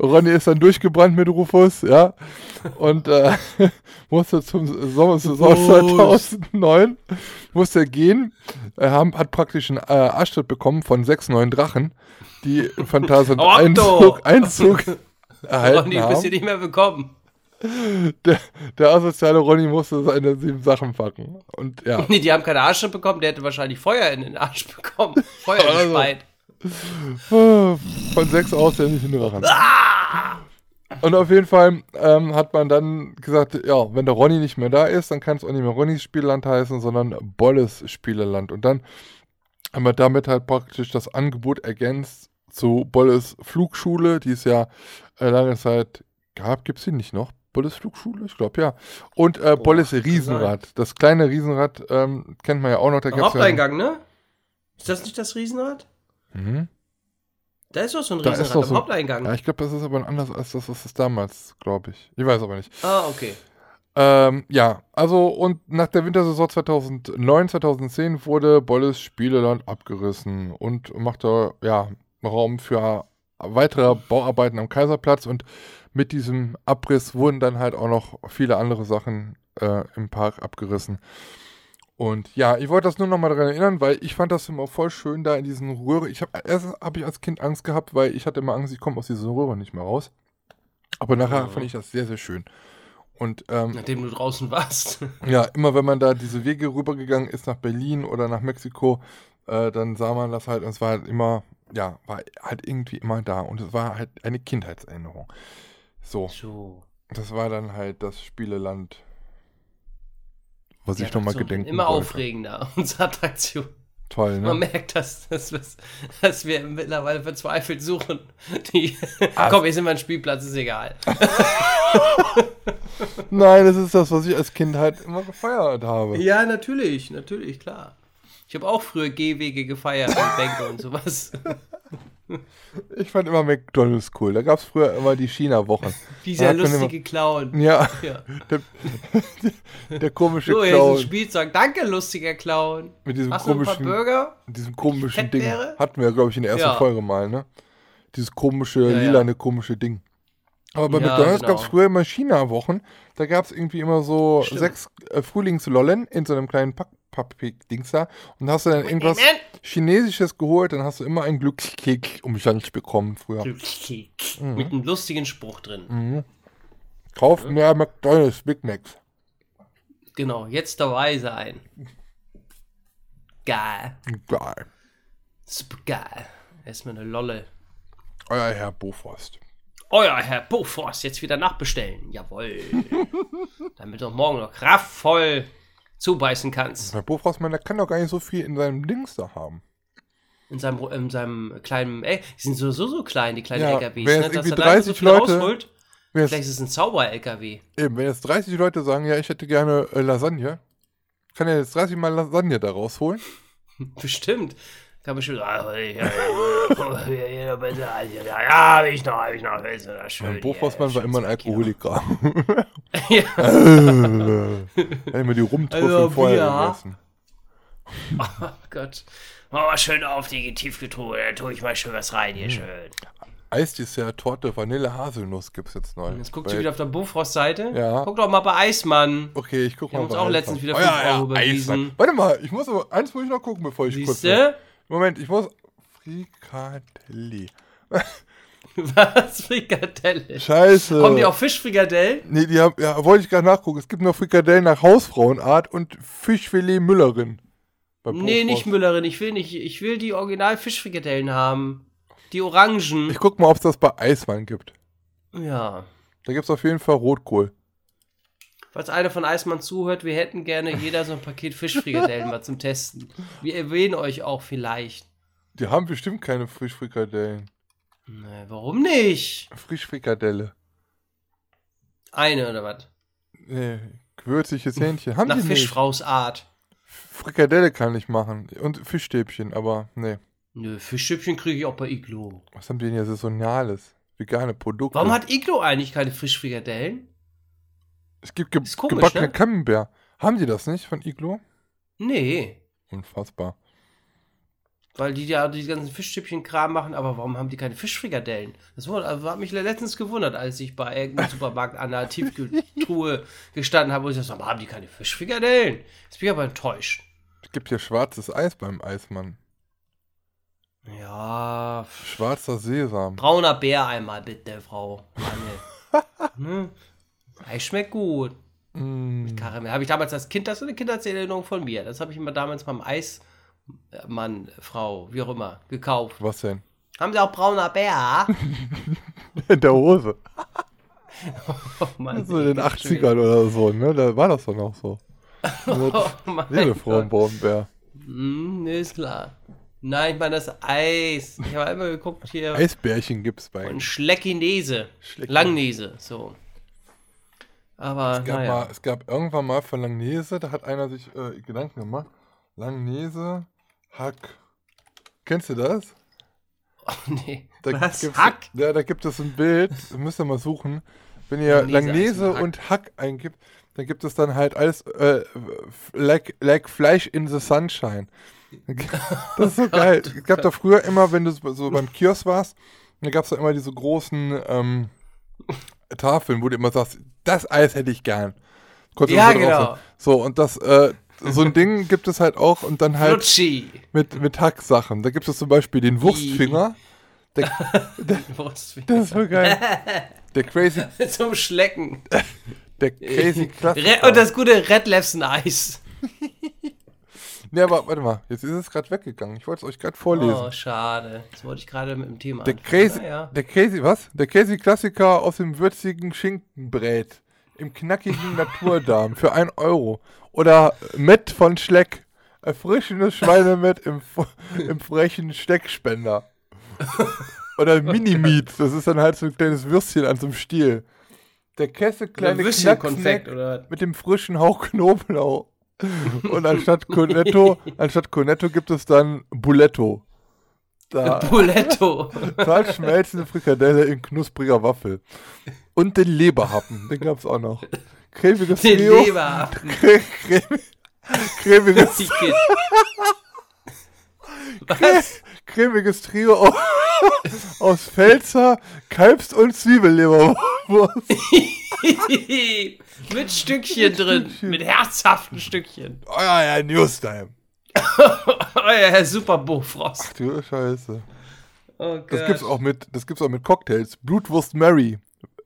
Ronny ist dann durchgebrannt mit Rufus, ja. Und äh, [laughs] musste zum Sommer Saison 2009 musste er gehen. Er haben, hat praktisch einen äh, Arschtritt bekommen von sechs neuen Drachen, die Hau ab, Einzug! [laughs] Einzug erhalten Ronny, haben. bist du nicht mehr bekommen. Der, der asoziale Ronny musste seine sieben Sachen packen. Und ja. [laughs] Nee, die haben keine Arschtritt bekommen, der hätte wahrscheinlich Feuer in den Arsch bekommen. Feuer Also. gespeit. Von sechs ausländischen Drachen. Und auf jeden Fall ähm, hat man dann gesagt, ja, wenn der Ronny nicht mehr da ist, dann kann es auch nicht mehr Ronnys Spielland heißen, sondern Bolles Spieleland. Und dann haben wir damit halt praktisch das Angebot ergänzt zu Bolles Flugschule, die es ja äh, lange Zeit gab. Gibt es die nicht noch? Bolles Flugschule? Ich glaube, ja. Und äh, Bolles Riesenrad. Das kleine Riesenrad ähm, kennt man ja auch noch. Da Am gab's ja, Haupteingang, ne? Ist das nicht das Riesenrad? Mhm. Da ist doch so ein Da Riesenrad am so- Haupteingang. Ja, ich glaube, das ist aber anders als das, was es damals, glaube ich. Ich weiß aber nicht. Ah, okay. Ähm, ja, also und nach der Wintersaison 2009, 2010 wurde Bolles Spieleland abgerissen und machte ja Raum für weitere Bauarbeiten am Kaiserplatz und mit diesem Abriss wurden dann halt auch noch viele andere Sachen äh, im Park abgerissen. Und ja, ich wollte das nur noch mal daran erinnern, weil ich fand das immer voll schön da in diesen Röhren. Ich habe erst habe ich als Kind Angst gehabt, weil ich hatte immer Angst, ich komme aus dieser Röhre nicht mehr raus. Aber nachher Ja. fand ich das sehr, sehr schön. Und ähm, Nachdem du draußen warst. [laughs] ja, immer wenn man da diese Wege rübergegangen ist nach Berlin oder nach Mexiko, äh, dann sah man das halt und es war halt immer, ja, war halt irgendwie immer da und es war halt eine Kindheitserinnerung. So, So. das war dann halt das Spieleland, was Die ich nochmal gedenken Immer wollte. aufregender, [laughs] unsere Attraktion. Toll, Man ne? merkt, dass, dass, wir- dass wir mittlerweile verzweifelt suchen. Die, Ah. komm, hier sind wir ein Spielplatz, ist egal. [laughs] Nein, das ist das, was ich als Kind halt immer gefeiert habe. Ja, natürlich, natürlich, klar. Ich habe auch früher Gehwege gefeiert und Bänke und sowas. [laughs] [laughs] Ich fand immer McDonalds cool. Da gab es früher immer die China-Wochen. Dieser lustige Clown. Ja, [laughs] Ja. [laughs] der, der komische So, hier ist ein Clown. Spielzeug. Danke, lustiger Clown. Mit diesem Hast du ein paar komischen Burger? diesem komischen Ding. Hatten wir, glaube ich, in der ersten Ja. Folge mal, ne? Dieses komische, ja. lilane, komische Ding. Aber bei Ja, McDonalds genau. gab es früher immer China-Wochen. Da gab es irgendwie immer so Stimmt. sechs äh, Frühlingslollen in so einem kleinen Pack Pappdings da. Und da hast du dann irgendwas. Chinesisches geholt, dann hast du immer einen Glückskeks umsonst bekommen früher. Mit einem lustigen Spruch drin. Mhm. Kauf mehr McDonalds Big Macs. Genau, jetzt dabei sein. Geil. Geil. Super geil. Erstmal eine Lolle. Euer Herr Bofrost. Euer Herr Bofors, jetzt wieder nachbestellen. Jawohl. [laughs] Damit du morgen noch kraftvoll zubeißen kannst. Herr Bofrost, man, der kann doch gar nicht so viel in seinem Dings da haben. In seinem, in seinem kleinen, ey, die sind so, so, so klein, die kleinen Ja, LKWs, wenn ne? irgendwie er da so 30 viel Leute- rausholt. Vielleicht ist es ein Zauber-LKW. eben, wenn jetzt 30 Leute sagen, ja, ich hätte gerne äh, Lasagne, kann er jetzt 30 Mal Lasagne da rausholen? [laughs] Bestimmt. Kann bestimmt. Ah, ja, ja, ja, hab ich noch, hab ich noch. Ist das schön. Mein Bofrossmann war immer ein Alkoholiker. [laughs] [laughs] Ja. Mir die Rumtrüffel Also, vorher Bier. gegessen. [laughs] Oh Gott. Oh, schön auf die Tiefgetruhe. Da tue ich mal schön was rein Hm. hier, schön. Eisdessert, Torte, Vanille, Haselnuss gibt's jetzt neu. Jetzt guckt Bei- ihr wieder auf der Bofrost-Seite. Ja. Guck doch mal bei Eismann. Okay, ich guck Wir mal. haben uns bei auch Eismann. letztens wieder oh, 5 ja, ja, Euro überwiesen. Eismann. Warte mal, ich muss aber, eins muss ich noch gucken, bevor ich kurz. Moment, ich muss. Frikadelle. [laughs] Was? Frikadelle. Scheiße. Kommen die auch Fischfrikadellen? Nee, die haben, ja, wollte ich gerade nachgucken. Es gibt noch Frikadellen nach Hausfrauenart und Fischfilet Müllerin. Nee, nicht Müllerin. Ich will nicht. Ich will die original Fischfrikadellen haben. Die Orangen. Ich guck mal, ob es das bei Eismann gibt. Ja. Da gibt's auf jeden Fall Rotkohl. Falls einer von Eismann zuhört, wir hätten gerne jeder so ein Paket Fischfrikadellen mal zum Testen. Wir erwähnen euch auch vielleicht. Die haben bestimmt keine Frischfrikadellen. Nee, warum nicht? Frischfrikadelle. Eine oder was? Nee, gewürziges Hähnchen. Haben Nach die nicht. Fischfraus Art. Frikadelle kann ich machen. Und Fischstäbchen, aber nee. Nö, Fischstäbchen kriege ich auch bei Iglo. Was haben die denn hier Saisonales? Vegane Produkte. Warum hat Iglo eigentlich keine Fischfrikadellen? Es gibt ge komisch, gebackene ne? Camembert. Haben die das nicht von Iglo? Nee. Unfassbar. Weil die ja die ganzen Fischstäbchen-Kram machen, aber warum haben die keine Fischfrikadellen? Das wurde, also hat mich letztens gewundert, als ich bei irgendeinem [laughs] Supermarkt an der Tiefkühltruhe gestanden habe und ich warum haben die keine Fischfrikadellen? Jetzt bin ich aber enttäuscht. Es gibt hier schwarzes Eis beim Eismann. Ja, Schwarzer Sesam. brauner Bär einmal bitte, Frau. [laughs] Ne? Eis schmeckt gut. Mm. Karamell. Habe ich damals als Kind, das ist eine Kindheitserinnerung von mir. Das habe ich immer damals beim Eismann, Frau, wie auch immer, gekauft. Was denn? Haben Sie auch brauner Bär? In [laughs] der Hose. [laughs] Oh Mann. So in den 80ern oder so, ne? Da war das dann auch so. [laughs] Oh mein Jede Gott. Frau im Braunbär. Nee, ist klar. Nein, ich meine das Eis. Ich habe immer geguckt hier. Eisbärchen gibt's bei Und Schleckinese. Schlecki- Langnese, so. Aber, Es gab, naja. mal, es gab irgendwann mal von Langnese, da hat einer sich äh, Gedanken gemacht. Langnese, Hack. Kennst du das? [laughs] Oh, nee. Da Was? Hack? Ja, da gibt es ein Bild, [laughs] müsst ihr mal suchen. Wenn ihr Langnese Langnese Hack. und Hack eingibt, dann gibt es dann halt alles äh, like, like Fleisch in the Sunshine. [laughs] Das ist so geil. Es gab da früher immer, wenn du so- so beim Kiosk warst, da gab es da immer diese großen ähm, Tafeln, wo du immer sagst, das Eis hätte ich gern. Konntest Ja, genau. So, und das, äh, so ein Ding gibt es halt auch und dann halt Flutschi. mit, mit Hacksachen. Da gibt es zum Beispiel den Wurstfinger. Der, [laughs] das ist so geil. [laughs] Der Crazy, Zum Schlecken. [laughs] der Crazy Klassiker. und das gute Red Lefsen Eis. Nee, aber warte mal, jetzt ist es gerade weggegangen. Ich wollte es euch gerade vorlesen. Oh, schade. Das wollte ich gerade mit dem Thema der. Crazy, Naja. der Crazy, was? Der Crazy Klassiker aus dem würzigen Schinkenbrät. Im knackigen [laughs] Naturdarm für 1 Euro. Oder Met von Schleck. Erfrischendes Schweinemett im, [laughs] im frechen Steckspender. Oder Mini-Meat. Das ist dann halt so ein kleines Würstchen an so einem Stiel. Der Kesse Oder kleine Knacksnack mit dem frischen Hauch Knoblauch. Und anstatt Cornetto, anstatt Cornetto gibt es dann Buletto. Da, [laughs] Buletto. zart schmelzende Frikadelle in knuspriger Waffel. Und den Leberhappen, den gab es auch noch. Cremiges Den Trio. Leber. Cre [laughs] cremi cremiges, Kid. cremiges Trio aus, [laughs] aus Pfälzer, Kalbs- und Zwiebelleberwurst. [laughs] Mit Stückchen drin. Mit herzhaften Stückchen. Ja, ja, Newstime. [laughs] Ja, Herr Super Bofrost. Du Scheiße. Oh Das gibt's auch mit, das gibt's auch mit Cocktails. Blutwurst Mary.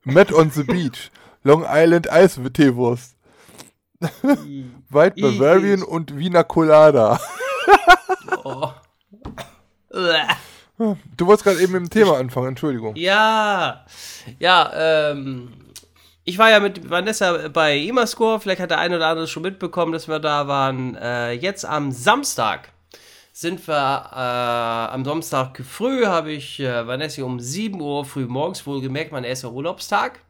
Matt on the Beach. [laughs] Long Island Eis-Teewurst. White Bavarian und Wiener Colada. Oh. Du wolltest gerade eben mit dem Thema anfangen, Entschuldigung. Ja, ja, ähm, ich war ja mit Vanessa bei Emascore, vielleicht hat der eine oder andere schon mitbekommen, dass wir da waren. Äh, jetzt am Samstag sind wir äh, am Samstag früh, habe ich äh, Vanessa um 7 Uhr früh morgens, wohlgemerkt, mein erster Urlaubstag.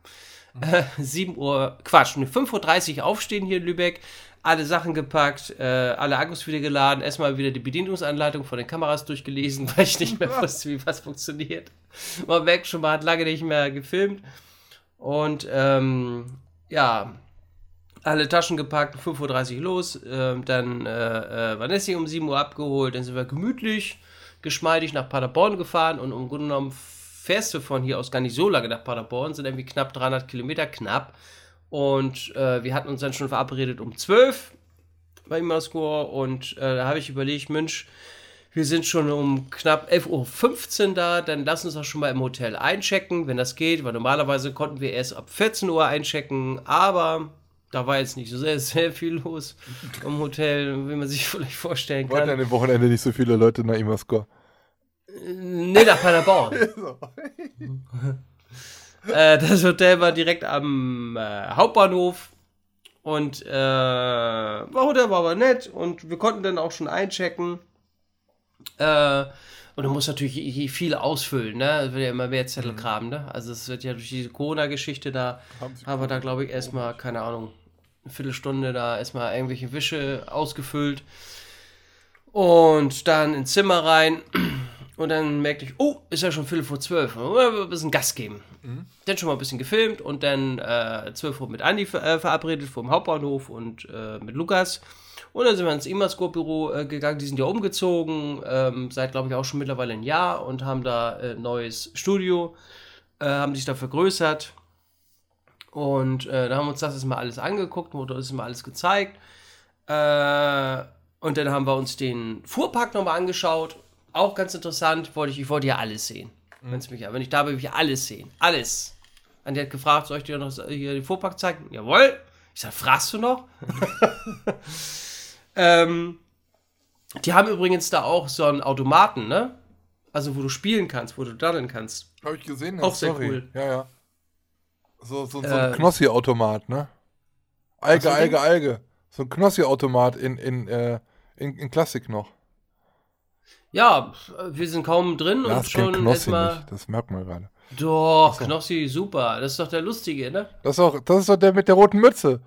Äh, 7 Uhr, Quatsch, 5.30 Uhr aufstehen hier in Lübeck, alle Sachen gepackt, äh, alle Akkus wieder geladen, erstmal wieder die Bedienungsanleitung von den Kameras durchgelesen, [laughs] weil ich nicht mehr [laughs] wusste, wie was funktioniert. Man merkt schon, man hat lange nicht mehr gefilmt. Und ähm, ja, alle Taschen gepackt, 5.30 Uhr los, äh, dann äh, äh, Vanessa um 7 Uhr abgeholt, dann sind wir gemütlich, geschmeidig nach Paderborn gefahren und im Grunde genommen fährst du von hier aus gar nicht so lange nach Paderborn, sind irgendwie knapp 300 Kilometer, knapp. Und äh, wir hatten uns dann schon verabredet um 12 bei Imascore und äh, da habe ich überlegt, Mensch, wir sind schon um knapp 11.15 Uhr da, dann lass uns doch schon mal im Hotel einchecken, wenn das geht, weil normalerweise konnten wir erst ab 14 Uhr einchecken, aber da war jetzt nicht so sehr, [laughs] sehr viel los im Hotel, wie man sich vielleicht vorstellen Wollten kann. an dem Wochenende nicht so viele Leute nach Imascore. Nee, nach Paderborn. [laughs] [laughs] äh, das Hotel war direkt am äh, Hauptbahnhof und äh, war Hotel war aber nett und wir konnten dann auch schon einchecken. Äh, und du musst natürlich viel ausfüllen, ne? Es wird ja immer mehr Zettelkram, ne? Also es wird ja durch diese Corona-Geschichte da, Haben wir da glaube ich erstmal, keine Ahnung, eine Viertelstunde da erstmal irgendwelche Wische ausgefüllt. Und dann ins Zimmer rein. Und dann merkte ich, oh, ist ja schon Viertel vor zwölf. Ein bisschen Gas geben. Dann schon mal ein bisschen gefilmt und dann äh, 12 Uhr mit Andi ver äh, verabredet vom Hauptbahnhof und äh, mit Lukas. Und dann sind wir ins Imascope-Büro äh, gegangen. Die sind ja umgezogen, ähm, seit glaube ich auch schon mittlerweile ein Jahr und haben da äh, neues Studio, äh, haben sich da vergrößert. Und äh, da haben wir uns das mal alles angeguckt, wurde uns mal alles gezeigt. Äh, und dann haben wir uns den Fuhrpark nochmal angeschaut. Auch ganz interessant. Wollte ich, ich wollte ja alles sehen. Wenn's mich, wenn ich da bin, will ich alles sehen. Alles. Und der hat gefragt, soll ich dir noch hier den Fuhrpark zeigen? Jawohl. Ich sag, fragst du noch? [laughs] [laughs] ähm, die haben übrigens da auch so einen Automaten, ne? Also, wo du spielen kannst, wo du daddeln kannst. Habe ich gesehen, Auch sehr cool. Ja, ja. So, so, so Äh, ein Knossi-Automat, ne? Alge, so Alge, Alge. So ein Knossi-Automat in, in, äh, in, in Klassik noch. Ja, wir sind kaum drin Ja, und schon Knossi erstmal. nicht. Das merkt man gerade. Doch, Knossi, super. Das ist doch der Lustige, ne? Das ist, auch, das ist doch der mit der roten Mütze.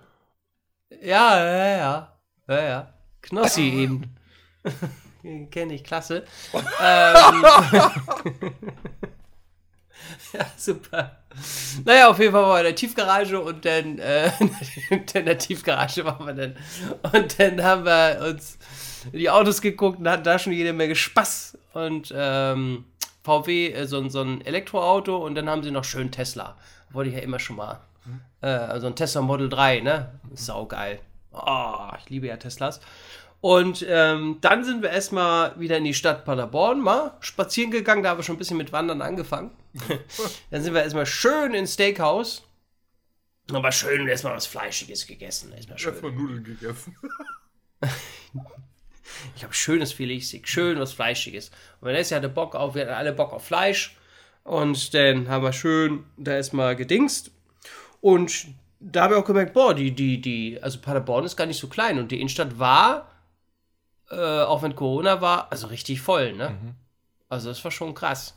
Ja, ja, ja. Ja, ja. Knossi [laughs] eben. Kenne ich, klasse. [laughs] ähm, [laughs] ja, super. Naja, auf jeden Fall waren wir in der Tiefgarage und dann, äh, in der Tiefgarage waren wir dann. Und dann haben wir uns die Autos geguckt und hatten da schon jede Menge Spaß. Und ähm, VW, äh, so, ein- so ein Elektroauto und dann haben sie noch schön Tesla. Wollte ich ja immer schon mal. Äh, also ein Tesla Model 3, ne? Saugeil. Oh, ich liebe ja Teslas. Und ähm, dann sind wir erstmal wieder in die Stadt Paderborn, mal spazieren gegangen, da haben wir schon ein bisschen mit Wandern angefangen. [laughs] dann sind wir erstmal schön ins Steakhouse. Aber schön erstmal was Fleischiges gegessen. Erstmal schön. Nudeln gegessen. [laughs] Ich habe schönes Filetsteak, schön was Fleischiges. Und Vanessa hatte Bock auf, wir hatten alle Bock auf Fleisch. Und dann haben wir schön da erstmal gedingst. Und da habe ich auch gemerkt, boah, die, die, die, also Paderborn ist gar nicht so klein. Und die Innenstadt war, äh, auch wenn Corona war, also richtig voll, ne? Also das war schon krass.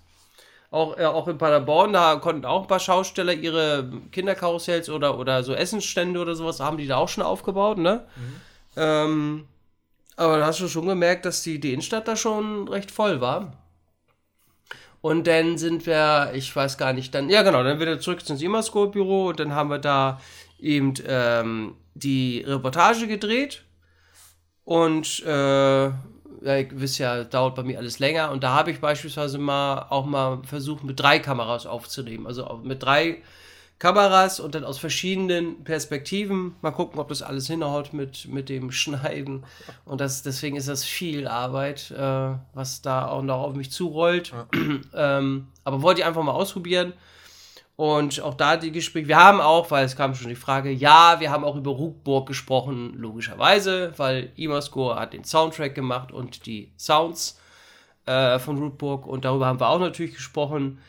Auch, äh, auch in Paderborn, da konnten auch ein paar Schausteller ihre Kinderkarussells oder, oder so Essensstände oder sowas, haben die da auch schon aufgebaut, ne? Ähm, aber da hast du schon gemerkt, dass die, die Innenstadt da schon recht voll war. Und dann sind wir, ich weiß gar nicht, dann, ja genau, dann wieder zurück ins Imascope-Büro und dann haben wir da eben ähm, die Reportage gedreht. Und äh, ja, ihr wisst ja, dauert bei mir alles länger. Und da habe ich beispielsweise mal auch mal versucht, mit drei Kameras aufzunehmen. Also mit drei Kameras und dann aus verschiedenen Perspektiven. Mal gucken, ob das alles hinhaut mit, mit dem [laughs] Schneiden. Und das, deswegen ist das viel Arbeit, äh, was da auch noch auf mich zurollt. [clears throat] ähm, aber wollte ich einfach mal ausprobieren. Und auch da die Gespräche. Wir haben auch, weil es kam schon die Frage, ja, wir haben auch über Ruckburg gesprochen, logischerweise, weil Imascore hat den Soundtrack gemacht und die Sounds äh, von Rootburg und darüber haben wir auch natürlich gesprochen.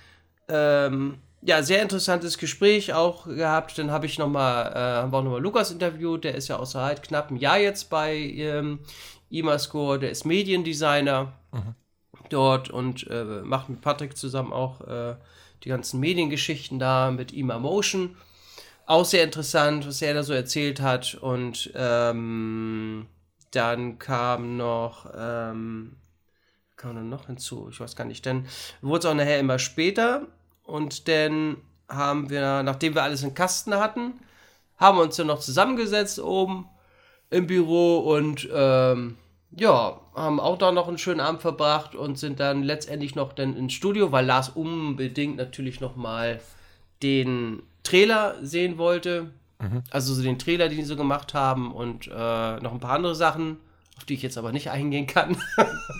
Ähm, ja, sehr interessantes Gespräch auch gehabt. Dann habe ich noch mal, äh, haben wir auch nochmal Lukas interviewt, der ist ja außer halt knapp ein Jahr jetzt bei ähm, Imascore, der ist Mediendesigner dort und äh, macht mit Patrick zusammen auch äh, die ganzen Mediengeschichten da mit Ima Motion. Auch sehr interessant, was er da so erzählt hat. Und ähm, dann kam noch, ähm, kam dann noch hinzu, ich weiß gar nicht, dann wurde es auch nachher immer später und dann haben wir, nachdem wir alles in Kasten hatten, haben wir uns dann noch zusammengesetzt oben im Büro und ähm, ja, haben auch da noch einen schönen Abend verbracht und sind dann letztendlich noch dann ins Studio, weil Lars unbedingt natürlich noch mal den Trailer sehen wollte. Also so den Trailer, den die so gemacht haben und äh, noch ein paar andere Sachen, auf die ich jetzt aber nicht eingehen kann.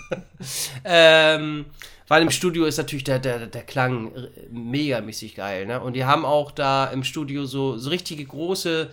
[laughs] ähm, weil im Studio ist natürlich der, der, der Klang megamäßig geil. Ne? Und die haben auch da im Studio so, so richtige große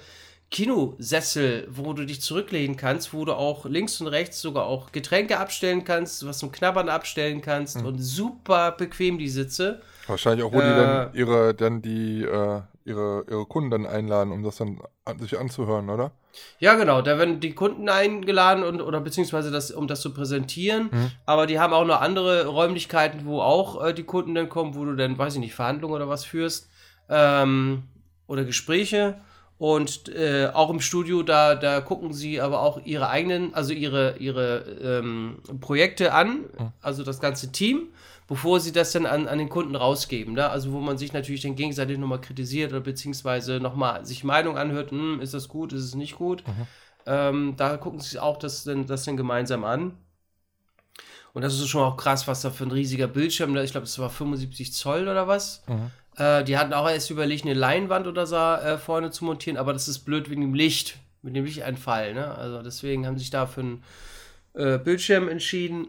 Kinosessel, wo du dich zurücklehnen kannst, wo du auch links und rechts sogar auch Getränke abstellen kannst, was zum Knabbern abstellen kannst und super bequem die Sitze. Wahrscheinlich auch, wo die Äh, dann ihre, dann die, äh, ihre, ihre Kunden dann einladen, um das dann an, sich anzuhören, oder? Ja, genau, da werden die Kunden eingeladen und oder beziehungsweise das, um das zu präsentieren. Aber die haben auch noch andere Räumlichkeiten, wo auch äh, die Kunden dann kommen, wo du dann, weiß ich nicht, Verhandlungen oder was führst. Ähm, oder Gespräche. Und äh, auch im Studio, da, da gucken sie aber auch ihre eigenen, also ihre, ihre ähm, Projekte an, also das ganze Team, bevor sie das dann an, an den Kunden rausgeben. Ne? Also wo man sich natürlich dann gegenseitig nochmal kritisiert oder beziehungsweise nochmal sich Meinung anhört, hm, ist das gut, ist es nicht gut. Ähm, da gucken sie sich auch das, dann- das dann gemeinsam an. Und das ist schon auch krass, was da für ein riesiger Bildschirm, da- ich glaube, das war 75 Zoll oder was. Äh, die hatten auch erst überlegt, eine Leinwand oder so äh, vorne zu montieren, aber das ist blöd wegen dem Licht, mit dem Lichteinfall. Ne? Also deswegen haben sie sich da für einen äh, Bildschirm entschieden.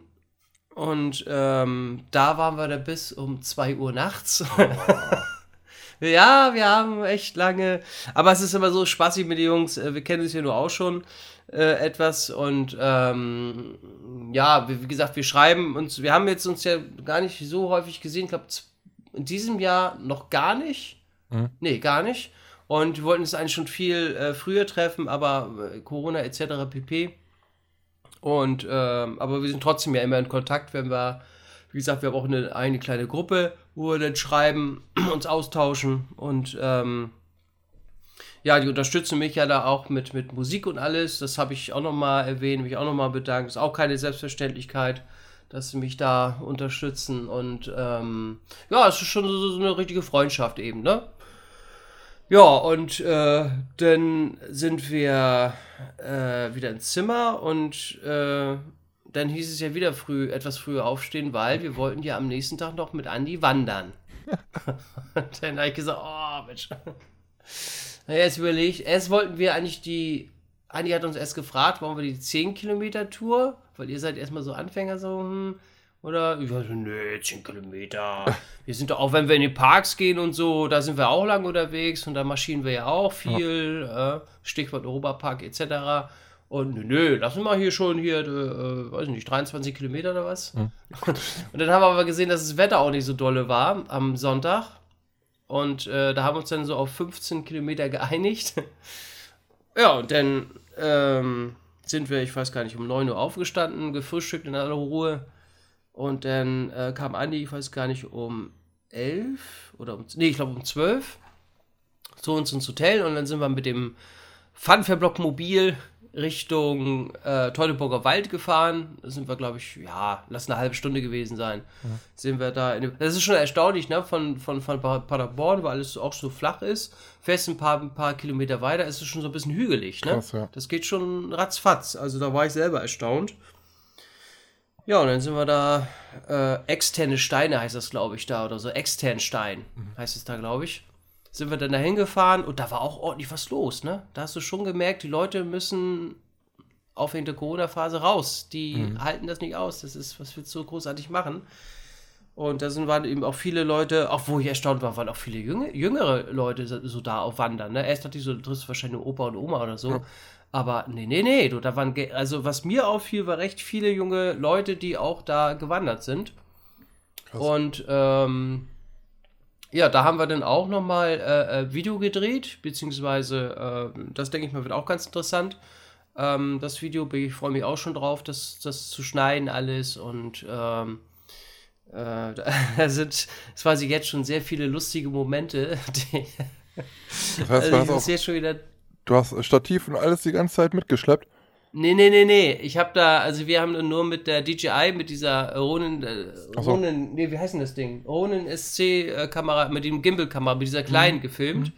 Und ähm, da waren wir da bis um 2 Uhr nachts. [laughs] ja, wir haben echt lange. Aber es ist immer so spaßig mit den Jungs. äh, Wir kennen uns ja nur auch schon äh, etwas. Und ähm, ja, wie, wie gesagt, wir schreiben uns. Wir haben jetzt uns ja gar nicht so häufig gesehen. Ich glaube, in diesem Jahr noch gar nicht. Mhm. Nee, gar nicht. Und wir wollten uns eigentlich schon viel äh, früher treffen, aber äh, Corona etc. pp. Und ähm, aber wir sind trotzdem ja immer in Kontakt, wenn wir, wie gesagt, wir haben auch eine, eine kleine Gruppe, wo wir dann schreiben, [clears throat] uns austauschen und ähm, ja, die unterstützen mich ja da auch mit, mit Musik und alles. Das habe ich auch nochmal erwähnt, mich auch nochmal bedankt. Ist auch keine Selbstverständlichkeit, dass sie mich da unterstützen. Und ähm, ja, es ist schon so, so eine richtige Freundschaft eben, ne? Ja, und äh, dann sind wir äh, wieder ins Zimmer und äh, dann hieß es ja wieder früh, etwas früher aufstehen, weil wir wollten ja am nächsten Tag noch mit Andi wandern. [laughs] und dann habe ich gesagt, oh Mensch. Na, jetzt überlegt, erst wollten wir eigentlich die, Andi hat uns erst gefragt, wollen wir die 10 Kilometer Tour, weil ihr seid erstmal so Anfänger so, hm, oder ich war so, nee, 10 Kilometer. [laughs] Wir sind doch auch, wenn wir in die Parks gehen und so, da sind wir auch lang unterwegs und da marschieren wir ja auch viel, äh, Stichwort Europapark etc. Und nö, nö, lassen wir hier schon hier, äh, weiß nicht, 23 Kilometer oder was. [laughs] Und dann haben wir aber gesehen, dass das Wetter auch nicht so dolle war am Sonntag. Und äh, da haben wir uns dann so auf 15 Kilometer geeinigt. [laughs] ja, und dann ähm, sind wir, ich weiß gar nicht, um 9 Uhr aufgestanden, gefrühstückt in aller Ruhe. Und dann äh, kam Andi, ich weiß gar nicht, um 11 oder um, nee, ich glaube um 12 zu uns ins Hotel und dann sind wir mit dem Funfairblock Mobil Richtung äh, Teutoburger Wald gefahren. Da sind wir, glaube ich, ja, lass eine halbe Stunde gewesen sein. Sind wir da in dem, Das ist schon erstaunlich, ne? Von, von, von Pa- Paderborn, weil alles auch so flach ist. Fährst ein paar, ein paar Kilometer weiter, ist es schon so ein bisschen hügelig, ne? Krass, ja. Das geht schon ratzfatz. Also da war ich selber erstaunt. Ja, und dann sind wir da, äh, externe Steine heißt das, glaube ich, da oder so. Extern Stein heißt es da, glaube ich. Sind wir dann da hingefahren und da war auch ordentlich was los, ne? Da hast du schon gemerkt, die Leute müssen auf der Corona-Phase raus. Die halten das nicht aus. Das ist, was willst du so großartig machen? Und da sind waren eben auch viele Leute, auch wo ich erstaunt war, waren auch viele jüngere, Leute so, da auf Wandern. Ne? Erst dachte ich so, du triffst wahrscheinlich Opa und Oma oder so. Aber nee, nee, nee, du, da waren, also was mir auffiel, war recht viele junge Leute, die auch da gewandert sind. Krass. Und ähm, ja, da haben wir dann auch nochmal äh, äh, Video gedreht, beziehungsweise, äh, das denke ich mal, wird auch ganz interessant. Ähm, das Video, ich freue mich auch schon drauf, das, das zu schneiden alles und ähm, äh, [laughs] da sind, es weiß ich jetzt schon sehr viele lustige Momente. [laughs] Die, Das heißt, du, also, ich jetzt schon wieder du hast Stativ und alles die ganze Zeit mitgeschleppt. Nee, nee, nee, nee. Ich habe da, also wir haben nur mit der DJI, mit dieser Ronin, äh, so. Ronin, nee, wie heißt denn das Ding? Ronin SC-Kamera, mit dem Gimbal-Kamera, mit dieser kleinen gefilmt.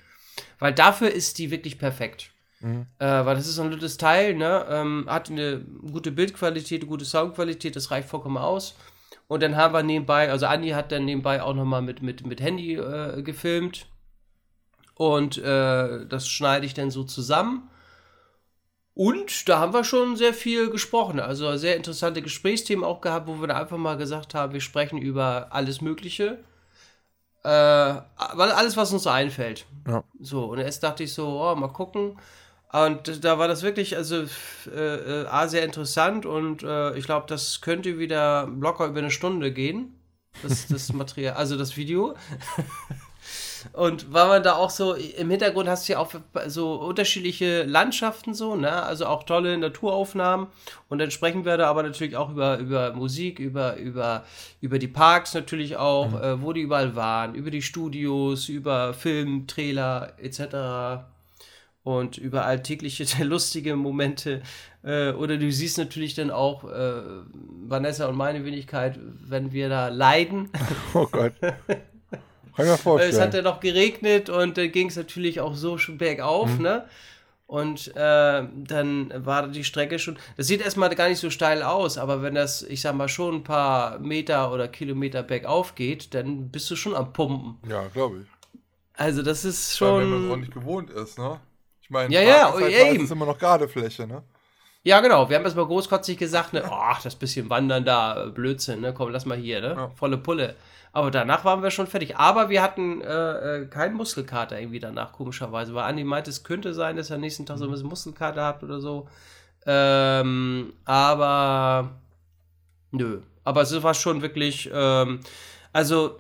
Weil dafür ist die wirklich perfekt. Mhm. Äh, weil das ist so ein nettes Teil, ne? Ähm, hat eine gute Bildqualität, eine gute Soundqualität, das reicht vollkommen aus. Und dann haben wir nebenbei, also Andi hat dann nebenbei auch nochmal mit, mit, mit Handy äh, gefilmt. Und äh, das schneide ich dann so zusammen. Und da haben wir schon sehr viel gesprochen. Also sehr interessante Gesprächsthemen auch gehabt, wo wir da einfach mal gesagt haben, wir sprechen über alles Mögliche. Äh, alles, was uns einfällt. Ja. So, und erst dachte ich so, oh, mal gucken. Und da war das wirklich, also äh, äh, A, sehr interessant und äh, ich glaube, das könnte wieder locker über eine Stunde gehen. Das, das Material, also das Video. Und weil man da auch so, im Hintergrund hast du ja auch so unterschiedliche Landschaften so, ne? Also auch tolle Naturaufnahmen. Und dann sprechen wir da aber natürlich auch über, über Musik, über, über, über die Parks natürlich auch, äh, wo die überall waren, über die Studios, über Film, Trailer etc. Und über alltägliche [laughs] lustige Momente. Äh, oder du siehst natürlich dann auch äh, Vanessa und meine Wenigkeit, wenn wir da leiden. [laughs] Oh Gott. [laughs] Kann ich mir Weil vorstellen. es hat ja noch geregnet und dann ging es natürlich auch so schon bergauf, ne? Und äh, dann war die Strecke schon. Das sieht erstmal gar nicht so steil aus, aber wenn das, ich sag mal, schon ein paar Meter oder Kilometer bergauf geht, dann bist du schon am Pumpen. ja, glaube ich. Also, das ist Weil, wenn man es auch schon. nicht gewohnt ist, ne? Ich meine, Ja, ja, ist halt eben. meistens immer noch Gardefläche, ne? Ja, genau. Wir haben erstmal großkotzig gesagt, ne, oh, das bisschen Wandern da, Blödsinn, ne? Komm, lass mal hier, ne? Ja. Volle Pulle. Aber danach waren wir schon fertig. Aber wir hatten äh, äh, keinen Muskelkater irgendwie danach, komischerweise. Weil Andi meinte, es könnte sein, dass er am nächsten Tag so ein bisschen Muskelkater habt oder so. Ähm, aber nö. Aber es war schon wirklich, ähm, also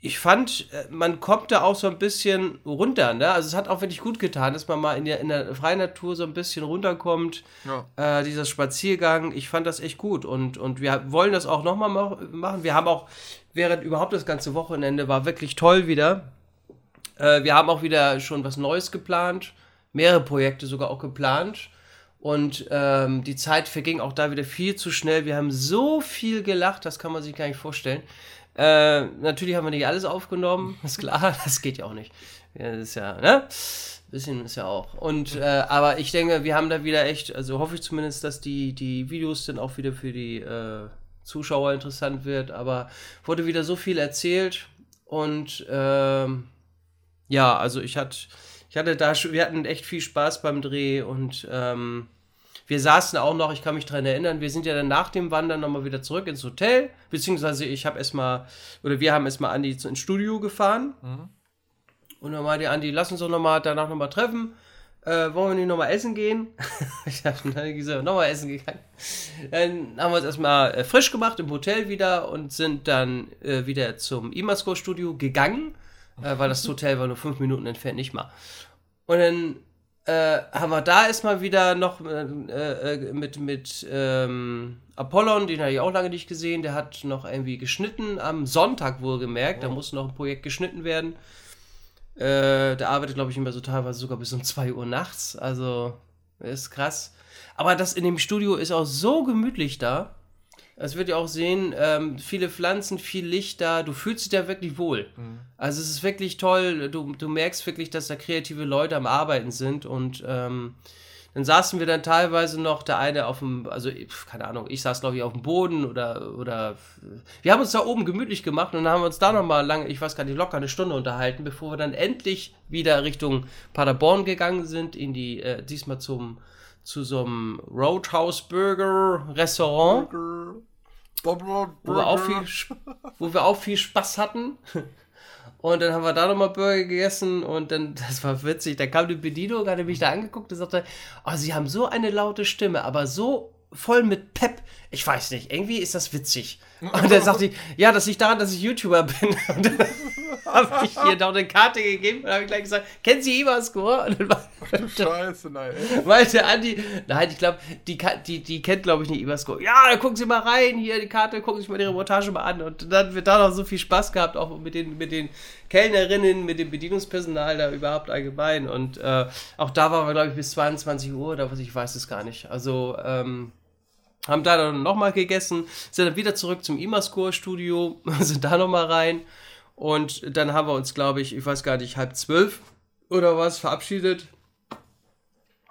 ich fand, äh, man kommt da auch so ein bisschen runter, ne? Also es hat auch wirklich gut getan, dass man mal in der, in der freien Natur so ein bisschen runterkommt. Ja. Äh, dieser Spaziergang, ich fand das echt gut und, und wir wollen das auch nochmal machen. Wir haben auch, während überhaupt das ganze Wochenende war wirklich toll wieder. Äh, wir haben auch wieder schon was Neues geplant, mehrere Projekte sogar auch geplant. Und ähm, die Zeit verging auch da wieder viel zu schnell. Wir haben so viel gelacht, das kann man sich gar nicht vorstellen. Äh, natürlich haben wir nicht alles aufgenommen, [laughs] ist klar, das geht ja auch nicht. Ja, das ist ja, ne? Bisschen ist ja auch. Und, äh, aber ich denke, wir haben da wieder echt, also hoffe ich zumindest, dass die, die Videos dann auch wieder für die äh, Zuschauer interessant wird. Aber wurde wieder so viel erzählt und ähm, ja, also ich hatte, ich hatte da, schon- wir hatten echt viel Spaß beim Dreh und ähm, wir saßen auch noch, ich kann mich daran erinnern, wir sind ja dann nach dem Wandern nochmal wieder zurück ins Hotel, beziehungsweise ich habe erstmal, oder wir haben erstmal Andi ins Studio gefahren. Und dann meinte Andi, lass uns doch nochmal danach nochmal treffen. Äh, wollen wir nicht nochmal essen gehen? [laughs] ich habe dann gesagt, nochmal essen gegangen. Dann haben wir uns erstmal äh, frisch gemacht im Hotel wieder und sind dann äh, wieder zum Imasco Studio gegangen, äh, weil das Hotel war nur fünf Minuten entfernt, nicht mal. Und dann äh, haben wir da erstmal wieder noch äh, äh, mit, mit ähm, Apollon, den hatte ich auch lange nicht gesehen, der hat noch irgendwie geschnitten, am Sonntag wohlgemerkt, da musste noch ein Projekt geschnitten werden. Äh, der arbeitet, glaube ich, immer so teilweise sogar bis um 2 Uhr nachts, also ist krass. Aber das in dem Studio ist auch so gemütlich da. Das wird ihr auch sehen, ähm, viele Pflanzen, viel Licht da, du fühlst dich da wirklich wohl. Also es ist wirklich toll, du, du merkst wirklich, dass da kreative Leute am Arbeiten sind. Und ähm, dann saßen wir dann teilweise noch, der eine auf dem, also keine Ahnung, ich saß glaube ich auf dem Boden oder, oder wir haben uns da oben gemütlich gemacht und dann haben wir uns da nochmal lange, ich weiß gar nicht, locker eine Stunde unterhalten, bevor wir dann endlich wieder Richtung Paderborn gegangen sind, in die, äh, diesmal zum, zu so einem Roadhouse Burger Restaurant wo wir auch viel, wo wir auch viel Spaß hatten. Und dann haben wir da nochmal Burger gegessen und dann, [laughs] das war witzig, da kam die Bedienung, hat er mich da angeguckt und sagte, oh, sie haben so eine laute Stimme, aber so voll mit Pep. Ich weiß nicht, irgendwie ist das witzig. Und dann sagte ich, ja, das liegt daran, dass ich YouTuber bin. [laughs] Und dann, habe ich ihr noch eine Karte gegeben und habe gleich gesagt, kennen Sie Imascore? Und dann war, Scheiße, nein. meinte Andi, nein, ich glaube, die, die, die kennt, glaube ich, nicht Imascore. Ja, dann gucken Sie mal rein, hier die Karte, gucken Sie sich mal die Reportage mal an. Und dann wird da noch so viel Spaß gehabt, auch mit den, mit den Kellnerinnen, mit dem Bedienungspersonal da überhaupt allgemein. Und äh, auch da waren wir, glaube ich, bis 22 Uhr oder was, ich weiß es gar nicht. Also, ähm, haben da dann nochmal gegessen, sind dann wieder zurück zum Imascore-Studio, [laughs] sind da nochmal rein und dann haben wir uns, glaube ich, ich weiß gar nicht, halb zwölf oder was, verabschiedet.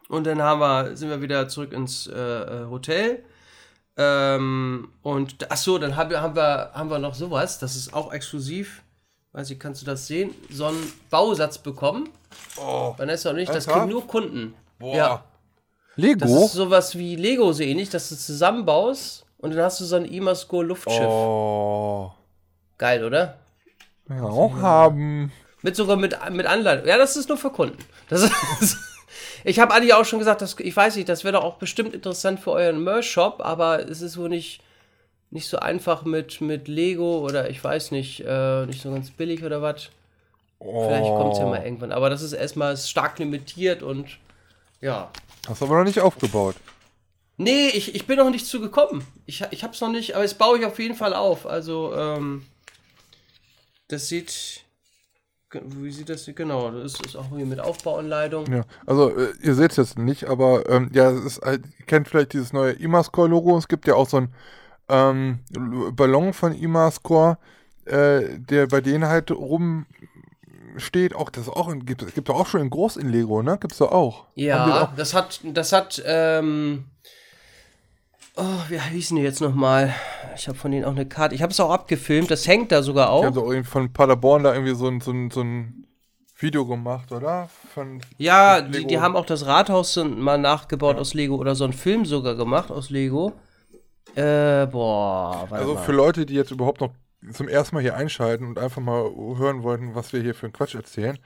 Und dann haben wir, sind wir wieder zurück ins äh, äh, Hotel. Ähm, und ach so, dann haben wir, haben, wir, haben wir noch sowas, das ist auch exklusiv. Weiß ich, kannst du das sehen? So einen Bausatz bekommen. Oh. Vanessa und ich, das kriegen nur Kunden. Boah. Ja. Das Lego? ist sowas wie Lego so ähnlich, dass du zusammenbaust und dann hast du so ein Imasco Luftschiff. Oh. Geil, oder? Ja, auch haben. Mit sogar mit, mit Anleitung. Ja, das ist nur für Kunden. Das ist, [laughs] ich habe Adi auch schon gesagt, dass, ich weiß nicht, das wäre doch auch bestimmt interessant für euren Merch-Shop, aber es ist wohl nicht, nicht so einfach mit, mit Lego oder ich weiß nicht, äh, nicht so ganz billig oder was. Vielleicht kommt es ja mal irgendwann. Aber das ist erstmal stark limitiert und ja. Hast aber noch nicht aufgebaut. Nee, ich, ich bin noch nicht zugekommen. Ich, ich hab's noch nicht, aber es baue ich auf jeden Fall auf. Also, ähm, das sieht. Wie sieht das? Genau, das ist, ist auch hier mit Aufbauanleitung. Ja, also äh, ihr seht es jetzt nicht, aber ähm, ja, es ist halt, ihr kennt vielleicht dieses neue Imascore-Logo. Es gibt ja auch so ein ähm, Ballon von Imascore, äh, der bei denen halt rumsteht. Auch das auch in, gibt es gibt auch schon in groß in Lego, ne? Gibt's doch auch. Haben die Ja, auch- das hat, das hat, ähm, oh, wie hießen die jetzt nochmal? Ich habe von denen auch eine Karte. Ich habe es auch abgefilmt. Das hängt da sogar auch. doch irgendwie von Paderborn da irgendwie so ein, so ein, so ein Video gemacht, oder? Von, Ja, die, die haben auch das Rathaus mal nachgebaut aus Lego oder so einen Film sogar gemacht aus Lego. Äh, boah, Also mal. für Leute, die jetzt überhaupt noch zum ersten Mal hier einschalten und einfach mal hören wollten, was wir hier für einen Quatsch erzählen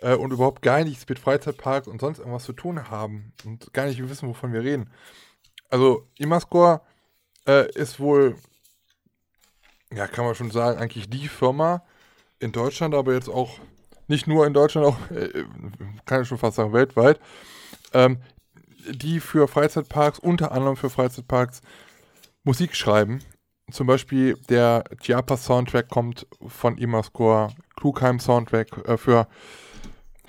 äh, und überhaupt gar nichts mit Freizeitpark und sonst irgendwas zu tun haben und gar nicht wissen, wovon wir reden. Also Imascore äh, ist wohl, ja, kann man schon sagen, eigentlich die Firma in Deutschland, aber jetzt auch nicht nur in Deutschland, auch, äh, kann ich schon fast sagen, weltweit, ähm, die für Freizeitparks, unter anderem für Freizeitparks, Musik schreiben. Zum Beispiel der Chiapas Soundtrack kommt von Imascore, Klugheim Soundtrack äh, für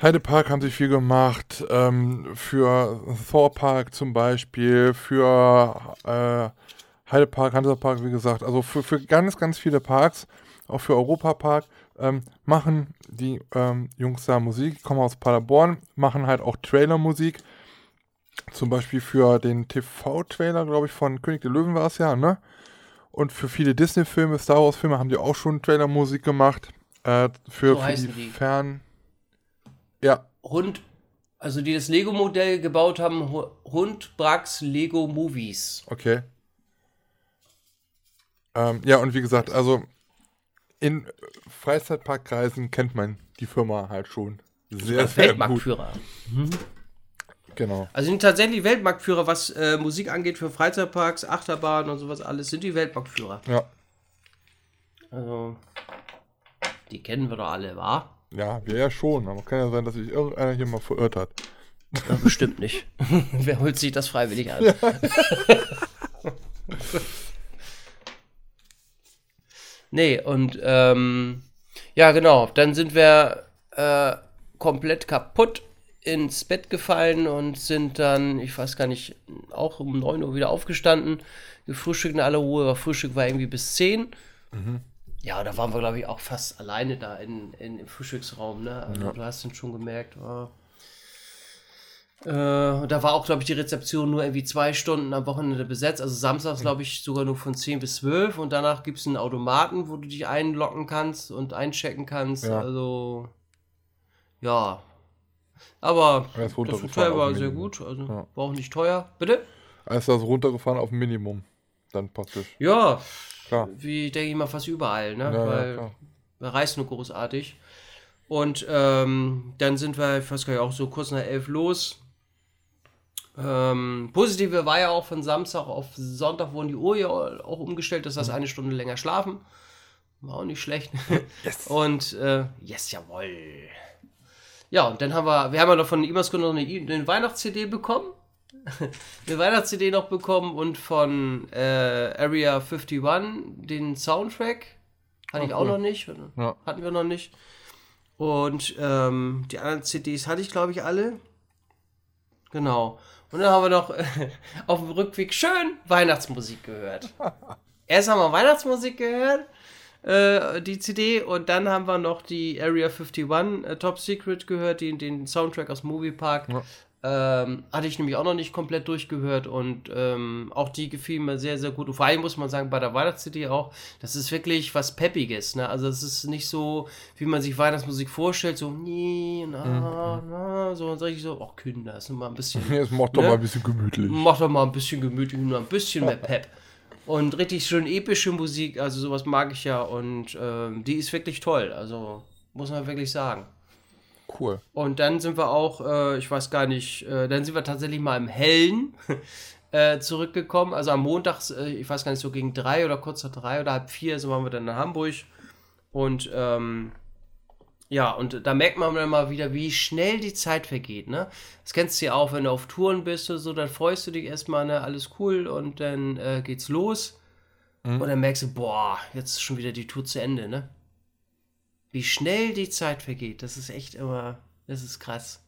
Heidepark haben sie viel gemacht, ähm, für Thor Park zum Beispiel, für äh, Heidepark, Hansapark, wie gesagt, also für, für ganz, ganz viele Parks, auch für Europa Park, ähm, machen die ähm, Jungs da Musik, kommen aus Paderborn, machen halt auch Trailer-Musik. Zum Beispiel für den TV-Trailer, glaube ich, von König der Löwen war es ja, ne? Und für viele Disney-Filme, Star Wars-Filme haben die auch schon Trailer-Musik gemacht. Äh, für, So für die die. Fern. Ja, Hund, also die das Lego-Modell gebaut haben, Hu- Hund Brax Lego Movies. okay. Ähm, ja, und wie gesagt, also in Freizeitparkkreisen kennt man die Firma halt schon sehr, sehr gut. Weltmarktführer. Genau. Also sind tatsächlich Weltmarktführer, was äh, Musik angeht für Freizeitparks, Achterbahnen und sowas alles, sind die Weltmarktführer. Ja, Also, die kennen wir doch alle, wa? ja, wir ja schon, aber kann ja sein, dass sich irgendeiner hier mal verirrt hat. Ja, bestimmt nicht. [laughs] Wer holt sich das freiwillig an? [laughs] nee, und ähm, ja, genau. Dann sind wir äh, komplett kaputt ins Bett gefallen und sind dann, ich weiß gar nicht, auch um 9 Uhr wieder aufgestanden, gefrühstückt in aller Ruhe, aber Frühstück war irgendwie bis 10. Ja, da waren wir, glaube ich, auch fast alleine da in, in, im Frühstücksraum. Ne? Also, Du hast dann schon gemerkt, oh. äh, da war auch, glaube ich, die Rezeption nur irgendwie zwei Stunden am Wochenende besetzt. Also samstags, glaube ich, sogar nur von 10 bis 12. Und danach gibt es einen Automaten, wo du dich einloggen kannst und einchecken kannst. Ja. Also, ja. Aber Er das Hotel war sehr gut. Also, Ja. war auch nicht teuer. Bitte? Er ist also runtergefahren auf Minimum. Dann praktisch. Ja, Klar. wie denke ich mal fast überall, ne? Ja, ja, Weil klar. wir reisen nur großartig. Und ähm, dann sind wir, ich weiß gar nicht, auch so kurz nach elf los. Ähm, Positive war ja auch von Samstag auf Sonntag wurden die Uhr ja auch umgestellt, das heißt eine Stunde länger schlafen. War auch nicht schlecht. Yes. Und äh, yes, jawoll. Ja, und dann haben wir, wir haben ja noch von Imasco noch eine, eine Weihnachts-CD bekommen. [laughs] eine Weihnachts-CD noch bekommen und von äh, Area 51 den Soundtrack. Hatte oh, ich auch noch nicht. Ja. Hatten wir noch nicht. Und ähm, die anderen CDs hatte ich, glaube ich, alle. Genau. Und dann haben wir noch äh, [laughs] auf dem Rückweg schön Weihnachtsmusik gehört. [laughs] Erst haben wir Weihnachtsmusik gehört, äh, die CD, und dann haben wir noch die Area 51 äh, Top Secret gehört, die, den Soundtrack aus Movie Park. Ja. Ähm, hatte ich nämlich auch noch nicht komplett durchgehört und ähm, auch die gefiel mir sehr, sehr gut. Und vor allem muss man sagen, bei der Weihnachts-CD auch, das ist wirklich was Peppiges. Ne? Also, es ist nicht so, wie man sich Weihnachtsmusik vorstellt, so, nee, na, mhm. na, so, und ich so, ach, Kinder, ist nur mal ein bisschen. [laughs] Jetzt mach doch ne? mal ein bisschen gemütlich. Mach doch mal ein bisschen gemütlich, nur ein bisschen mehr [laughs] Pep. Und richtig schön epische Musik, also sowas mag ich ja und ähm, die ist wirklich toll, also muss man wirklich sagen. Cool. Und dann sind wir auch, äh, ich weiß gar nicht, äh, dann sind wir tatsächlich mal im Hellen [laughs] äh, zurückgekommen. Also am Montag, äh, ich weiß gar nicht, so gegen drei oder kurz nach drei oder halb vier, so waren wir dann in Hamburg. Und ähm, ja, und da merkt man dann mal wieder, wie schnell die Zeit vergeht, ne? Das kennst du ja auch, wenn du auf Touren bist oder so, dann freust du dich erstmal, ne, alles cool und dann äh, geht's los. Mhm. Und dann merkst du, boah, jetzt ist schon wieder die Tour zu Ende, ne? Wie schnell die Zeit vergeht, das ist echt immer, das ist krass.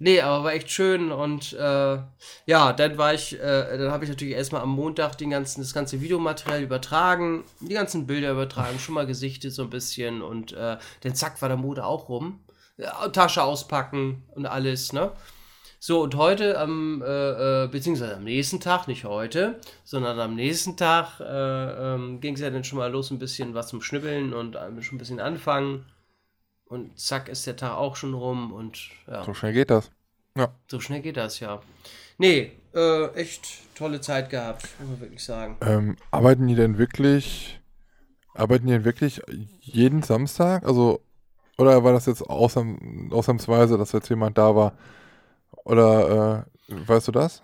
Nee, aber war echt schön und äh, ja, dann war ich, äh, dann habe ich natürlich erstmal am Montag den ganzen, das ganze Videomaterial übertragen, die ganzen Bilder übertragen, schon mal gesichtet so ein bisschen und äh, dann zack war der Mode auch rum. Tasche auspacken und alles, ne? So, und heute am, äh, äh, beziehungsweise am nächsten Tag, nicht heute, sondern am nächsten Tag äh, ähm, ging es ja dann schon mal los, ein bisschen was zum Schnibbeln und äh, schon ein bisschen anfangen. Und zack ist der Tag auch schon rum und ja. So schnell geht das. Ja. So schnell geht das, ja. Nee, äh, echt tolle Zeit gehabt, muss man wirklich sagen. Ähm, arbeiten die denn wirklich, arbeiten die denn wirklich jeden Samstag? Also, oder war das jetzt ausnahms ausnahmsweise, dass jetzt jemand da war, oder äh, weißt du das?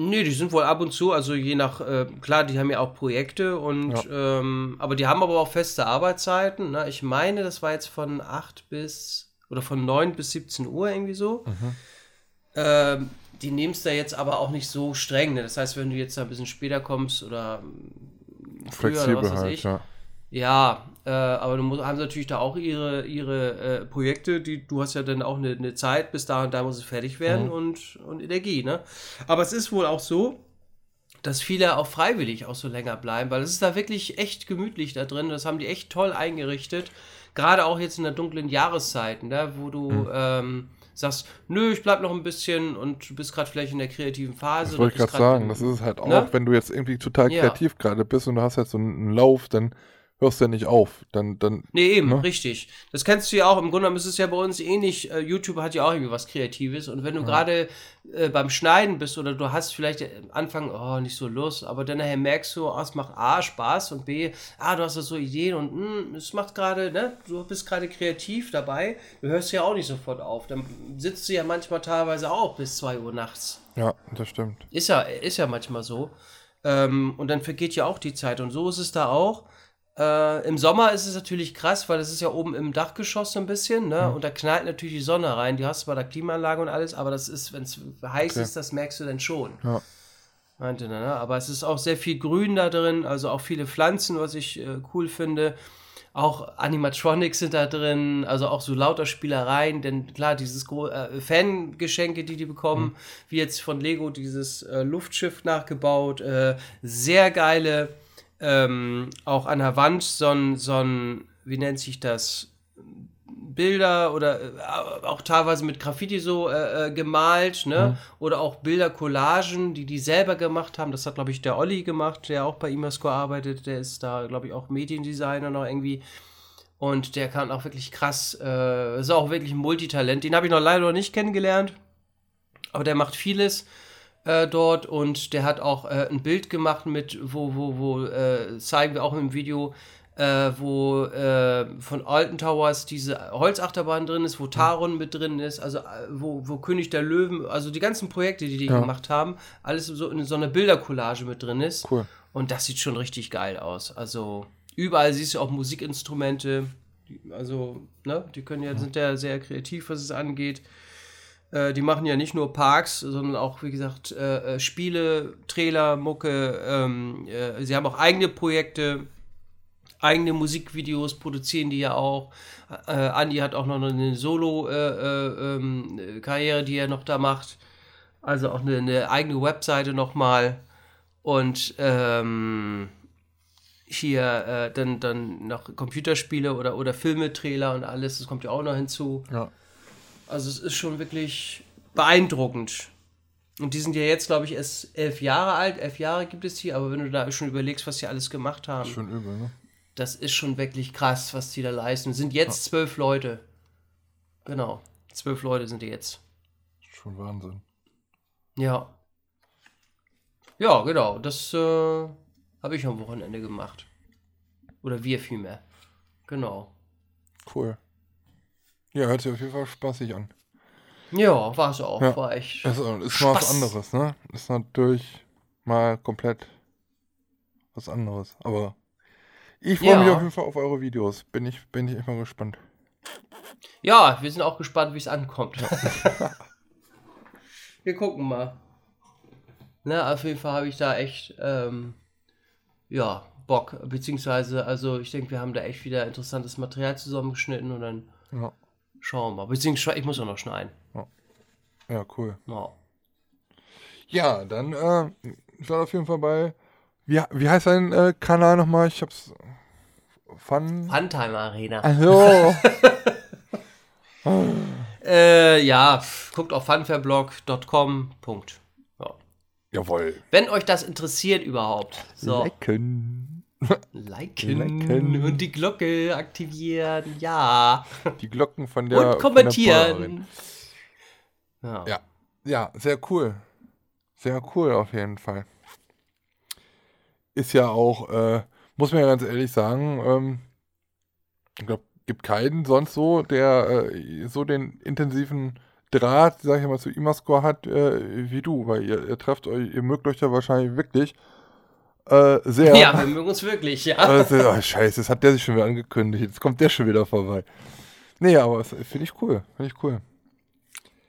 Nee, die sind wohl ab und zu, also je nach, äh, klar, die haben ja auch Projekte und, ja. ähm, aber die haben aber auch feste Arbeitszeiten. Ne? Ich meine, das war jetzt von 8 bis, oder von 9 bis 17 Uhr irgendwie so. Mhm. Ähm, die nehmen es da jetzt aber auch nicht so streng. Ne? Das heißt, wenn du jetzt da ein bisschen später kommst oder früher Flexibel oder was weiß halt, ich, ja. Ja, äh, aber du musst, haben sie natürlich da auch ihre, ihre äh, Projekte, die du hast ja dann auch eine, eine Zeit, bis da und da muss es fertig werden mhm. und, und Energie, ne? Aber es ist wohl auch so, dass viele auch freiwillig auch so länger bleiben, weil es ist da wirklich echt gemütlich da drin. Das haben die echt toll eingerichtet. Gerade auch jetzt in der dunklen Jahreszeiten, ne, wo du mhm. ähm, sagst, nö, ich bleib noch ein bisschen und du bist gerade vielleicht in der kreativen Phase. Das wollte ich gerade sagen. Das ist halt auch, ne? wenn du jetzt irgendwie total kreativ ja. gerade bist und du hast jetzt so einen Lauf, dann hörst du ja nicht auf. Dann, dann, nee, eben, ne? richtig. Das kennst du ja auch. Im Grunde genommen ist es ja bei uns ähnlich. Äh, YouTube hat ja auch irgendwie was Kreatives. Und wenn du ja. gerade äh, beim Schneiden bist oder du hast vielleicht am Anfang, oh, nicht so Lust, aber dann nachher merkst du, oh, es macht A, Spaß und B, ah, du hast so Ideen und mh, hm, es macht gerade, ne, du bist gerade kreativ dabei. Du hörst ja auch nicht sofort auf. Dann sitzt du ja manchmal teilweise auch bis 2 Uhr nachts. Ja, das stimmt. Ist ja, ist ja manchmal so. Ähm, und dann vergeht ja auch die Zeit. Und so ist es da auch. Äh, Im Sommer ist es natürlich krass, weil das ist ja oben im Dachgeschoss so ein bisschen, ne? Mhm. Und da knallt natürlich die Sonne rein. Die hast du bei der Klimaanlage und alles, aber das ist, wenn es heiß okay. ist, das merkst du dann schon. Ja. Meinte, ne? Aber es ist auch sehr viel Grün da drin, also auch viele Pflanzen, was ich äh, cool finde. Auch Animatronics sind da drin, also auch so lauter Spielereien, denn klar, dieses äh, Fangeschenke, die die bekommen, mhm. wie jetzt von Lego dieses äh, Luftschiff nachgebaut, äh, sehr geile ähm, auch an der Wand so ein, so ein, wie nennt sich das? Bilder oder äh, auch teilweise mit Graffiti so äh, äh, gemalt, ne? Mhm. Oder auch Bilder, Collagen, die die selber gemacht haben. Das hat, glaube ich, der Olli gemacht, der auch bei Imasco arbeitet. Der ist da, glaube ich, auch Mediendesigner noch irgendwie. Und der kann auch wirklich krass, äh, ist auch wirklich ein Multitalent. Den habe ich noch leider noch nicht kennengelernt. Aber der macht vieles äh, dort und der hat auch äh, ein Bild gemacht mit, wo, wo, wo äh, zeigen wir auch im Video, äh, wo äh, von Alton Towers diese Holzachterbahn drin ist, wo Taron mit drin ist, also äh, wo, wo König der Löwen, also die ganzen Projekte, die die ja. gemacht haben, alles so in so einer Bildercollage mit drin ist. Cool. Und das sieht schon richtig geil aus. Also überall siehst du auch Musikinstrumente. Also, ne, die können ja, sind ja sehr kreativ, was es angeht. Äh, die machen ja nicht nur Parks, sondern auch, wie gesagt, äh, äh Spiele, Trailer, Mucke. Ähm, äh, sie haben auch eigene Projekte, eigene Musikvideos produzieren die ja auch. Äh, Andi hat auch noch eine Solo-Karriere, äh, ähm, die er noch da macht. Also auch eine, eine eigene Webseite nochmal. Und ähm, hier äh, dann, dann noch Computerspiele oder, oder Filme, Trailer und alles, das kommt ja auch noch hinzu. Ja. Also es ist schon wirklich beeindruckend. Und die sind ja jetzt, glaube ich, erst elf Jahre alt. Elf Jahre gibt es hier, aber wenn du da schon überlegst, was die alles gemacht haben. Schon übel, ne? Das ist schon wirklich krass, was die da leisten. Sind jetzt ja. zwölf Leute. Genau. Zwölf Leute sind die jetzt. Schon Wahnsinn. Ja. Ja, genau. Das äh, habe ich am Wochenende gemacht. Oder wir vielmehr. Genau. Cool. Ja, hört sich auf jeden Fall spaßig an. Ja, war es auch. Ja. War echt. Es ist mal was anderes, ne? Ist natürlich mal komplett was anderes. Aber ich freue ja. mich auf jeden Fall auf eure Videos. Bin ich, bin ich mal gespannt. Ja, wir sind auch gespannt, wie es ankommt. [laughs] wir gucken mal. Na, auf jeden Fall habe ich da echt, ähm, ja, Bock. Beziehungsweise, also ich denke, wir haben da echt wieder interessantes Material zusammengeschnitten und dann ja. Schauen wir mal. Beziehungsweise, ich muss auch noch schneiden. Ja, ja cool. Ja. Ja, dann äh, war auf jeden Fall bei. Wie, wie heißt dein äh, Kanal nochmal? Ich hab's. Fun. Funtime Arena. Also. [laughs] äh, ja, guckt auf funfairblog.com. Punkt. Jawohl. Wenn euch das interessiert überhaupt. So. Liken. Liken. Liken. Und die Glocke aktivieren. Ja. Die Glocken von der. Und kommentieren. Ja. ja. Ja, sehr cool. Sehr cool auf jeden Fall. Ist ja auch, äh, muss man ja ganz ehrlich sagen, ähm, ich glaube, gibt keinen sonst so, der äh, so den intensiven Draht, sag ich mal, zu Imascore hat äh, wie du, weil ihr, ihr, trefft euch, ihr mögt euch ja wahrscheinlich wirklich äh, sehr. Ja, wir mögen uns wirklich, ja. Also, oh, scheiße, das hat der sich schon wieder angekündigt. Jetzt kommt der schon wieder vorbei. Nee, aber finde ich cool. Finde ich cool.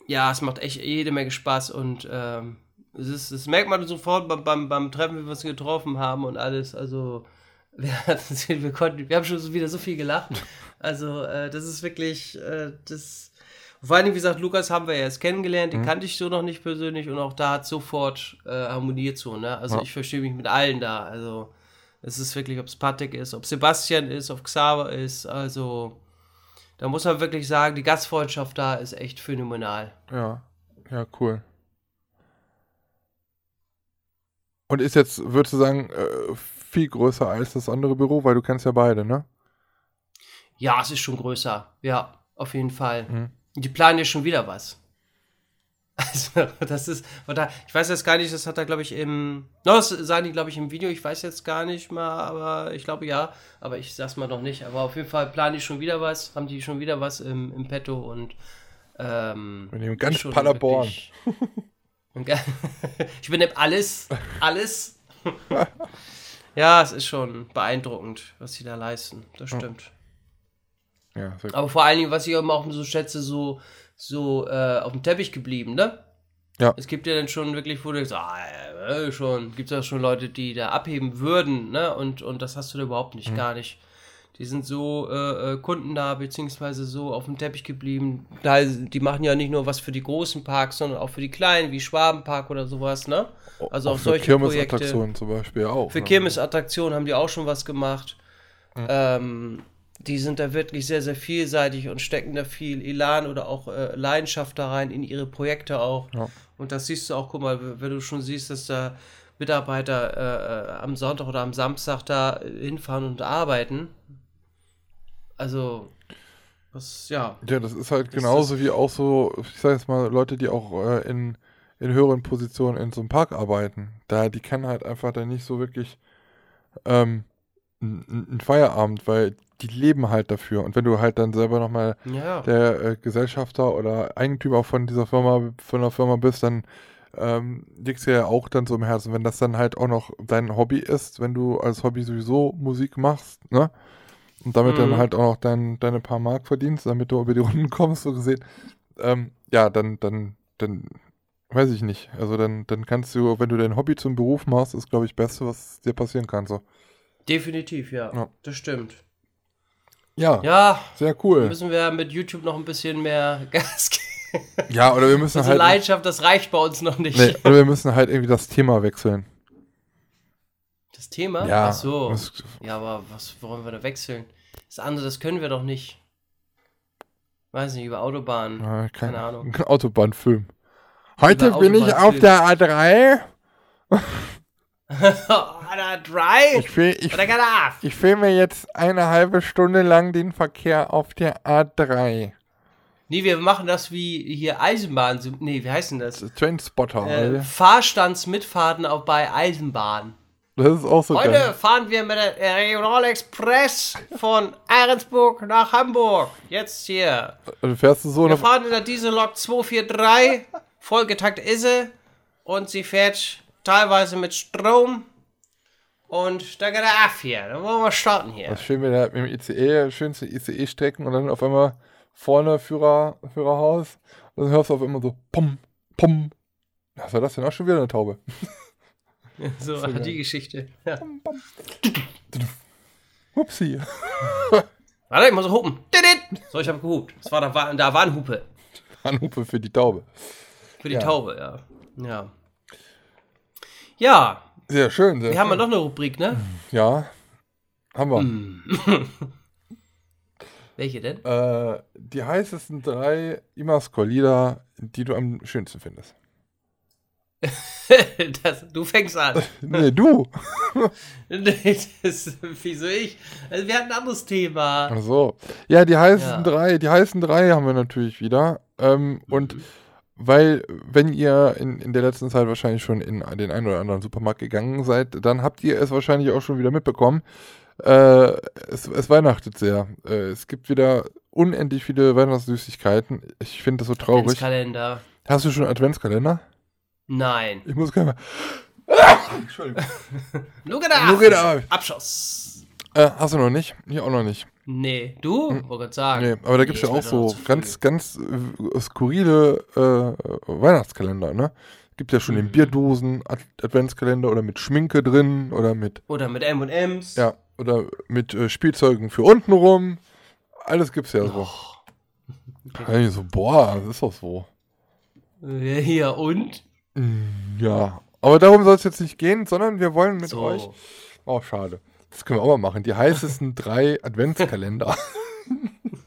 Ja, es macht echt jede Menge Spaß und ähm, es ist, das merkt man sofort beim, beim, beim Treffen, wie wir uns getroffen haben und alles. Also, [laughs] wir, wir, konnten, wir haben schon wieder so viel gelacht. Also, äh, das ist wirklich, äh, das vor allem, wie gesagt, Lukas haben wir ja erst kennengelernt, den mhm. kannte ich so noch nicht persönlich und auch da hat sofort äh, harmoniert so, ne? Also ja. ich verstehe mich mit allen da. Also es ist wirklich, ob es Patrick ist, ob Sebastian ist, ob Xaver ist, also da muss man wirklich sagen, die Gastfreundschaft da ist echt phänomenal. Ja, ja, cool. Und ist jetzt, würdest du sagen, äh, viel größer als das andere Büro, weil du kennst ja beide, ne? Ja, es ist schon größer. Ja, auf jeden Fall. Mhm. Die planen ja schon wieder was. [laughs] Also, das ist, oder, ich weiß jetzt gar nicht, das hat er, glaube ich, im, no, das sagen die, glaube ich, im Video, ich weiß jetzt gar nicht mal, aber ich glaube ja, aber ich sag's mal noch nicht, aber auf jeden Fall planen die schon wieder was, haben die schon wieder was im, im Petto und, ähm, Wir nehmen ganz Paderborn. [laughs] ich bin alles, alles. [laughs] ja, es ist schon beeindruckend, was sie da leisten, das stimmt. Ja, Aber vor allen Dingen, was ich auch so schätze, so, so äh, auf dem Teppich geblieben, ne? Ja. Es gibt ja dann schon wirklich, wo du sagst, ah, äh, schon, gibt es ja schon Leute, die da abheben würden, ne? Und, und das hast du da überhaupt nicht, mhm. gar nicht. Die sind so äh, äh Kunden da, beziehungsweise so auf dem Teppich geblieben. Die machen ja nicht nur was für die großen Parks, sondern auch für die kleinen, wie Schwabenpark oder sowas, ne? Also auch, auch solche Kirmesattraktionen zum Beispiel auch. Für ne? Kirmesattraktionen haben die auch schon was gemacht. Mhm. Ähm, die sind da wirklich sehr, sehr vielseitig und stecken da viel Elan oder auch äh, Leidenschaft da rein in ihre Projekte auch. Ja. Und das siehst du auch, guck mal, wenn du schon siehst, dass da Mitarbeiter äh, äh am Sonntag oder am Samstag da hinfahren und arbeiten. Also, das, ja. Ja, das ist halt genauso ist wie auch so, ich sag jetzt mal, Leute, die auch äh, in, in höheren Positionen in so einem Park arbeiten. Da, die kennen halt einfach da nicht so wirklich ähm, einen Feierabend, weil die leben halt dafür. Und wenn du halt dann selber nochmal ja. der äh, Gesellschafter oder Eigentümer von dieser Firma, von der Firma bist, dann ähm, liegt dir ja auch dann so im Herzen, wenn das dann halt auch noch dein Hobby ist, wenn du als Hobby sowieso Musik machst, ne? Und damit dann Mhm. halt auch noch dein, deine paar Mark verdienst, damit du über die [laughs] Runden kommst, so gesehen. Ähm, ja, dann, dann, dann, weiß ich nicht. Also dann, dann kannst du, wenn du dein Hobby zum Beruf machst, ist, glaube ich, das Beste, was dir passieren kann. So. Definitiv, ja. Ja. Das stimmt. Ja, Ja, sehr cool. müssen wir mit YouTube noch ein bisschen mehr [laughs] Gas geben. Ja, oder wir müssen Unsere halt. Leidenschaft, das reicht bei uns noch nicht. Nee, oder wir müssen halt irgendwie das Thema wechseln. Das Thema? Ja. Ach so. Ja, aber was wollen wir da wechseln? Das andere, das können wir doch nicht. Weiß nicht, über Autobahnen. äh, kein, Keine Ahnung. [laughs] Autobahnfilm. Heute Über bin ich auf der A3. Oder drei? Ich, will, ich, Oder Gadaf? ich filme jetzt eine halbe Stunde lang den Verkehr auf der A3. Nee, wir machen das wie hier Eisenbahn. Nee, wie heißt denn das? Trainspotter. Äh. Fahrstandsmitfahrten auch bei Eisenbahn. Das ist auch so Heute geil. fahren wir mit der Regional Express von Ahrensburg nach Hamburg. Jetzt hier. Du fährst du so Wir fahren in der Diesellok 243. Vollgetakt ist sie. Und sie fährt teilweise mit Strom. Und da geht er ab hier. Da wollen wir starten hier. Das schön mit, der, mit dem ICE, schönste ICE-Strecken und dann auf einmal vorne Führer, Führerhaus. Und dann hörst du auf einmal so pum, pum. Was war das denn auch schon wieder eine Taube? [laughs] So, geil. die Geschichte. Ja. Upsi. [laughs] Warte, ich muss hupen. Didit. So, ich habe gehupt. Das war, da, war, da war eine Hupe. Anrufe für die Taube. Für die Ja. Taube, ja. Ja. Ja, Sehr schön. Sehr wir haben ja noch eine Rubrik, ne? Ja, haben wir. Hm. [laughs] Welche denn? Äh, die heißesten drei Imascore-Lieder, die du am schönsten findest. [laughs] das, du fängst an. [laughs] Nee, du. Nee, das, wieso ich? Also wir hatten ein anderes Thema. Ach so. Ja, die heißesten Ja. drei, die heißen drei haben wir natürlich wieder. Ähm, und weil, wenn ihr in, in der letzten Zeit wahrscheinlich schon in den einen oder anderen Supermarkt gegangen seid, dann habt ihr es wahrscheinlich auch schon wieder mitbekommen. Äh, es, es weihnachtet sehr. Äh, es gibt wieder unendlich viele Weihnachtssüßigkeiten. Ich finde das so traurig. Kalender. Hast du schon einen Adventskalender? Nein. Ich muss gerne mal. Entschuldigung. Look at Look at that. Abschuss. Äh, hast du noch nicht? Ich auch noch nicht. Nee, du? Wollte gerade sagen. Nee, aber da gibt es Nee, ja auch so ganz, ganz äh, skurrile äh, Weihnachtskalender, ne? Gibt ja schon den Mhm. Bierdosen Ad Adventskalender oder mit Schminke drin oder mit, Oder mit M&M's. ja, oder mit äh, Spielzeugen für untenrum. Alles gibt's ja so. Ja, ich [laughs] so, boah, das ist doch so. Äh, Hier und? Ja, aber darum soll es jetzt nicht gehen, sondern wir wollen mit So. euch. Oh, schade. Das können wir auch mal machen. Die heißesten drei Adventskalender. [laughs]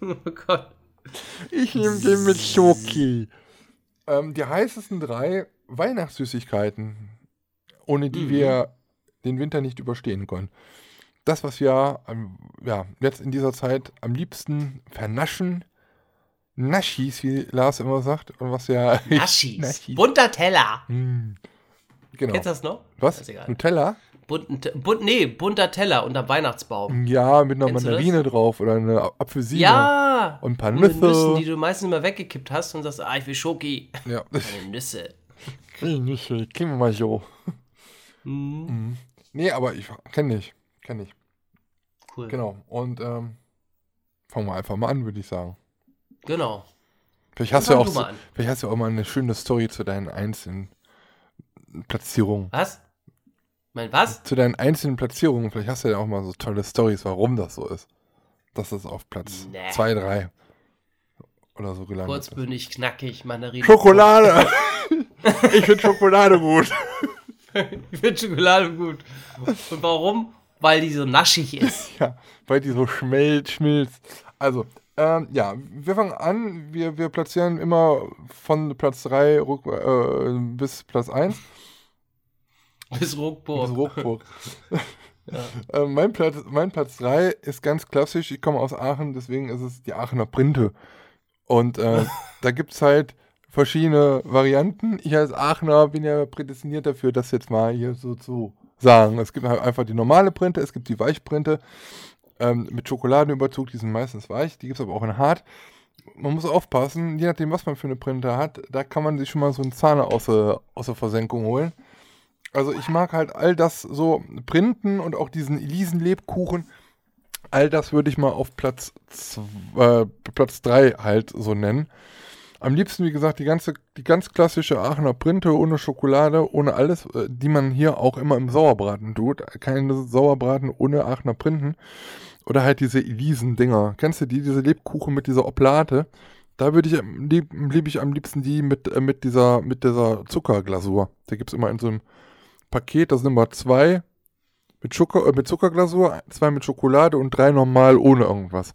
Oh Gott. Ich nehme den mit Schoki. Ähm, die heißesten drei Weihnachtssüßigkeiten, ohne die Mhm. wir den Winter nicht überstehen können. Das, was wir ähm, ja, jetzt in dieser Zeit am liebsten vernaschen, Naschis, wie Lars immer sagt, und was ja. [laughs] Naschis. Naschis. Bunter Teller. Hm, genau. Kennst du das noch? Was? Nutella? Bunten, Te- bunt, nee, bunter Teller unterm Weihnachtsbaum. Ja, mit einer Kennst? Mandarine drauf oder eine A- Apfelsine. Ja! Und ein paar Nüsse. Nüssen, die du meistens immer weggekippt hast und sagst, ah, ich will Schoki. Ja. [laughs] Meine Nüsse. Nüsse, kriegen wir mal so. Hm, Mhm. Nee, aber ich kenne ich. Kenne ich. cool. Genau. Und ähm, fangen wir einfach mal an, würde ich sagen. Genau. Vielleicht hast, du Fang auch du an. vielleicht hast du auch mal eine schöne Story zu deinen einzelnen Platzierungen. Was? Mein was? Zu deinen einzelnen Platzierungen. Vielleicht hast du ja auch mal so tolle Stories, warum das so ist. Dass das auf Platz Nee. 2, 3 oder so gelandet ist. Kurzbündig, knackig, Mandarinen. Schokolade! [laughs] ich finde Schokolade gut. Ich finde Schokolade gut. Und warum? Weil die so naschig ist. [laughs] Ja, weil die so schmelzt, schmilzt. Also, ähm, ja, wir fangen an. Wir, wir platzieren immer von Platz 3 rück, äh, bis Platz 1. Bis Bis Ruckburg. Ruckburg. [laughs] [laughs] äh, mein, Platz, mein Platz 3 ist ganz klassisch. Ich komme aus Aachen, deswegen ist es die Aachener Printe. Und äh, [laughs] da gibt es halt verschiedene Varianten. Ich als Aachener bin ja prädestiniert dafür, das jetzt mal hier so zu sagen. Es gibt halt einfach die normale Printe, es gibt die Weichprinte ähm, mit Schokoladenüberzug, die sind meistens weich. Die gibt es aber auch in hart. man muss aufpassen, je nachdem, was man für eine Printe hat, da kann man sich schon mal so einen Zahn aus aus der Versenkung holen. Also ich mag halt all das so printen und auch diesen Elisen-Lebkuchen. All das würde ich mal auf Platz 2, äh, Platz 3 halt so nennen. Am liebsten, wie gesagt, die ganze, die ganz klassische Aachener Printe ohne Schokolade, ohne alles, äh, die man hier auch immer im Sauerbraten tut. Keine Sauerbraten ohne Aachener Printen. Oder halt diese Elisen-Dinger. Kennst du die, diese Lebkuchen mit dieser Oblate? Da würde ich, am lieb, lieb ich am liebsten die mit, äh, mit, dieser, mit dieser Zuckerglasur. Da gibt es immer in so einem Paket, das sind immer zwei mit, Zucker, äh, mit Zuckerglasur, zwei mit Schokolade und drei normal ohne irgendwas.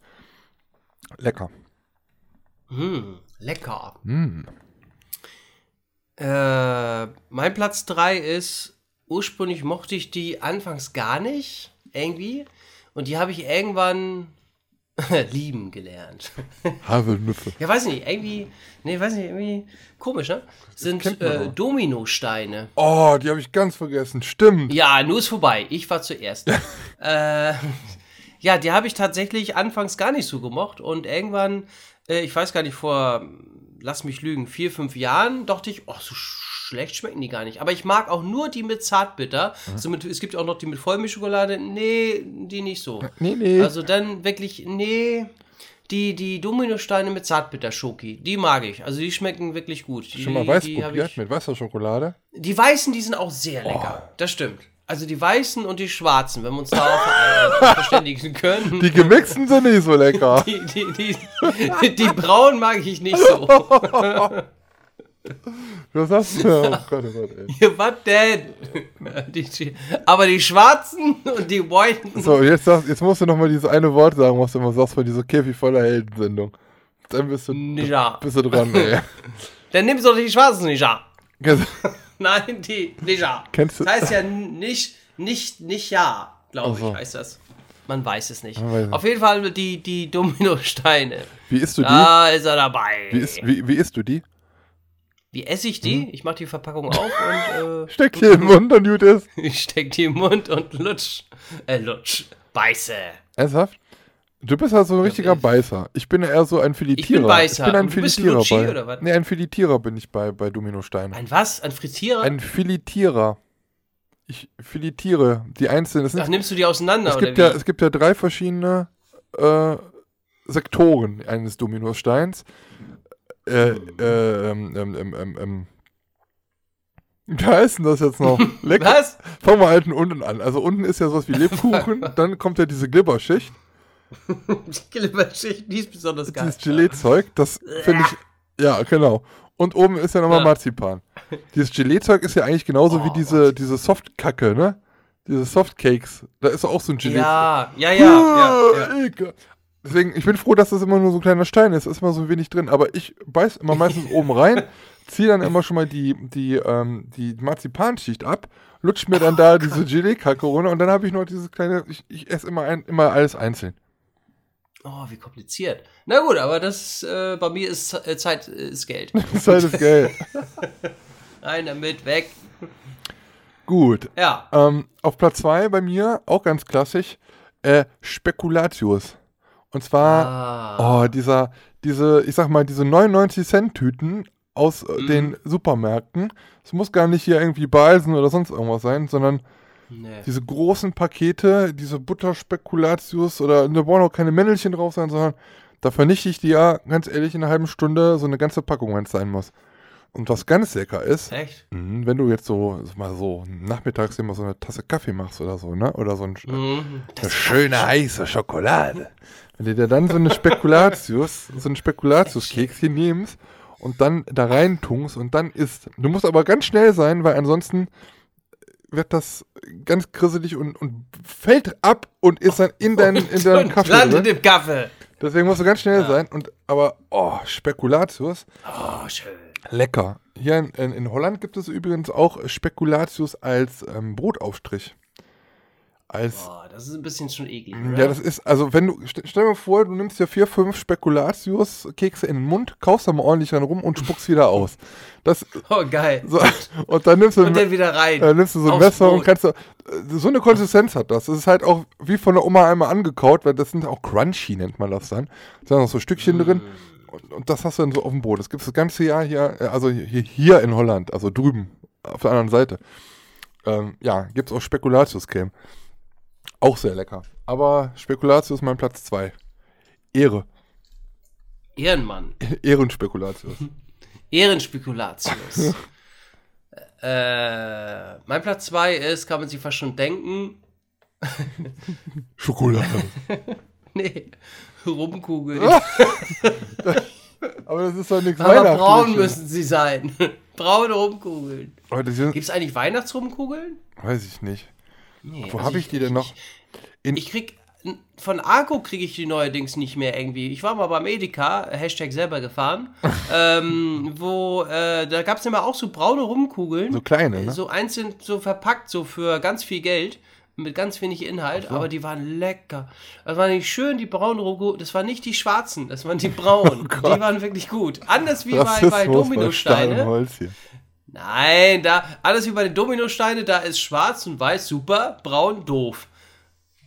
Lecker. Hm, lecker. Mm. Äh, mein Platz 3 ist, ursprünglich mochte ich die anfangs gar nicht, irgendwie. Und die habe ich irgendwann [laughs] lieben gelernt. [laughs] Haselnüsse. Ja, weiß nicht, irgendwie, nee, weiß nicht, irgendwie komisch, ne? Sind äh. Dominosteine. Oh, die habe ich ganz vergessen. Stimmt. Ja, nur ist vorbei. Ich war zuerst. [laughs] äh, ja, die habe ich tatsächlich anfangs gar nicht so gemocht und irgendwann, äh, ich weiß gar nicht, vor, lass mich lügen, vier, fünf Jahren, dachte ich, oh, so schlecht schmecken die gar nicht. Aber ich mag auch nur die mit Zartbitter. So mit, es gibt auch noch die mit Vollmilchschokolade. Nee, die nicht so. Nee, nee. Also dann wirklich, nee. Die, die Dominosteine mit Zartbitter-Schoki, die mag ich. Also die schmecken wirklich gut. Die, Schon mal weiß die probiert mit weißer Schokolade? die weißen, die sind auch sehr lecker. Das stimmt. Also die weißen und die schwarzen, wenn wir uns darauf äh, verständigen können. Die gemixten sind nicht so lecker. Die, die, die, die braunen mag ich nicht so. [laughs] Was hast du? Oh Gott, oh Gott, ey. Ja, Was denn? [laughs] Die, die, aber die schwarzen und die whiten. So, jetzt, sag, jetzt musst du noch mal dieses eine Wort sagen, was du immer sagst von dieser Käfig voller Heldensendung. Dann bist du, Ja. bist du dran, ey. [laughs] Dann nimmst du doch die schwarzen nicht ja. Kennst- [laughs] Nein, die nicht ja. Kennst du- Das heißt ja nicht, nicht, nicht ja, glaube so. ich, heißt das. Man weiß es nicht. Weiß Auf jeden Fall die, die Dominosteine. Wie isst du die? Da ist er dabei. Wie, isst, wie, wie isst du die? Wie esse ich die? Ich mache die Verpackung auf und [laughs] Steck die im Mund und gut ist. äh, [laughs] ich steck die im Mund und lutsch. Äh, lutsch. Beiße. Ernsthaft? Du bist halt so ein richtiger ich- Beißer. Ich bin eher so ein Filetierer. Beißer. Ich bin ein Und du bist Filetierer Lutschi, bei. oder was? Nee, ein Filetierer bin ich bei, bei Dominostein. Ein was? Ein Frittierer? Ein Filetierer. Ich filetiere die einzelnen. Ach, nimmst du die auseinander es, oder gibt ja, es gibt ja drei verschiedene äh, Sektoren eines Dominosteins. Äh, äh, ähm, ähm, ähm, ähm, ähm. Wie heißt denn das jetzt noch? [laughs] Lecker. was? Fangen wir halt unten an. Also unten ist ja sowas wie [laughs] Lebkuchen, dann kommt ja diese Glibberschicht, Die Glibberschicht, die ist besonders geil. dieses Gelee-Zeug, das finde ich, ja, genau. Und oben ist ja nochmal Ja. Marzipan. Dieses Gelee-Zeug ist ja eigentlich genauso wie Oh, diese, diese Softkacke, ne? Diese Softcakes. Da ist auch so ein Gelee. Ja, ja, ja, ja, ja. Deswegen, ich bin froh, dass das immer nur so ein kleiner Stein ist. Ist immer so wenig drin. Aber ich beiß immer meistens [laughs] oben rein, ziehe dann immer schon mal die, die, ähm, die Marzipanschicht ab, lutsch mir dann da diese Gelee-Kacke runter und dann habe ich noch dieses kleine. Ich, ich esse immer, ein, immer alles einzeln. Oh, wie kompliziert. Na gut, aber das, äh, bei mir ist äh, Zeit ist Geld. [laughs] Zeit ist Geld. [laughs] Rein damit, weg. Gut. Ja. Ähm, auf Platz 2 bei mir, auch ganz klassisch, äh, Spekulatius. Und zwar, Ah. oh, dieser, diese, ich sag mal, diese 99-Cent-Tüten aus äh, Mhm. den Supermärkten. Es muss gar nicht hier irgendwie Balsen oder sonst irgendwas sein, sondern Nee. diese großen Pakete, diese Butterspekulatius oder da brauchen auch keine Männelchen drauf sein, sondern da vernichte ich die ja, ganz ehrlich, in einer halben Stunde so eine ganze Packung, wenn es sein muss. Und was ganz lecker ist, Echt? Mhm, Wenn du jetzt so mal so nachmittags immer so eine Tasse Kaffee machst oder so, ne? Oder so ein, Mhm. eine schöne heiße Schokolade. Wenn du dir dann so eine Spekulatius, so ein Spekulatius-Kekschen nimmst und dann da rein tunkst und dann isst. Du musst aber ganz schnell sein, weil ansonsten wird das ganz grisselig und, und fällt ab und ist dann in, dein, in deinem Und Kaffee. landet Drin. im Kaffee. Deswegen musst du ganz schnell Ja. sein. Und, aber, oh, Spekulatius, Oh, schön. Lecker. Hier in, in, in Holland gibt es übrigens auch Spekulatius als ähm, Brotaufstrich. Als, Boah, das ist ein bisschen schon eklig, ja, oder? das ist, also wenn du, st stell dir mal vor, du nimmst dir vier, fünf Spekulatius-Kekse in den Mund, kaufst da mal ordentlich ran rum und spuckst wieder aus. Das, [laughs] Oh, geil. so, und dann nimmst du, Und dann wieder rein. äh, nimmst du so ein Messer und kannst du, äh, so eine Konsistenz hat das. Das ist halt auch wie von der Oma einmal angekaut, weil das sind auch crunchy, nennt man das dann. Da sind noch so Stückchen Mm. drin. Und, und das hast du dann so auf dem Brot. Das gibt es das ganze Jahr hier, äh, also hier, hier in Holland, also drüben, auf der anderen Seite. Ähm, ja, gibt es auch Spekulatius-Creme. Auch sehr lecker. Aber Spekulatius mein Platz 2. Ehre. Ehrenmann. [laughs] Ehrenspekulatius. [laughs] Ehrenspekulatius. [laughs] äh, mein Platz 2 ist, kann man sich fast schon denken. Schokolade. nee, Rumkugeln. [laughs] Aber das ist doch nichts Aber braun müssen sie sein. [laughs] Braune Rumkugeln. Gibt es eigentlich Weihnachtsrumkugeln? weiß ich nicht. Nee, Wo also habe ich die denn noch? In, Ich krieg von Arco kriege ich die neuerdings nicht mehr irgendwie. Ich war mal beim Edeka, Hashtag selber gefahren, [laughs] ähm, wo, äh, da gab es immer auch so braune Rumkugeln. so kleine, ne? So einzeln, so verpackt, so für ganz viel Geld, mit ganz wenig Inhalt, aber die waren lecker. Das waren nicht schön, die braunen Rumkugeln, das waren nicht die schwarzen, das waren die braunen. [laughs] die waren wirklich gut. Anders wie bei, bei bei Dominosteine. Nein, da, alles wie bei den Dominosteine, da ist schwarz und weiß super, braun doof.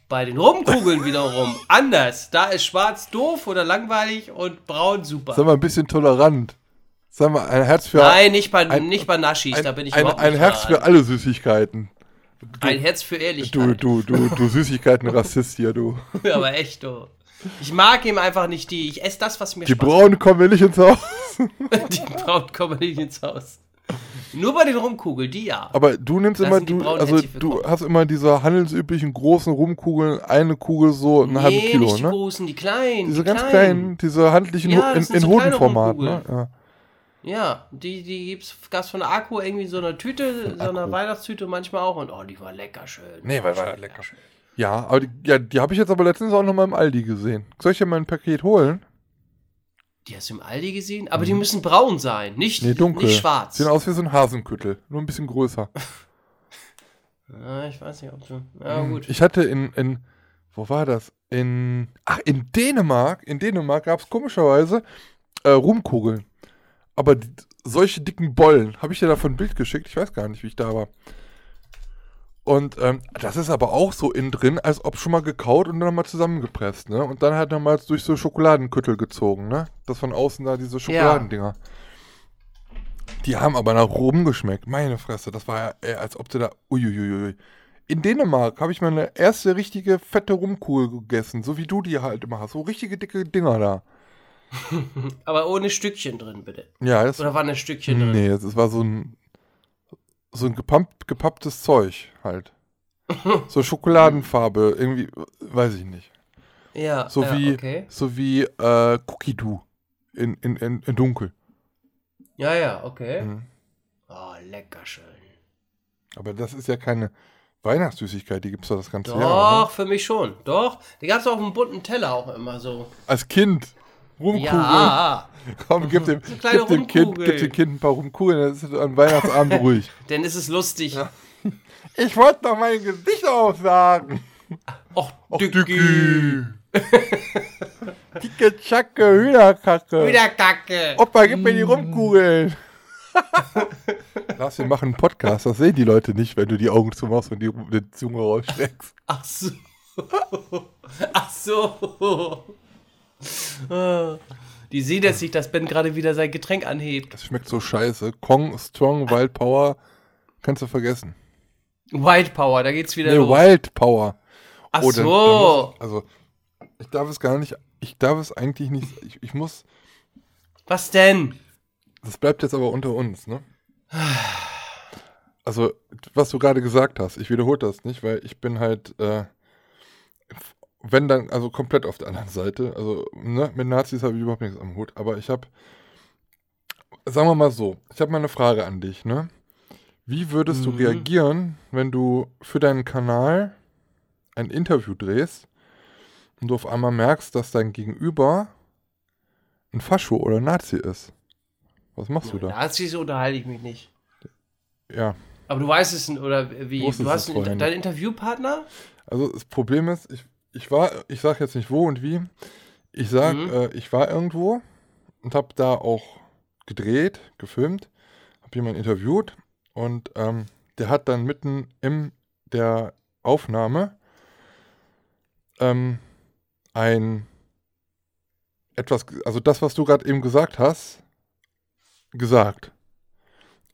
Bei den Rumkugeln wiederum [laughs] anders. Da ist schwarz doof oder langweilig und braun super. Sag mal ein bisschen tolerant. Sag mal, ein Herz für Nein, nicht bei, ein- nicht bei Naschis, da bin ich ein, überhaupt ein Herz für alle Süßigkeiten. Ein Herz für Ehrlichkeit. Du, du, du, du Süßigkeiten-Rassist hier, du. [laughs] Aber echt, du. Ich mag ihm einfach nicht die. Ich esse das, was mir Die Spaß Braunen kommen mir nicht ins Haus. [laughs] Die braunen kommen nicht ins Haus. Nur bei den Rumkugeln, die ja. Aber du nimmst Da immer, die du, also du hast immer diese handelsüblichen großen Rumkugeln, eine Kugel so halben nee, Kilo, nicht die ne? großen, die kleinen. Diese die ganz kleinen. kleinen, diese handlichen Ja, in, in so Hodenformat, ne? Ja. Ja, die, die gibt's, gab's von der Akku irgendwie in so einer Tüte, so einer Akku. Weihnachtstüte manchmal auch und oh, die war lecker schön. Nee, weil war lecker. Ja, aber die, ja, die habe ich jetzt aber letztens auch noch mal im Aldi gesehen. Soll ich dir mal ein Paket holen? Die hast du im Aldi gesehen? Aber die müssen braun sein, nicht, Mhm. Nee, dunkel. nicht schwarz. Sehen aus wie so ein Hasenküttel, nur ein bisschen größer. [laughs] Ja, ich weiß nicht, ob du. Ja, gut. Ich hatte in, in, wo war das? In, ach, in Dänemark, in Dänemark gab es komischerweise äh, Rumkugeln. Aber die, solche dicken Bollen, habe ich dir davon ein Bild geschickt? Ich weiß gar nicht, wie ich da war. Und ähm, das ist aber auch so innen drin, als ob schon mal gekaut und dann mal zusammengepresst, ne? Und dann halt nochmals durch so Schokoladenküttel gezogen, ne? Das von außen da diese Schokoladendinger. Die haben aber nach Rum geschmeckt. Meine Fresse, das war ja, als ob du da. Uiuiui. In Dänemark habe ich meine erste richtige fette Rumkugel gegessen, so wie du die halt immer hast. So richtige dicke Dinger da. [laughs] Aber ohne Stückchen drin, bitte. Ja, das. Oder waren da Stückchen drin? Nee, das war so ein. So ein gepumpt, gepapptes Zeug halt. [laughs] So Schokoladenfarbe, irgendwie, weiß ich nicht. Ja, So ja, wie, okay. so wie äh, Cookie Doo in, in, in, in dunkel. Ja, ja, okay. Mhm. Oh, lecker schön. Aber das ist ja keine Weihnachtssüßigkeit, die gibt es doch das ganze Jahr. Doch, für mich schon. Doch. Die gab es auf dem bunten Teller auch immer so. Als Kind. Rumkugeln. Ja, [laughs] Komm, gib dem, gib dem, kind, gib dem Kind ein paar Rumkugeln, dann ist es an Weihnachtsabend [laughs] ruhig. denn es ist lustig. Ich wollte noch mein Gesicht aufsagen. Och. Dicki. Dicke [laughs] Tschacke, Hühnerkacke. Wieder Kacke. Opa, gib mir die Rumkugeln. Lars, wir machen einen Podcast, das sehen die Leute nicht, wenn du die Augen zumachst und die, die Zunge rausstreckst. Ach so. Ach so. Ah. Die sehen jetzt nicht, dass Ben gerade wieder sein Getränk anhebt. Das schmeckt so scheiße. Kong, Strong, Wild Power, kannst du vergessen. White Power, da geht's wieder Nee, los. Wild Power. Ach Oh, dann- so. dann ich, also, ich darf es gar nicht, ich darf es eigentlich nicht, ich, ich muss, Was denn? das bleibt jetzt aber unter uns, ne? Also, was du gerade gesagt hast, ich wiederhole das nicht, weil ich bin halt, äh, wenn dann, also komplett auf der anderen Seite, also, ne, mit Nazis habe ich überhaupt nichts am Hut, aber ich habe, sagen wir mal so, ich habe mal eine Frage an dich, ne? Wie würdest du Mhm. reagieren, wenn du für deinen Kanal ein Interview drehst und du auf einmal merkst, dass dein Gegenüber ein Fascho oder Nazi ist? Was machst du da? Nazis unterhalte ich mich nicht. Ja, Aber du weißt es, oder wie? Du hast einen, deinen Interviewpartner? also das Problem ist, ich, ich war, ich sag jetzt nicht wo und wie, ich sag, Mhm. äh, ich war irgendwo und habe da auch gedreht, gefilmt, habe jemanden interviewt und ähm, der hat dann mitten in der Aufnahme ähm, ein etwas, also das, was du gerade eben gesagt hast, gesagt.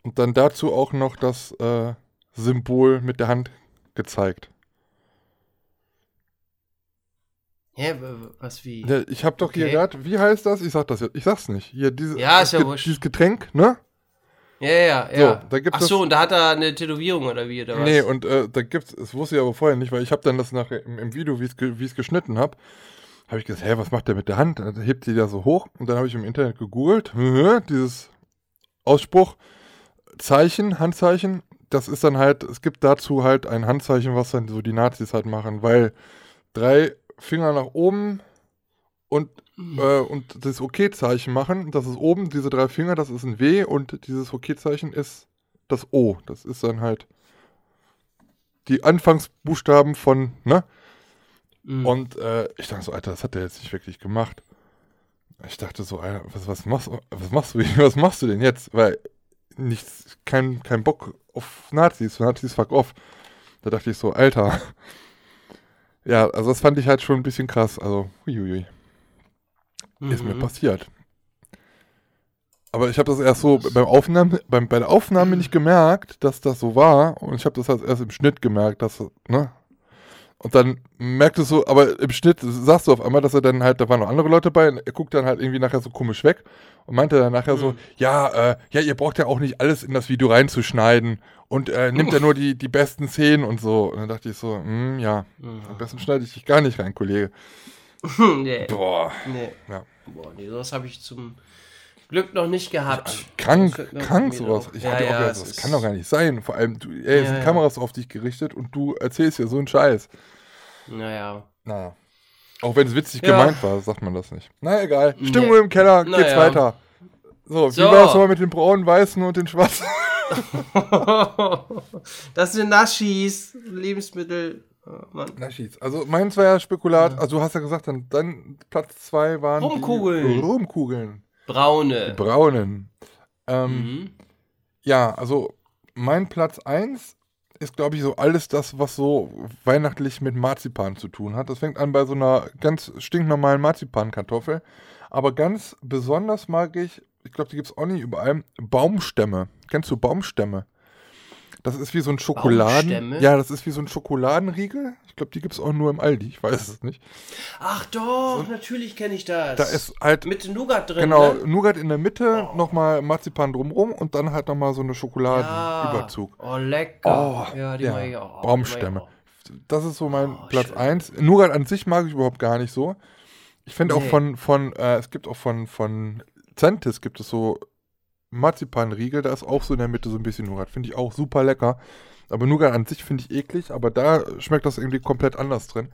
Und dann dazu auch noch das äh, Symbol mit der Hand gezeigt. Hä, was wie? Ja, ich habe doch hier Okay. gerade, wie heißt das? Ich sag das jetzt, ich sag's nicht. Hier, diese, Ja, ist ja Ge- wurscht. dieses Getränk, ne? Ja, ja, So, ja. da gibt Ach so, und da hat er eine Tätowierung oder wie, oder was? Nee, und äh, da gibt's, das wusste ich aber vorher nicht, weil ich habe dann das nachher im, im Video, wie ich es geschnitten habe, habe ich gesagt, hä, was macht der mit der Hand? Da hebt die da so hoch und dann habe ich im Internet gegoogelt, [laughs] dieses Ausspruch, Zeichen, Handzeichen, das ist dann halt, es gibt dazu halt ein Handzeichen, was dann so die Nazis halt machen, weil drei Finger nach oben und, äh, und das OK-Zeichen machen, das ist oben, diese drei Finger, das ist ein W und dieses OK-Zeichen ist das O. Das ist dann halt die Anfangsbuchstaben von, ne? Mhm. Und äh, ich dachte so, Alter, das hat der jetzt nicht wirklich gemacht. Ich dachte so, Alter, was, was, machst, was, machst, du, [laughs] was machst du denn jetzt? Weil nichts, kein, kein Bock auf Nazis, Nazis fuck off. Da dachte ich so, Alter. Ja, also das fand ich halt schon ein bisschen krass. Also, huiuiui, ist mir Mhm. passiert. Aber ich habe das erst so beim Aufnahmen, beim, bei der Aufnahme nicht gemerkt, dass das so war. Und ich habe das halt erst im Schnitt gemerkt, dass, ne? Und dann merktest du, aber im Schnitt sagst du auf einmal, dass er dann halt, da waren noch andere Leute bei, und er guckt dann halt irgendwie nachher so komisch weg und meinte dann nachher so, Mhm. ja, äh, ja, ihr braucht ja auch nicht alles in das Video reinzuschneiden und äh, nimmt ja nur die, die besten Szenen und so. Und dann dachte ich so, hm, ja, am besten schneide ich dich gar nicht rein, Kollege. [laughs] nee. Boah, Nee. Ja. Boah, nee, sowas habe ich zum Glück noch nicht gehabt. krank, mir krank mir sowas. Ich Ja, hatte auch ja, gedacht, das kann doch gar nicht sein. Vor allem, du, ey, Ja, sind ja. Kameras auf dich gerichtet und du erzählst hier so einen Scheiß. Naja. Naja. Auch wenn es witzig Ja. gemeint war, sagt man das nicht. Na egal. Nee. Stimmung im Keller, geht's Naja. weiter. So, So. wie war es nochmal mit den braunen, weißen und den schwarzen? [laughs] das sind Naschis, Lebensmittel. Oh, Mann. Na schieß. Also meins war ja Spekulat. Also du hast ja gesagt, dann, dann Platz zwei waren Rumkugeln. die Rumkugeln. Die Braune. braunen. Ähm, Mhm. Ja, also mein Platz 1 ist, glaube ich, so alles das, was so weihnachtlich mit Marzipan zu tun hat. Das fängt an bei so einer ganz stinknormalen Marzipankartoffel. Aber ganz besonders mag ich, ich glaube, die gibt es auch nicht überall, Baumstämme. Kennst du Baumstämme? Das ist wie so ein Schokoladen. Baumstämme? Ja, das ist wie so ein Schokoladenriegel. Ich glaube, die gibt es auch nur im Aldi. Ich weiß es nicht. Ach doch, natürlich kenne ich das. Da ist halt Mit Nougat drin. Genau, Ne? Nougat in der Mitte, Oh. nochmal Marzipan drumrum und dann halt nochmal so eine Schokoladenüberzug. Oh, lecker. Oh, ja, die ja, mag ich auch. Baumstämme. Die mag Das ist so mein Oh, Platz schön. 1. Nougat an sich mag ich überhaupt gar nicht so. Ich finde auch Nee. von, von äh, es gibt auch von, von Centis gibt es so Marzipanriegel, da ist auch so in der Mitte so ein bisschen Nougat. Finde ich auch super lecker. Aber Nougat an sich finde ich eklig, aber da schmeckt das irgendwie komplett anders drin.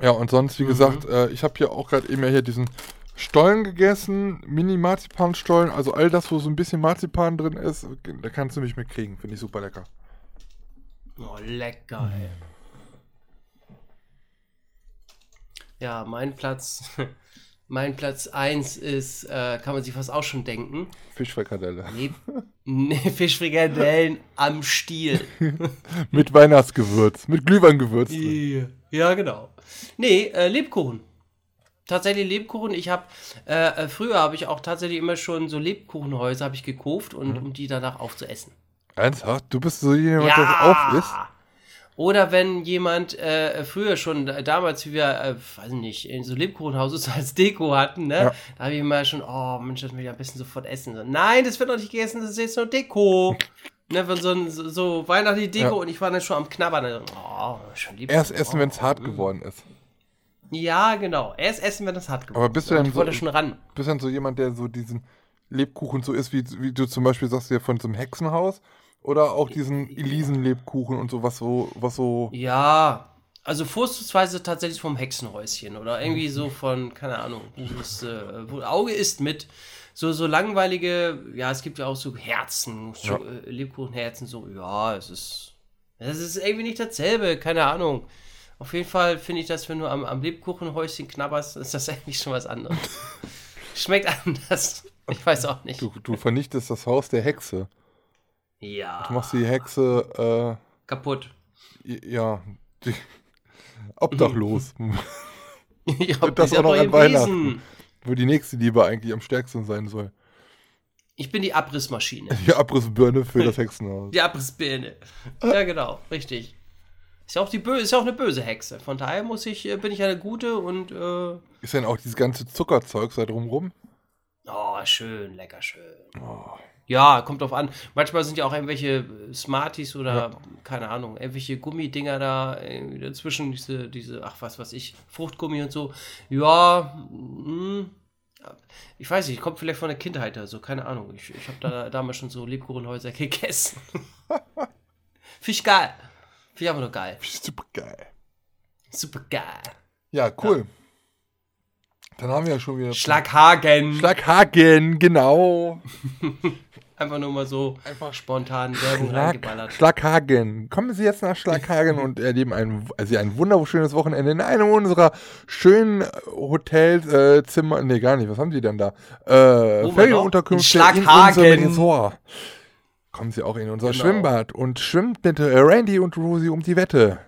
Ja, und sonst, wie Mhm. gesagt, äh, ich habe hier auch gerade eben ja hier diesen Stollen gegessen, Mini-Marzipan-Stollen, also all das, wo so ein bisschen Marzipan drin ist, da kannst du mich mitkriegen. Finde ich super lecker. Oh, lecker, ey. Ja, mein Platz. [laughs] Mein Platz 1 ist, äh, kann man sich fast auch schon denken. Fischfrikadelle. Leb nee, [laughs] Fischfrikadellen am Stiel. [laughs] Mit Weihnachtsgewürz, mit Glühweingewürz. Ja, genau. Nee, äh, Lebkuchen. Tatsächlich Lebkuchen. Ich habe, äh, äh, früher habe ich auch tatsächlich immer schon so Lebkuchenhäuser habe ich gekauft und Mhm. um die danach aufzuessen. Ernsthaft? Du bist so jemand, der das auf ist? Oder wenn jemand äh, früher schon, damals, wie wir, äh, weiß nicht, in so Lebkuchenhauses [laughs] als Deko hatten, ne? Ja. Da habe ich immer schon, oh Mensch, das will ich am besten sofort essen. So, Nein, das wird noch nicht gegessen, das ist jetzt nur Deko. [laughs] ne, von so, ein- so, so weihnachtliche Deko Ja. und ich war dann schon am Knabbern. dann, Oh, schon. Erst essen, wenn es oh, hart mm. geworden ist. Ja, genau. Erst essen, wenn das hart geworden Aber bist du ist. denn Ich wollte so- schon ran. Bist du dann so jemand, der so diesen Lebkuchen so ist, wie, wie du zum Beispiel sagst, ja von so einem Hexenhaus? Oder auch diesen Elisen-Lebkuchen und so, was so, was so. Ja, also vorzugsweise tatsächlich vom Hexenhäuschen oder irgendwie so von, keine Ahnung, wo, es, äh, wo Auge ist mit so, so langweilige, ja, es gibt ja auch so Herzen, Ja. Äh, Lebkuchenherzen, so, ja, es ist, es ist irgendwie nicht dasselbe, keine Ahnung. Auf jeden Fall finde ich das, wenn du am, am Lebkuchenhäuschen knabberst, ist das eigentlich schon was anderes. [laughs] Schmeckt anders. Ich weiß auch nicht. Du, du vernichtest das Haus der Hexe. Ja. Du machst die Hexe, kaputt. äh, ja, die, obdachlos. [laughs] ja, [laughs] Und das auch noch an Weihnachten. Wesen. Wo die nächste Liebe eigentlich am stärksten sein soll. Ich bin die Abrissmaschine. [laughs] Die Abrissbirne für das Hexenhaus. Die Abrissbirne. Ja, genau, richtig. Ist ja auch die böse, ist ja auch eine böse Hexe. Von daher muss ich, äh, bin ich eine gute und äh, Ist denn auch dieses ganze Zuckerzeug da drumrum? oh, schön, lecker schön. Oh. Ja, kommt drauf an. Manchmal sind ja auch irgendwelche äh, Smarties oder keine Ahnung, irgendwelche Gummidinger da dazwischen, diese, diese, ach was weiß ich, Fruchtgummi und so. Ja, mh, ich weiß nicht, kommt vielleicht von der Kindheit oder so, keine Ahnung. Ich, ich habe da [laughs] damals schon so Lebkuchenhäuser gegessen. [laughs] Finde ich geil. Ich einfach nur geil. Super geil. Super geil. Ja, cool. Dann haben wir ja schon wieder. Schlaghagen. Schlaghagen, genau. [laughs] Einfach nur mal so Einfach spontan Werbung Schlag, reingeballert. Schlaghagen. Kommen Sie jetzt nach Schlaghagen und erleben ein, also ein wunderschönes Wochenende in einem unserer schönen Hotelzimmer. Äh, Zimmer- nee, gar nicht. Was haben Sie denn da? Äh, Ferienunterkünfte? In in Schlaghagen. Resort. Kommen Sie auch in unser Genau. Schwimmbad und schwimmt mit äh, Randy und Rosie um die Wette.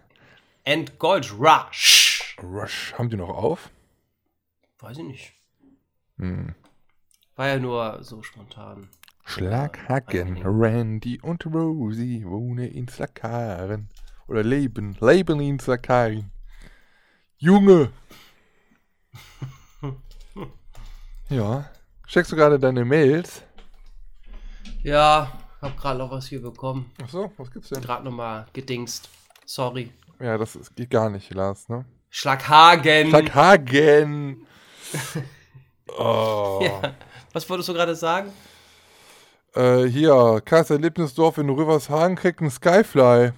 And Gold Rush. Rush, haben die noch auf? Weiß ich nicht. Hm. War ja nur so spontan. Schlaghagen, angenehm. Randy und Rosie wohnen in Slakaren. Oder leben, leben in Slakaren. Junge! [laughs] ja. Checkst du gerade deine Mails? Ja, hab gerade noch was hier bekommen. Achso, was gibt's denn? Gerade nochmal gedingst. Sorry. Ja, das ist, geht gar nicht, Lars, ne? Schlaghagen. Schlaghagen! [laughs] oh. Ja. Was wolltest du gerade sagen? Äh, hier, Kaiser Lippensdorf in Rüvershagen kriegt einen Skyfly.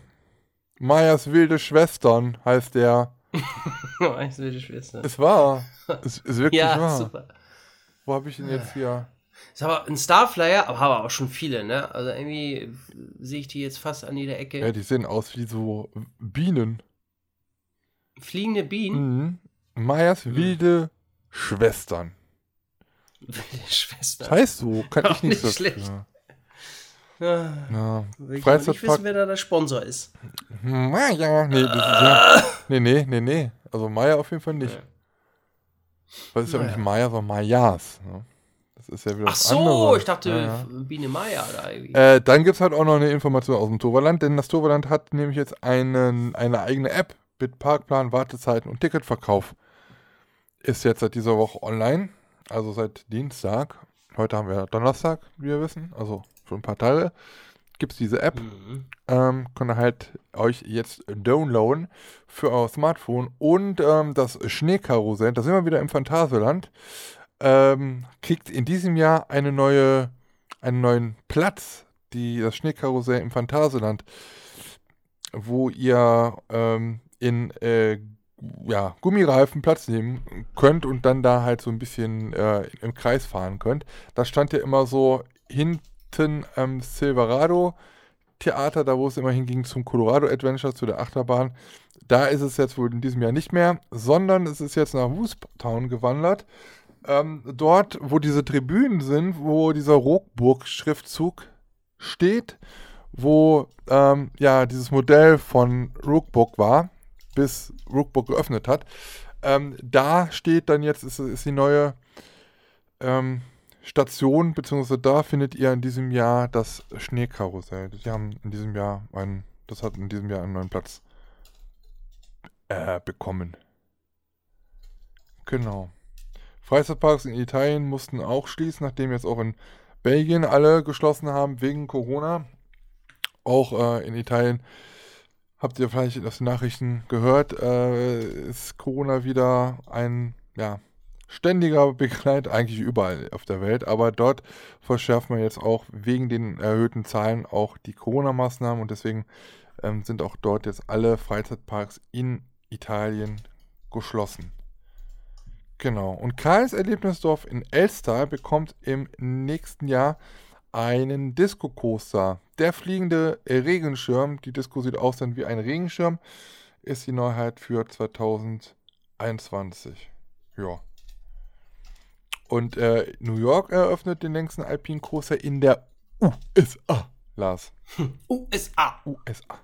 Mayas wilde Schwestern heißt der. [laughs] ich will die Schwester. Ist wahr. Ist, wirklich Ja, wahr. super. Wo habe ich denn jetzt hier? Ist aber ein Starflyer, aber haben auch schon viele, ne? Also irgendwie sehe ich die jetzt fast an jeder Ecke. Ja, die sehen aus wie so Bienen. Fliegende Bienen. Mhm. Mayas wilde Schwestern. [laughs] Schwester. Das heißt so, kann Auch ich nicht, nicht so schlecht. für. Ah, Ja. will ich Freizeitpark. wissen, wer da der Sponsor ist. Maya. Nee, das ist ja. Nee, nee, nee, nee. Also Maya auf jeden Fall nicht. Ja. Weil es ist ja nicht Maya, sondern Mayas. Ne? Das ist ja wieder Ach so, anderes. ich dachte Ja, ja. Biene Maya da irgendwie. Äh, dann gibt es halt auch noch eine Information aus dem Toverland, denn das Toverland hat nämlich jetzt einen, eine eigene App mit Parkplan, Wartezeiten und Ticketverkauf. Ist jetzt seit dieser Woche online, also seit Dienstag. Heute haben wir Donnerstag, wie wir wissen, also schon ein paar Tage. Gibt es diese App, Mhm. ähm, könnt ihr halt euch jetzt downloaden für euer Smartphone und ähm, das Schneekarussell, da sind wir wieder im Phantasialand, ähm, kriegt in diesem Jahr eine neue, einen neuen Platz, die, das Schneekarussell im Phantasialand, wo ihr ähm, in äh, ja, Gummireifen Platz nehmen könnt und dann da halt so ein bisschen äh, im Kreis fahren könnt. Das stand ja immer so hinten am Silverado Theater, da wo es immer hinging zum Colorado Adventure, zu der Achterbahn. Da ist es jetzt wohl in diesem Jahr nicht mehr, sondern es ist jetzt nach Woostown gewandert. Ähm, dort, wo diese Tribünen sind, wo dieser Rookburg-Schriftzug steht, wo ähm, ja dieses Modell von Rookburg war, bis Rookburg geöffnet hat. Ähm, da steht dann jetzt, ist, ist die neue ähm, Station, beziehungsweise da findet ihr in diesem Jahr das Schneekarussell. Die haben in diesem Jahr einen, das hat in diesem Jahr einen neuen Platz äh, bekommen. Genau. Freizeitparks in Italien mussten auch schließen, nachdem jetzt auch in Belgien alle geschlossen haben wegen Corona. Auch äh, in Italien habt ihr vielleicht aus den Nachrichten gehört, äh, ist Corona wieder ein ja, ständiger Begleit, eigentlich überall auf der Welt, aber dort verschärft man jetzt auch wegen den erhöhten Zahlen auch die Corona-Maßnahmen und deswegen ähm, sind auch dort jetzt alle Freizeitparks in Italien geschlossen. Genau. Und Karls Erlebnisdorf in Elstal bekommt im nächsten Jahr einen Disco-Coaster. Der fliegende Regenschirm, die Disco sieht aus dann wie ein Regenschirm, ist die Neuheit für 2021. Ja. Und äh, New York eröffnet den längsten Alpine Coaster in der USA. Lars. USA. USA.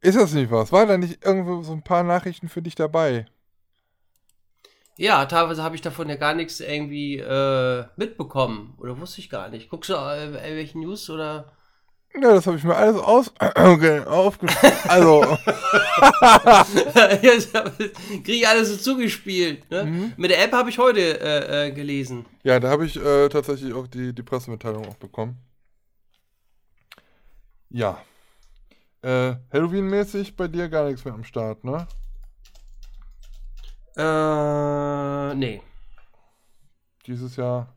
Ist das nicht was? War da nicht irgendwo so ein paar Nachrichten für dich dabei? Ja, teilweise habe ich davon ja gar nichts irgendwie äh, mitbekommen. Oder wusste ich gar nicht. Guckst du äh, irgendwelche News oder? Ja, das habe ich mir alles aus [clears throat] okay, aufgeschrieben. Also, [laughs] Kriege ich alles so zugespielt. Ne? Mit der App habe ich heute äh, äh, gelesen. ja, da habe ich äh, tatsächlich auch die, die Pressemitteilung auch bekommen. Ja. Äh, Halloween-mäßig bei dir gar nichts mehr am Start, ne? Äh, nee. Dieses Jahr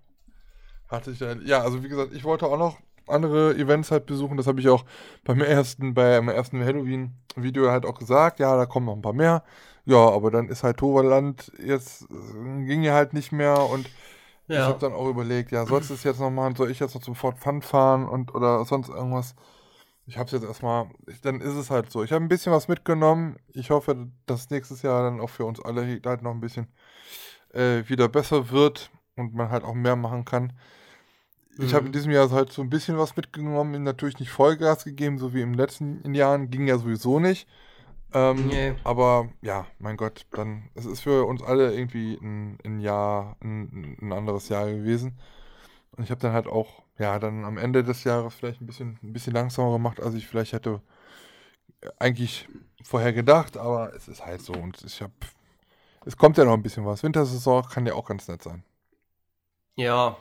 hatte ich ja, ja, also wie gesagt, ich wollte auch noch andere Events halt besuchen. Das habe ich auch beim ersten, beim ersten Halloween-Video halt auch gesagt. Ja, da kommen noch ein paar mehr. Ja, aber dann ist halt Toverland jetzt, äh, ging ja halt nicht mehr und ich Ja. habe dann auch überlegt, ja, sollst du es jetzt noch machen? Soll ich jetzt noch zum Fort Fun fahren und oder sonst irgendwas? Ich habe es jetzt erstmal, dann ist es halt so. Ich habe ein bisschen was mitgenommen. Ich hoffe, dass nächstes Jahr dann auch für uns alle halt noch ein bisschen äh, wieder besser wird und man halt auch mehr machen kann. Ich habe in Mhm. diesem Jahr halt so ein bisschen was mitgenommen, natürlich nicht Vollgas gegeben, so wie im letzten Jahren, ging ja sowieso nicht. Ähm, Nee. Aber ja, mein Gott, dann, es ist für uns alle irgendwie ein, ein Jahr, ein, ein anderes Jahr gewesen. Und ich habe dann halt auch, ja, dann am Ende des Jahres vielleicht ein bisschen, ein bisschen langsamer gemacht, als ich vielleicht hätte eigentlich vorher gedacht, aber es ist halt so und ich habe, es kommt ja noch ein bisschen was. Wintersaison kann ja auch ganz nett sein. Ja.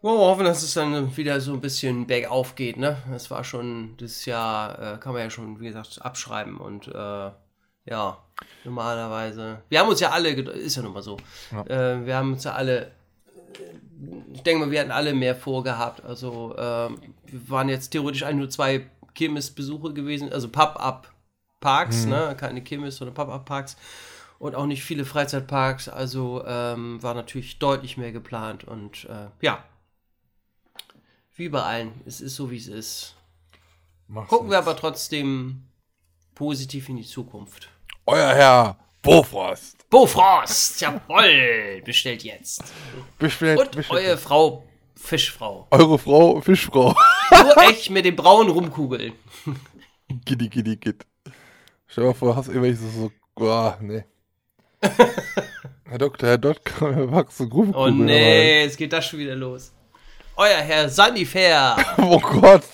Wollen wir hoffen, dass es dann wieder so ein bisschen bergauf geht, ne? Das war schon, dieses Jahr äh, kann man ja schon, wie gesagt, abschreiben und äh, ja, normalerweise. Wir haben uns ja alle, ist ja nun mal so, Ja. äh, wir haben uns ja alle, äh, ich denke mal, wir hatten alle mehr vorgehabt. Also, ähm, wir waren jetzt theoretisch eigentlich nur zwei Kirmesbesuche gewesen, also Pub-Up-Parks, ne? Keine Kirmes, sondern Pub-Up-Parks und auch nicht viele Freizeitparks. Also ähm, war natürlich deutlich mehr geplant und äh, ja. Wie bei allen. Es ist so, wie es ist. Mach's Gucken wir aber trotzdem positiv in die Zukunft. Euer Herr Bofrost. Bofrost, jawoll, bestellt jetzt. Bestellt, Und bestellt. eure Frau Fischfrau. Eure Frau, Fischfrau. Nur [laughs] echt mit den braunen Rumkugeln. Giddy, giddy, gid. Stell dir mal vor, hast irgendwelche so, so oh, nee. [laughs] Herr Doktor, Herr Doktor, [laughs] wir wachsen Grubenkugeln. Oh nee, jetzt geht das schon wieder los. Euer Herr Sanifair. Oh Gott.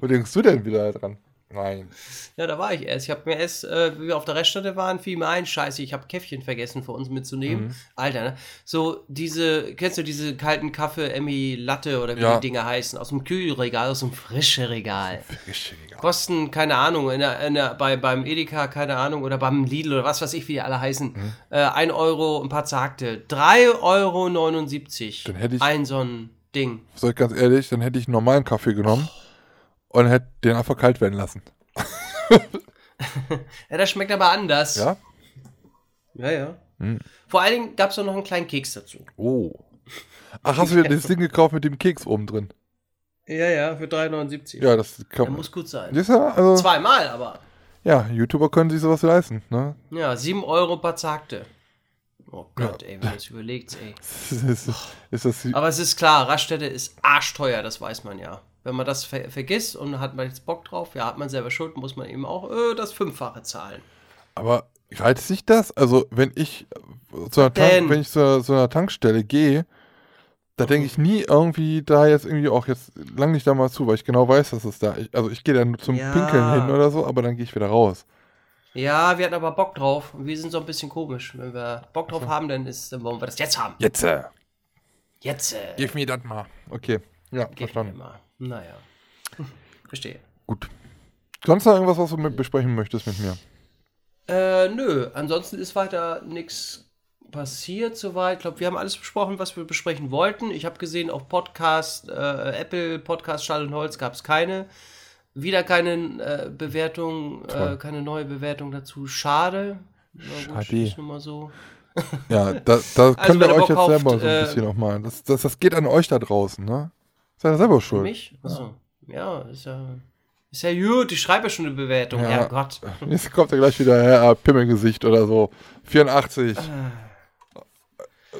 Wo denkst du denn wieder dran? Nein. Ja, da war ich erst. Ich habe mir erst, äh, wie wir auf der Reststätte waren, fiel mir ein, scheiße, ich habe Käffchen vergessen für uns mitzunehmen. Alter, ne? So diese, kennst du diese kalten Kaffee, Emmy Latte oder wie Ja. die Dinger heißen, aus dem Kühlregal, aus dem frischen Regal. Geschickt. Kosten, keine Ahnung, in der, in der, bei, beim Edeka, keine Ahnung, oder beim Lidl oder was weiß ich, wie die alle heißen. Mhm. Äh, 1 Euro, ein paar zagte. 3,79 Euro. Dann hätte ich- Ein so ein Ding. Sag ich ganz ehrlich, dann hätte ich einen normalen Kaffee genommen und hätte den einfach kalt werden lassen. [laughs] Ja, das schmeckt aber anders. Ja? Ja, ja. Hm. Vor allen Dingen gab es noch einen kleinen Keks dazu. Oh. Ach, hast du wieder das Ding gekauft mit dem Keks oben drin? Ja, ja, für 3,79. Ja, das kann muss gut sein. Das ist ja, also, Zweimal aber. ja, YouTuber können sich sowas leisten, ne? Ja, 7 Euro per Zagte. Oh Gott, ey, wenn man das überlegt, ey. ist, [laughs] ist das die, Aber es ist klar, Raststätte ist arschteuer, das weiß man ja. Wenn man das ver vergisst und hat man jetzt Bock drauf, ja, hat man selber Schuld, muss man eben auch äh, das Fünffache zahlen. aber reizt sich das? Also, wenn ich zu einer? Tank, wenn ich zu, zu einer Tankstelle gehe, da denke ich nie irgendwie da jetzt irgendwie auch jetzt lang nicht da mal zu, weil ich genau weiß, dass es da. Ich, also ich gehe dann nur zum Ja. Pinkeln hin oder so, aber dann gehe ich wieder raus. Ja, wir hatten aber Bock drauf und wir sind so ein bisschen komisch. Wenn wir Bock drauf haben, dann, ist, dann wollen wir das jetzt haben. Jetzt, Jetzt, gib mir das mal. Okay, ja, mir verstanden. mal. Naja. [laughs] Verstehe. Gut. Sonst noch irgendwas, was du mit besprechen möchtest mit mir? Äh, nö, ansonsten ist weiter nichts passiert soweit. Ich glaube, wir haben alles besprochen, was wir besprechen wollten. Ich habe gesehen, auf Podcast, äh, Apple Podcast Schall und Holz gab es keine. Wieder keine äh, Bewertung, äh, keine neue Bewertung dazu. Schade. Na gut, Schade. Mal so. Ja, da, da [laughs] könnt wenn ihr euch jetzt selber so ein äh, bisschen auch mal. Das, das, das geht an euch da draußen, ne? Seid ihr selber Für schuld. mich? Achso. Ja, ist ja. Ist ja gut, ich schreibe ja schon eine Bewertung. Ja. Herrgott. [laughs] Jetzt kommt ja gleich wieder Herr Pimmelgesicht oder so. 84.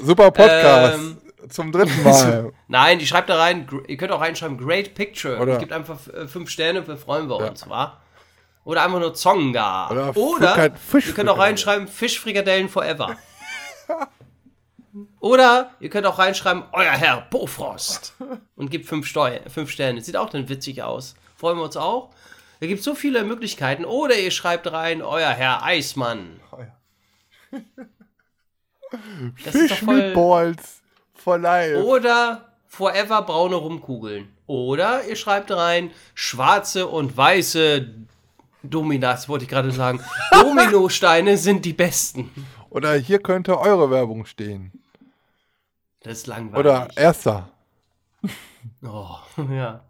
Super Podcast. Ähm. Zum dritten Mal. [laughs] Nein, die schreibt da rein, ihr könnt auch reinschreiben, Great Picture. Oder- Und gibt einfach äh, fünf Sterne, wir freuen wir uns, wa? Oder einfach nur Zonga. Oder Oder, ihr könnt auch reinschreiben, Fischfrikadellen forever. [laughs] Oder ihr könnt auch reinschreiben, euer Herr Bofrost. Und gebt fünf, Steu fünf Sterne. Sieht auch dann witzig aus. Freuen wir uns auch. Da gibt es so viele Möglichkeiten. Oder ihr schreibt rein, euer Herr Eismann. [laughs] Das ist doch Fish voll- Meatballs for life. Oder Forever braune Rumkugeln. Oder ihr schreibt rein, schwarze und weiße Dominas, wollte ich gerade sagen. [laughs] Dominosteine sind die besten. Oder hier könnte eure Werbung stehen. Das ist langweilig. Oder erster. Oh, [laughs] ja.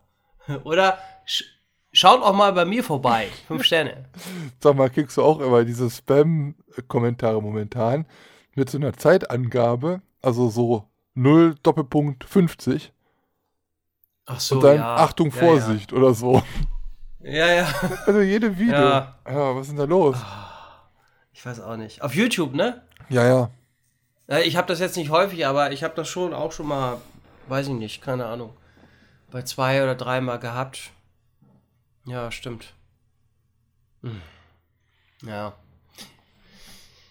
Oder sch schaut auch mal bei mir vorbei. Fünf Sterne. [laughs] Sag mal, kriegst du auch immer diese Spam-Kommentare momentan mit so einer Zeitangabe, also so 0 Doppelpunkt 50 Ach so, und dann ja. Achtung, ja, Vorsicht oder so. Ja, ja. ja. [laughs] Also jede Video. Ja. Ja. was ist denn da los? Ich weiß auch nicht. Auf YouTube, ne? Ja, ja. Äh, Ich habe das jetzt nicht häufig, aber ich habe das schon auch schon mal, weiß ich nicht, keine Ahnung, bei zwei oder dreimal gehabt. Ja, stimmt. Hm. Ja.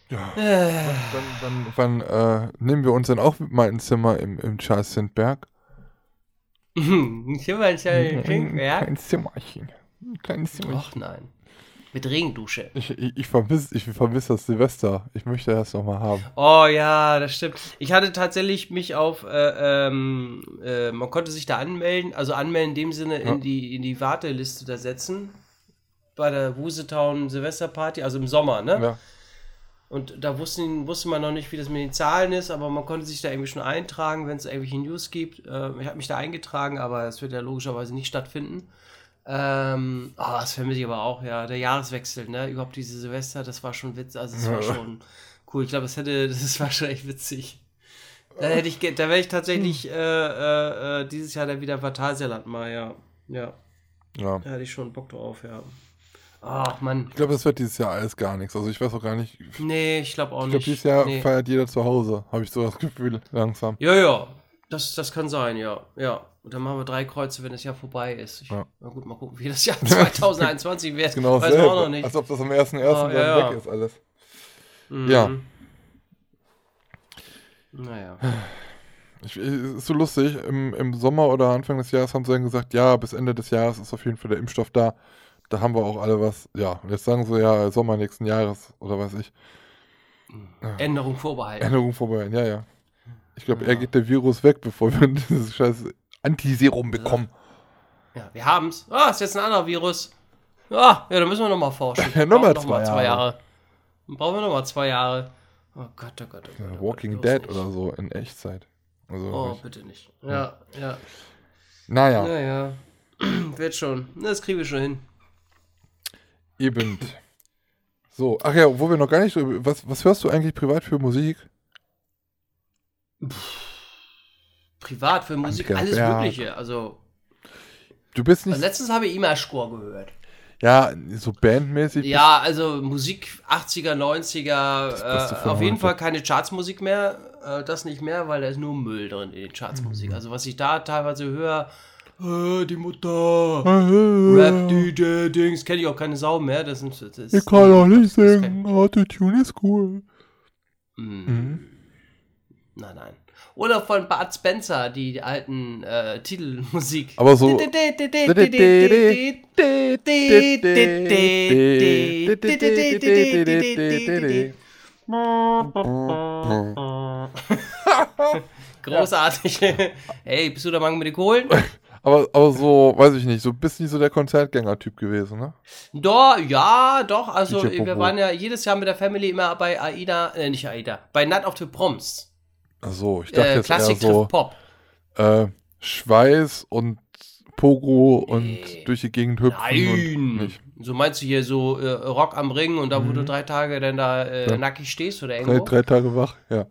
Ja. Äh, Dann, dann, wann äh, nehmen wir uns dann auch mal ein Zimmer im, im Charles Sindberg? [laughs] Ein Zimmer ist ja ein Ein Zimmerchen. Ein kleines Zimmerchen. Och nein. Mit Regendusche. Ich, ich, ich vermisse ich vermiss das Silvester. Ich möchte das nochmal haben. Oh ja, das stimmt. Ich hatte tatsächlich mich auf, äh, ähm, äh, man konnte sich da anmelden, also anmelden in dem Sinne Ja. in, die, in die Warteliste da setzen. Bei der Wusetown Silvesterparty, also im Sommer, ne? Ja. Und da wussten, wusste man noch nicht, wie das mit den Zahlen ist, aber man konnte sich da irgendwie schon eintragen, wenn es irgendwelche News gibt. Äh, ich habe mich da eingetragen, aber es wird ja logischerweise nicht stattfinden. Ähm, oh, das vermisse ich aber auch, ja. Der Jahreswechsel, ne? Überhaupt diese Silvester, das war schon witzig. Also, es war schon cool. Ich glaube, es hätte, [laughs] das war schon echt witzig. Da hätte ich, da wäre ich tatsächlich äh, äh, äh, dieses Jahr dann wieder Phantasialand mal, ja. Ja, ja. da hätte ich schon Bock drauf, ja. Ach, Mann. Ich glaube, das wird dieses Jahr alles gar nichts. Also ich weiß auch gar nicht. Ich Nee, ich glaube auch glaube, nicht. dieses Jahr nee. feiert jeder zu Hause. Habe ich so das Gefühl, langsam. Ja, ja. Das, das kann sein, ja. Ja. Und dann machen wir drei Kreuze, wenn das Jahr vorbei ist. Ich, Ja. Na gut, mal gucken, wie das [laughs] Jahr 2021 wird. Genau Weiß man auch noch nicht. Als ob das am 1.1. Oh, dann ja, ja. weg ist alles. Mhm. ja. Naja. Ich, ist so lustig, im, im Sommer oder Anfang des Jahres haben sie dann gesagt, ja, bis Ende des Jahres ist auf jeden Fall der Impfstoff da. Da haben wir auch alle was. Ja, und jetzt sagen sie ja, Sommer nächsten Jahres oder weiß ich. Änderung vorbehalten. Änderung vorbei, ja, ja. Ich glaube, Ja. er geht der Virus weg, bevor wir [laughs] dieses scheiß Antiserum bekommen. Ja, wir haben's. Ah, ist jetzt ein anderer Virus. Ah, ja, da müssen wir nochmal forschen. [laughs] Ja, noch mal Brauchen noch zwei Jahre. Dann brauchen wir nochmal zwei Jahre. Oh Gott, oh Gott, oh Gott. Ja, oh Walking Gott, Dead nicht. oder so in Echtzeit. Also, Oh, ich- bitte nicht. Ja, ja. naja, Naja. [clears throat] Wird schon. Das kriegen wir schon hin. eben. So, ach ja, wo wir noch gar nicht drüber. Was, was hörst du eigentlich privat für Musik? Privat für Musik, Anker alles Berg. Mögliche. Also, Du bist also nicht. letztens habe ich Imagecore gehört. Ja, so bandmäßig. Ja, also Musik 80er, 90er, Beste äh, auf jeden. Fall keine Chartsmusik mehr. Äh, das nicht mehr, weil da ist nur Müll drin in den Mhm. Chartsmusik. Also was ich da teilweise höre, äh, die Mutter, Rap, DJ Dings, kenne ich auch keine Sau mehr. Das sind, das ist, Ich kann auch nicht singen. Autotune ist cool. Mm, Mhm. Nein, nein. Oder von Bart Spencer, die alten äh, Titelmusik. Aber so. Großartig. hey, bist du der Mann mit den Kohlen? Aber, aber so, weiß ich nicht, so bist nicht so der Konzertgänger-Typ gewesen, ne? Doch, ja, doch. Also, wir waren ja jedes Jahr mit der Family immer bei AIDA, äh, nicht AIDA, bei Night of the Proms. Ach so, ich dachte Äh, jetzt Klassik eher so Pop. äh, Schweiß und Pogo und Nee. durch die Gegend hüpfen Nein. So meinst du hier so äh, Rock am Ring und da, wo du drei Tage dann da äh, Ja. nackig stehst oder Drei, irgendwo? drei Tage wach, ja.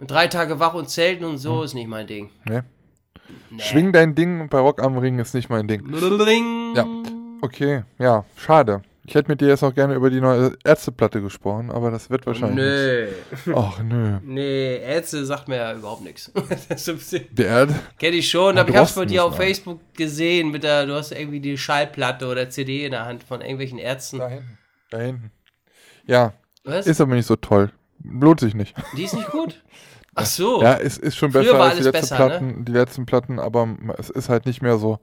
Drei Tage wach und zelten und so ist nicht mein Ding. Ne? Nee. Schwing dein Ding bei Rock am Ring ist nicht mein Ding. Ring. Ja. Okay, ja, schade. Ich hätte mit dir jetzt auch gerne über die neue Ärzteplatte gesprochen, aber das wird wahrscheinlich Nö. Ach nö. Nee, Ärzte sagt mir ja überhaupt nichts. [laughs] Ist- Der Erde? Kenn ich schon, Ja, aber ich hab's bei dir auf wir. Facebook gesehen, mit der, du hast irgendwie die Schallplatte oder CD in der Hand von irgendwelchen Ärzten. Da hinten. Da hinten. Ja, Was? ist aber nicht so toll. lohnt sich nicht. Die ist nicht gut. [laughs] Ach so. Ja, es ist schon Früher besser war als die alles letzten besser, ne? Platten, die letzten Platten, aber es ist halt nicht mehr so.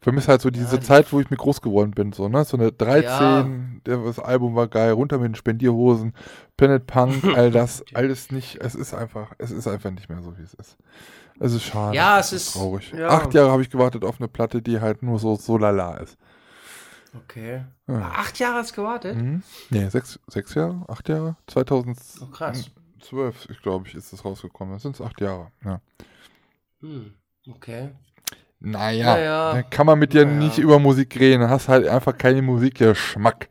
Für mich ist halt so diese die- Zeit, wo ich mir groß geworden bin, so, ne? So eine 13, der, das Album war geil, runter mit den Spendierhosen, Planet Punk, [laughs] all das, alles nicht, es ist einfach, es ist einfach nicht mehr so, wie es ist. Es ist schade. Ja, es ist- traurig. ja. Acht Jahre habe ich gewartet auf eine Platte, die halt nur so, so lala ist. Okay. Ja. Acht Jahre hast du gewartet? Mhm. Nee, sechs, sechs Jahre? Acht Jahre? 2012, Oh, glaube ich, ist das rausgekommen. Das sind acht Jahre, ja. Hm. Okay. Naja, Naja. dann kann man mit dir Naja. nicht über Musik reden. Dann hast halt einfach keine Musikgeschmack.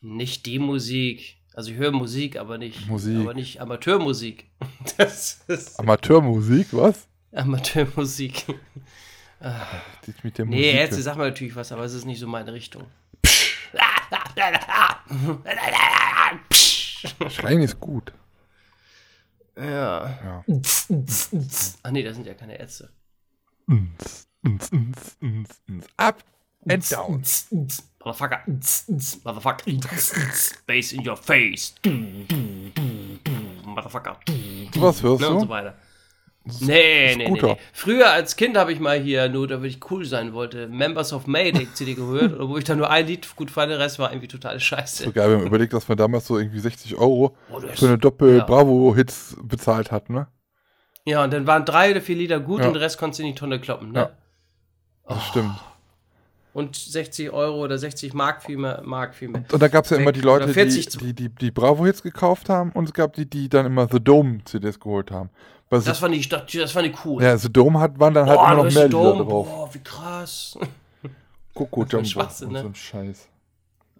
Nicht die Musik. Also ich höre Musik, aber nicht Musik. aber nicht Amateurmusik. [laughs] Das ist Amateurmusik, was? Amateurmusik. Die mit der Nee, Musik. jetzt sag mal natürlich was, aber es ist nicht so meine Richtung. Schreien ist gut. Ja. Ja. Ach nee, das sind ja keine Ärzte. Uns, uns, uns, uns. Up and down. Motherfucker. Motherfucker. Bass in your face. Motherfucker. Was hörst Ne, und so du? weiter. Nee, nee, nee, nee. Früher als Kind habe ich mal hier, nur damit ich cool sein wollte, Members of May, die CD gehört, [laughs] wo ich dann nur ein Lied gut fand, der Rest war irgendwie totale Scheiße. So geil, wir haben überlegt, dass man damals so irgendwie 60 Euro Oh, für eine Ja. Doppel-Bravo-Hits bezahlt hat, ne? Ja, und dann waren drei oder vier Lieder gut Ja. und den Rest konntest du in die Tonne kloppen, ne? Ja. Das stimmt. Und 60 Euro oder 60 Mark viel mehr, Mark viel mehr. Und da gab es ja immer die Leute, Oder 40 die, die, die, die Bravo-Hits gekauft haben und es gab die, die dann immer The Dome-CDs geholt haben. Weil Das fand ich, das, das fand ich cool. ja, The Dome hat, waren dann halt Boah, immer noch mehr ist Lieder Dome. drauf. Boah, wie krass. [laughs] Coco Jumbo und ne? so ein Scheiß.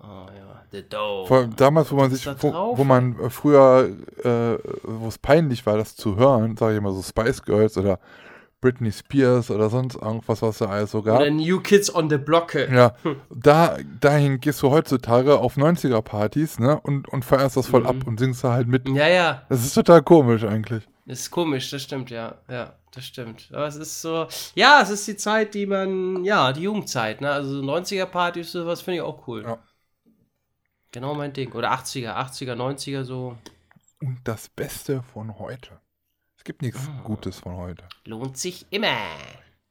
Oh ja, The Dome. Vor allem damals, wo man sich, wo, wo man äh, früher, äh, wo es peinlich war, das zu hören, sage ich mal so Spice Girls oder Britney Spears oder sonst irgendwas, was da alles so gab. Oder New Kids on the Block. Ja, da, dahin gehst du heutzutage auf 90er-Partys, ne, und, und feierst das voll Mhm. ab und singst da halt mit. Ja, ja. Das ist total komisch eigentlich. Das ist komisch, das stimmt, ja. Ja, das stimmt. Aber es ist so, ja, es ist die Zeit, die man, ja, die Jugendzeit, ne? Also 90er-Partys, sowas finde ich auch cool. Ja. Genau mein Ding. Oder 80er, 80er, 90er, so. Und das Beste von heute. Es gibt nichts Ah. Gutes von heute. Lohnt sich immer.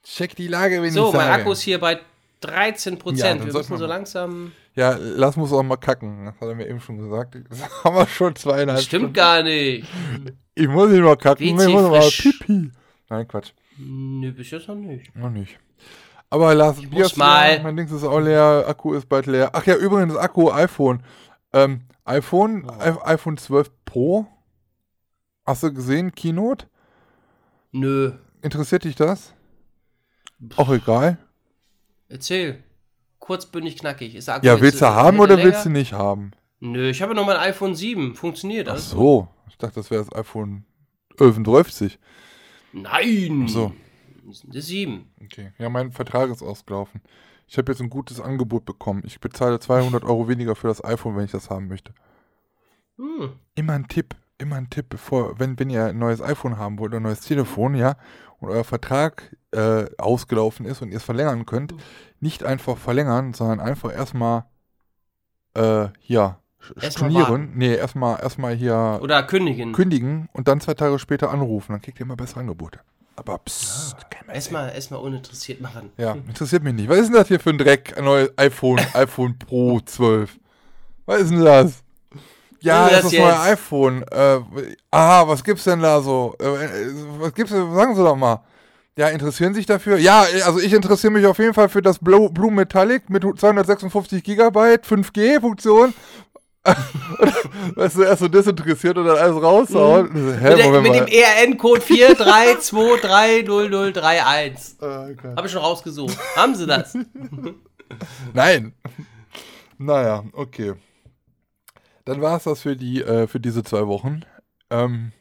Check die Lage, wenn So, ich mein sage. Akku ist hier bei 13 Ja, Prozent. dann Wir müssen so mal- langsam. Ja, lass muss auch mal kacken. Das hat er mir eben schon gesagt. [laughs] Das haben wir schon zweieinhalb Stimmt gar nicht. Ich muss nicht mal kacken, ich muss mal frisch. pipi. Nein, Quatsch. Nö, bis jetzt noch nicht. Noch nicht. Aber Lars, Bier muss ist mal. mein Dings ist auch leer, Akku ist bald leer. Ach ja, übrigens, Akku, iPhone. Ähm, iPhone, Oh. IPhone 12 Pro. Hast du gesehen, Keynote? Nö. Interessiert dich das? Auch egal. Erzähl. Kurzbündig, knackig. Ist Ja, willst du haben oder er willst du länger? nicht haben? Nö, ich habe noch mein iPhone 7. Funktioniert Ach alles. so. Ich dachte, das wäre das iPhone 11 Nein. So. Das die 7. Okay. Ja, mein Vertrag ist ausgelaufen. Ich habe jetzt ein gutes Angebot bekommen. Ich bezahle 200 Euro weniger für das iPhone, wenn ich das haben möchte. Hm. Immer ein Tipp, immer ein Tipp, bevor, wenn, wenn ihr ein neues iPhone haben wollt oder ein neues Telefon, ja, und euer Vertrag äh, ausgelaufen ist und ihr es verlängern könnt, nicht einfach verlängern, sondern einfach erstmal äh, hier Erstmal stornieren. Nee, erstmal erstmal hier Oder kündigen. kündigen und dann zwei Tage später anrufen. Dann kriegt ihr immer bessere Angebote. Aber psst, kein mehr Erstmal erstmal uninteressiert machen. ja, interessiert mich nicht. Was ist denn das hier für ein Dreck? Ein neues iPhone, iPhone Pro 12. Was ist denn das? Ja, Was das ist das das neue iPhone. Äh, ah, was gibt's denn da so? Äh, äh, was gibt's denn? Sagen Sie doch mal. Ja, interessieren Sie sich dafür? Ja, also ich interessiere mich auf jeden Fall für das Blue, Blue Metallic mit 256 Gigabyte, 5G-Funktion. weißt du, erst so desinteressiert und dann alles raushauen. Hä, Mhm. Mit, der, mit dem ERN-Code 4323031. [laughs] Ah, okay. Habe ich schon rausgesucht. Haben Sie das? [laughs] Nein. Naja, okay. Dann war es das für die, äh, für diese zwei Wochen. Ähm,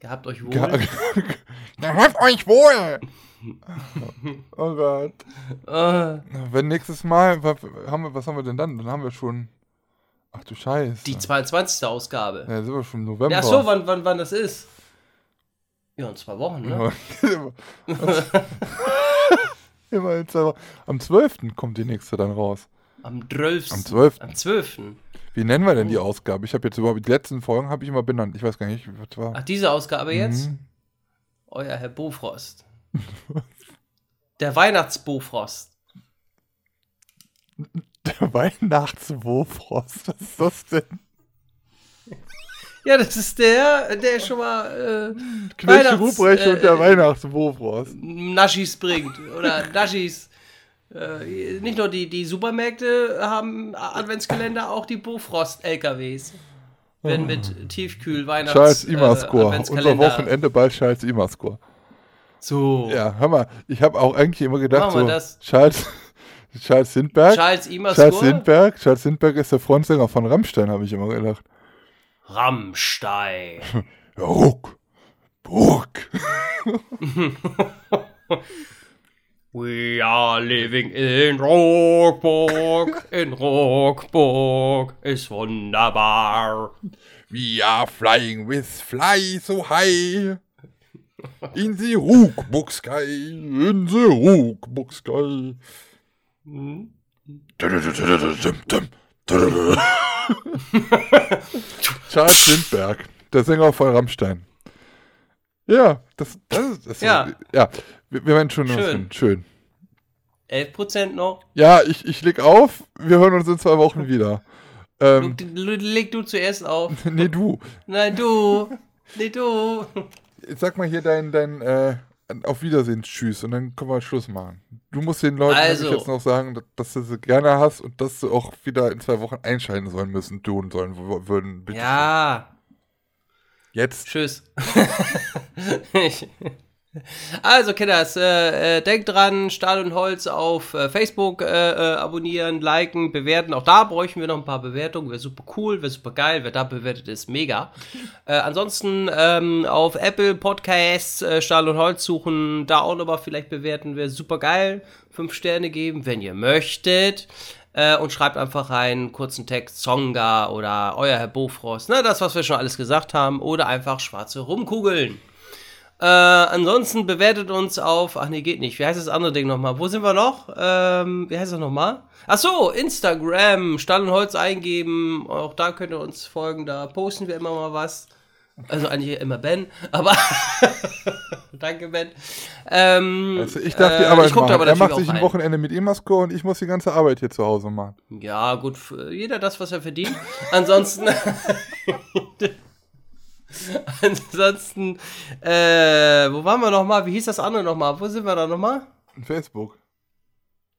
Gehabt euch wohl. ge- [laughs] Gehabt euch wohl! [laughs] oh Gott. Äh, Wenn nächstes Mal, was haben wir, was haben wir denn dann? Dann haben wir schon. Ach du Scheiße. die 22. Ausgabe. ja, sind wir schon im November. Ja, so, wann, wann, wann das ist? Ja, in zwei Wochen, ne? [laughs] Immer in zwei Wochen. Am 12. kommt die nächste dann raus. Am 12. Am 12.. Am 12. Wie nennen wir denn die Ausgabe? Ich habe jetzt überhaupt die letzten Folgen habe ich immer benannt. Ich weiß gar nicht, was war. Ach, diese Ausgabe jetzt? Mhm. Euer Herr Bofrost. [laughs] Der Weihnachtsbofrost. Der Weihnachtswurfrost. Was ist das denn? Ja, das ist der, der schon mal äh, Knecht Ruprecht und äh, der Weihnachtswurfrost. Naschis bringt. Oder Naschis. Äh, nicht nur die, die Supermärkte haben Adventskalender, auch die Bofrost-LKWs. Werden mit Tiefkühl-Weihnachts... Charles äh, Imascore. Unser Adventskalender- Wochenende bei Charles Imascore. So. Ja, hör mal, ich habe auch eigentlich immer gedacht, so, das. Charles, [laughs] Charles Sindberg. Charles Charles Imascore. Sindberg, Charles Sindberg ist der Frontsänger von Rammstein, habe ich immer gedacht. Rammstein. [laughs] Ruck, Burg. [laughs] We are living in Rockburg. In Rockburg ist wunderbar. We are flying with fly so high. In the Rookbook sky, in the Rookbook sky. Charles Lindberg, der Sänger von Rammstein. Ja, das, das ist das Ja. ja. Wir, wir werden schon Schön. Schön. 11% noch. Ja, ich, ich leg auf. Wir hören uns in zwei Wochen wieder. Ähm, Du- du- Leg du zuerst auf. [laughs] nee, du. Nein, du. Nee, du. Jetzt sag mal hier dein, dein äh, Auf Wiedersehen, tschüss. Und dann können wir Schluss machen. Du musst den Leuten Also. jetzt noch sagen, dass, du sie gerne hast und dass sie auch wieder in zwei Wochen einschalten sollen müssen, tun sollen würden. Ja. Jetzt. Tschüss. [laughs] Also, Kinders, äh, äh, denkt dran, Stahl und Holz auf äh, Facebook äh, äh, abonnieren, liken, bewerten. Auch da bräuchten wir noch ein paar Bewertungen. Wäre super cool, wäre super geil. Wer da bewertet ist, mega. [laughs] Äh, ansonsten ähm, auf Apple Podcasts Stahl und Holz suchen, da auch nochmal vielleicht bewerten, wäre super geil. Fünf Sterne geben, wenn ihr möchtet. Und schreibt einfach rein, kurzen Text, Songa oder euer Herr Bofrost, ne, das, was wir schon alles gesagt haben, oder einfach schwarze Rumkugeln. Äh, ansonsten bewertet uns auf, ach nee, geht nicht. Wie heißt das andere Ding nochmal? Wo sind wir noch? Ähm, wie heißt das nochmal? Ach so, Instagram, Stall und Holz eingeben. Auch da könnt ihr uns folgen, da posten wir immer mal was. Also eigentlich immer Ben, aber [laughs] danke Ben. Ähm, Also ich darf die äh, Arbeit ich da machen. aber Er macht sich ein. Wochenende mit Emasco und ich muss die ganze Arbeit hier zu Hause machen. Ja, gut, jeder das, was er verdient. Ansonsten. [laughs] [laughs] Ansonsten, äh, wo waren wir nochmal? Wie hieß das andere nochmal? Wo sind wir da nochmal? Facebook,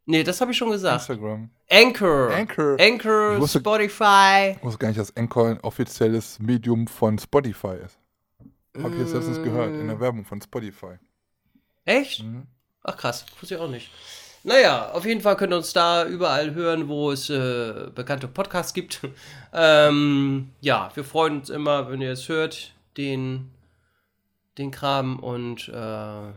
Nee, das habe ich schon gesagt. Instagram. Anchor. Anchor. Anchor, Ich wusste- Spotify. Ich wusste gar nicht, dass Anchor ein offizielles Medium von Spotify ist. Hab ich jetzt letztens gehört, in der Werbung von Spotify. Echt? Mhm. Ach krass, wusste ich auch nicht. Naja, auf jeden Fall könnt ihr uns da überall hören, wo es äh, bekannte Podcasts gibt. [laughs] ähm, ja, wir freuen uns immer, wenn ihr es hört, den, den Kram. Und äh,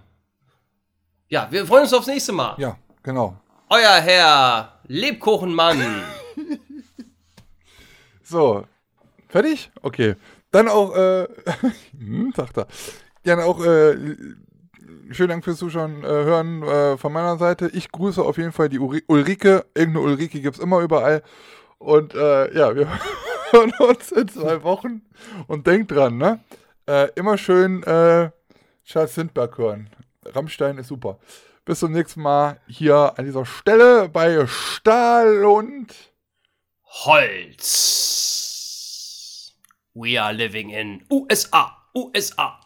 ja, wir freuen uns aufs nächste Mal. Ja, genau. Euer Herr Lebkuchenmann. [laughs] So, fertig? Okay. Dann auch, äh, [laughs] hm, sagt er. Dann auch, äh, schönen Dank fürs Zuschauen, äh, hören äh, von meiner Seite. Ich grüße auf jeden Fall die Uri Ulrike. Irgendeine Ulrike gibt es immer überall. Und äh, ja, wir [laughs] hören uns in zwei Wochen. Und denkt dran, ne? Äh, immer schön äh, Charles Sindberg hören. Rammstein ist super. Bis zum nächsten Mal hier an dieser Stelle bei Stahl und Holz. We are living in USA. USA.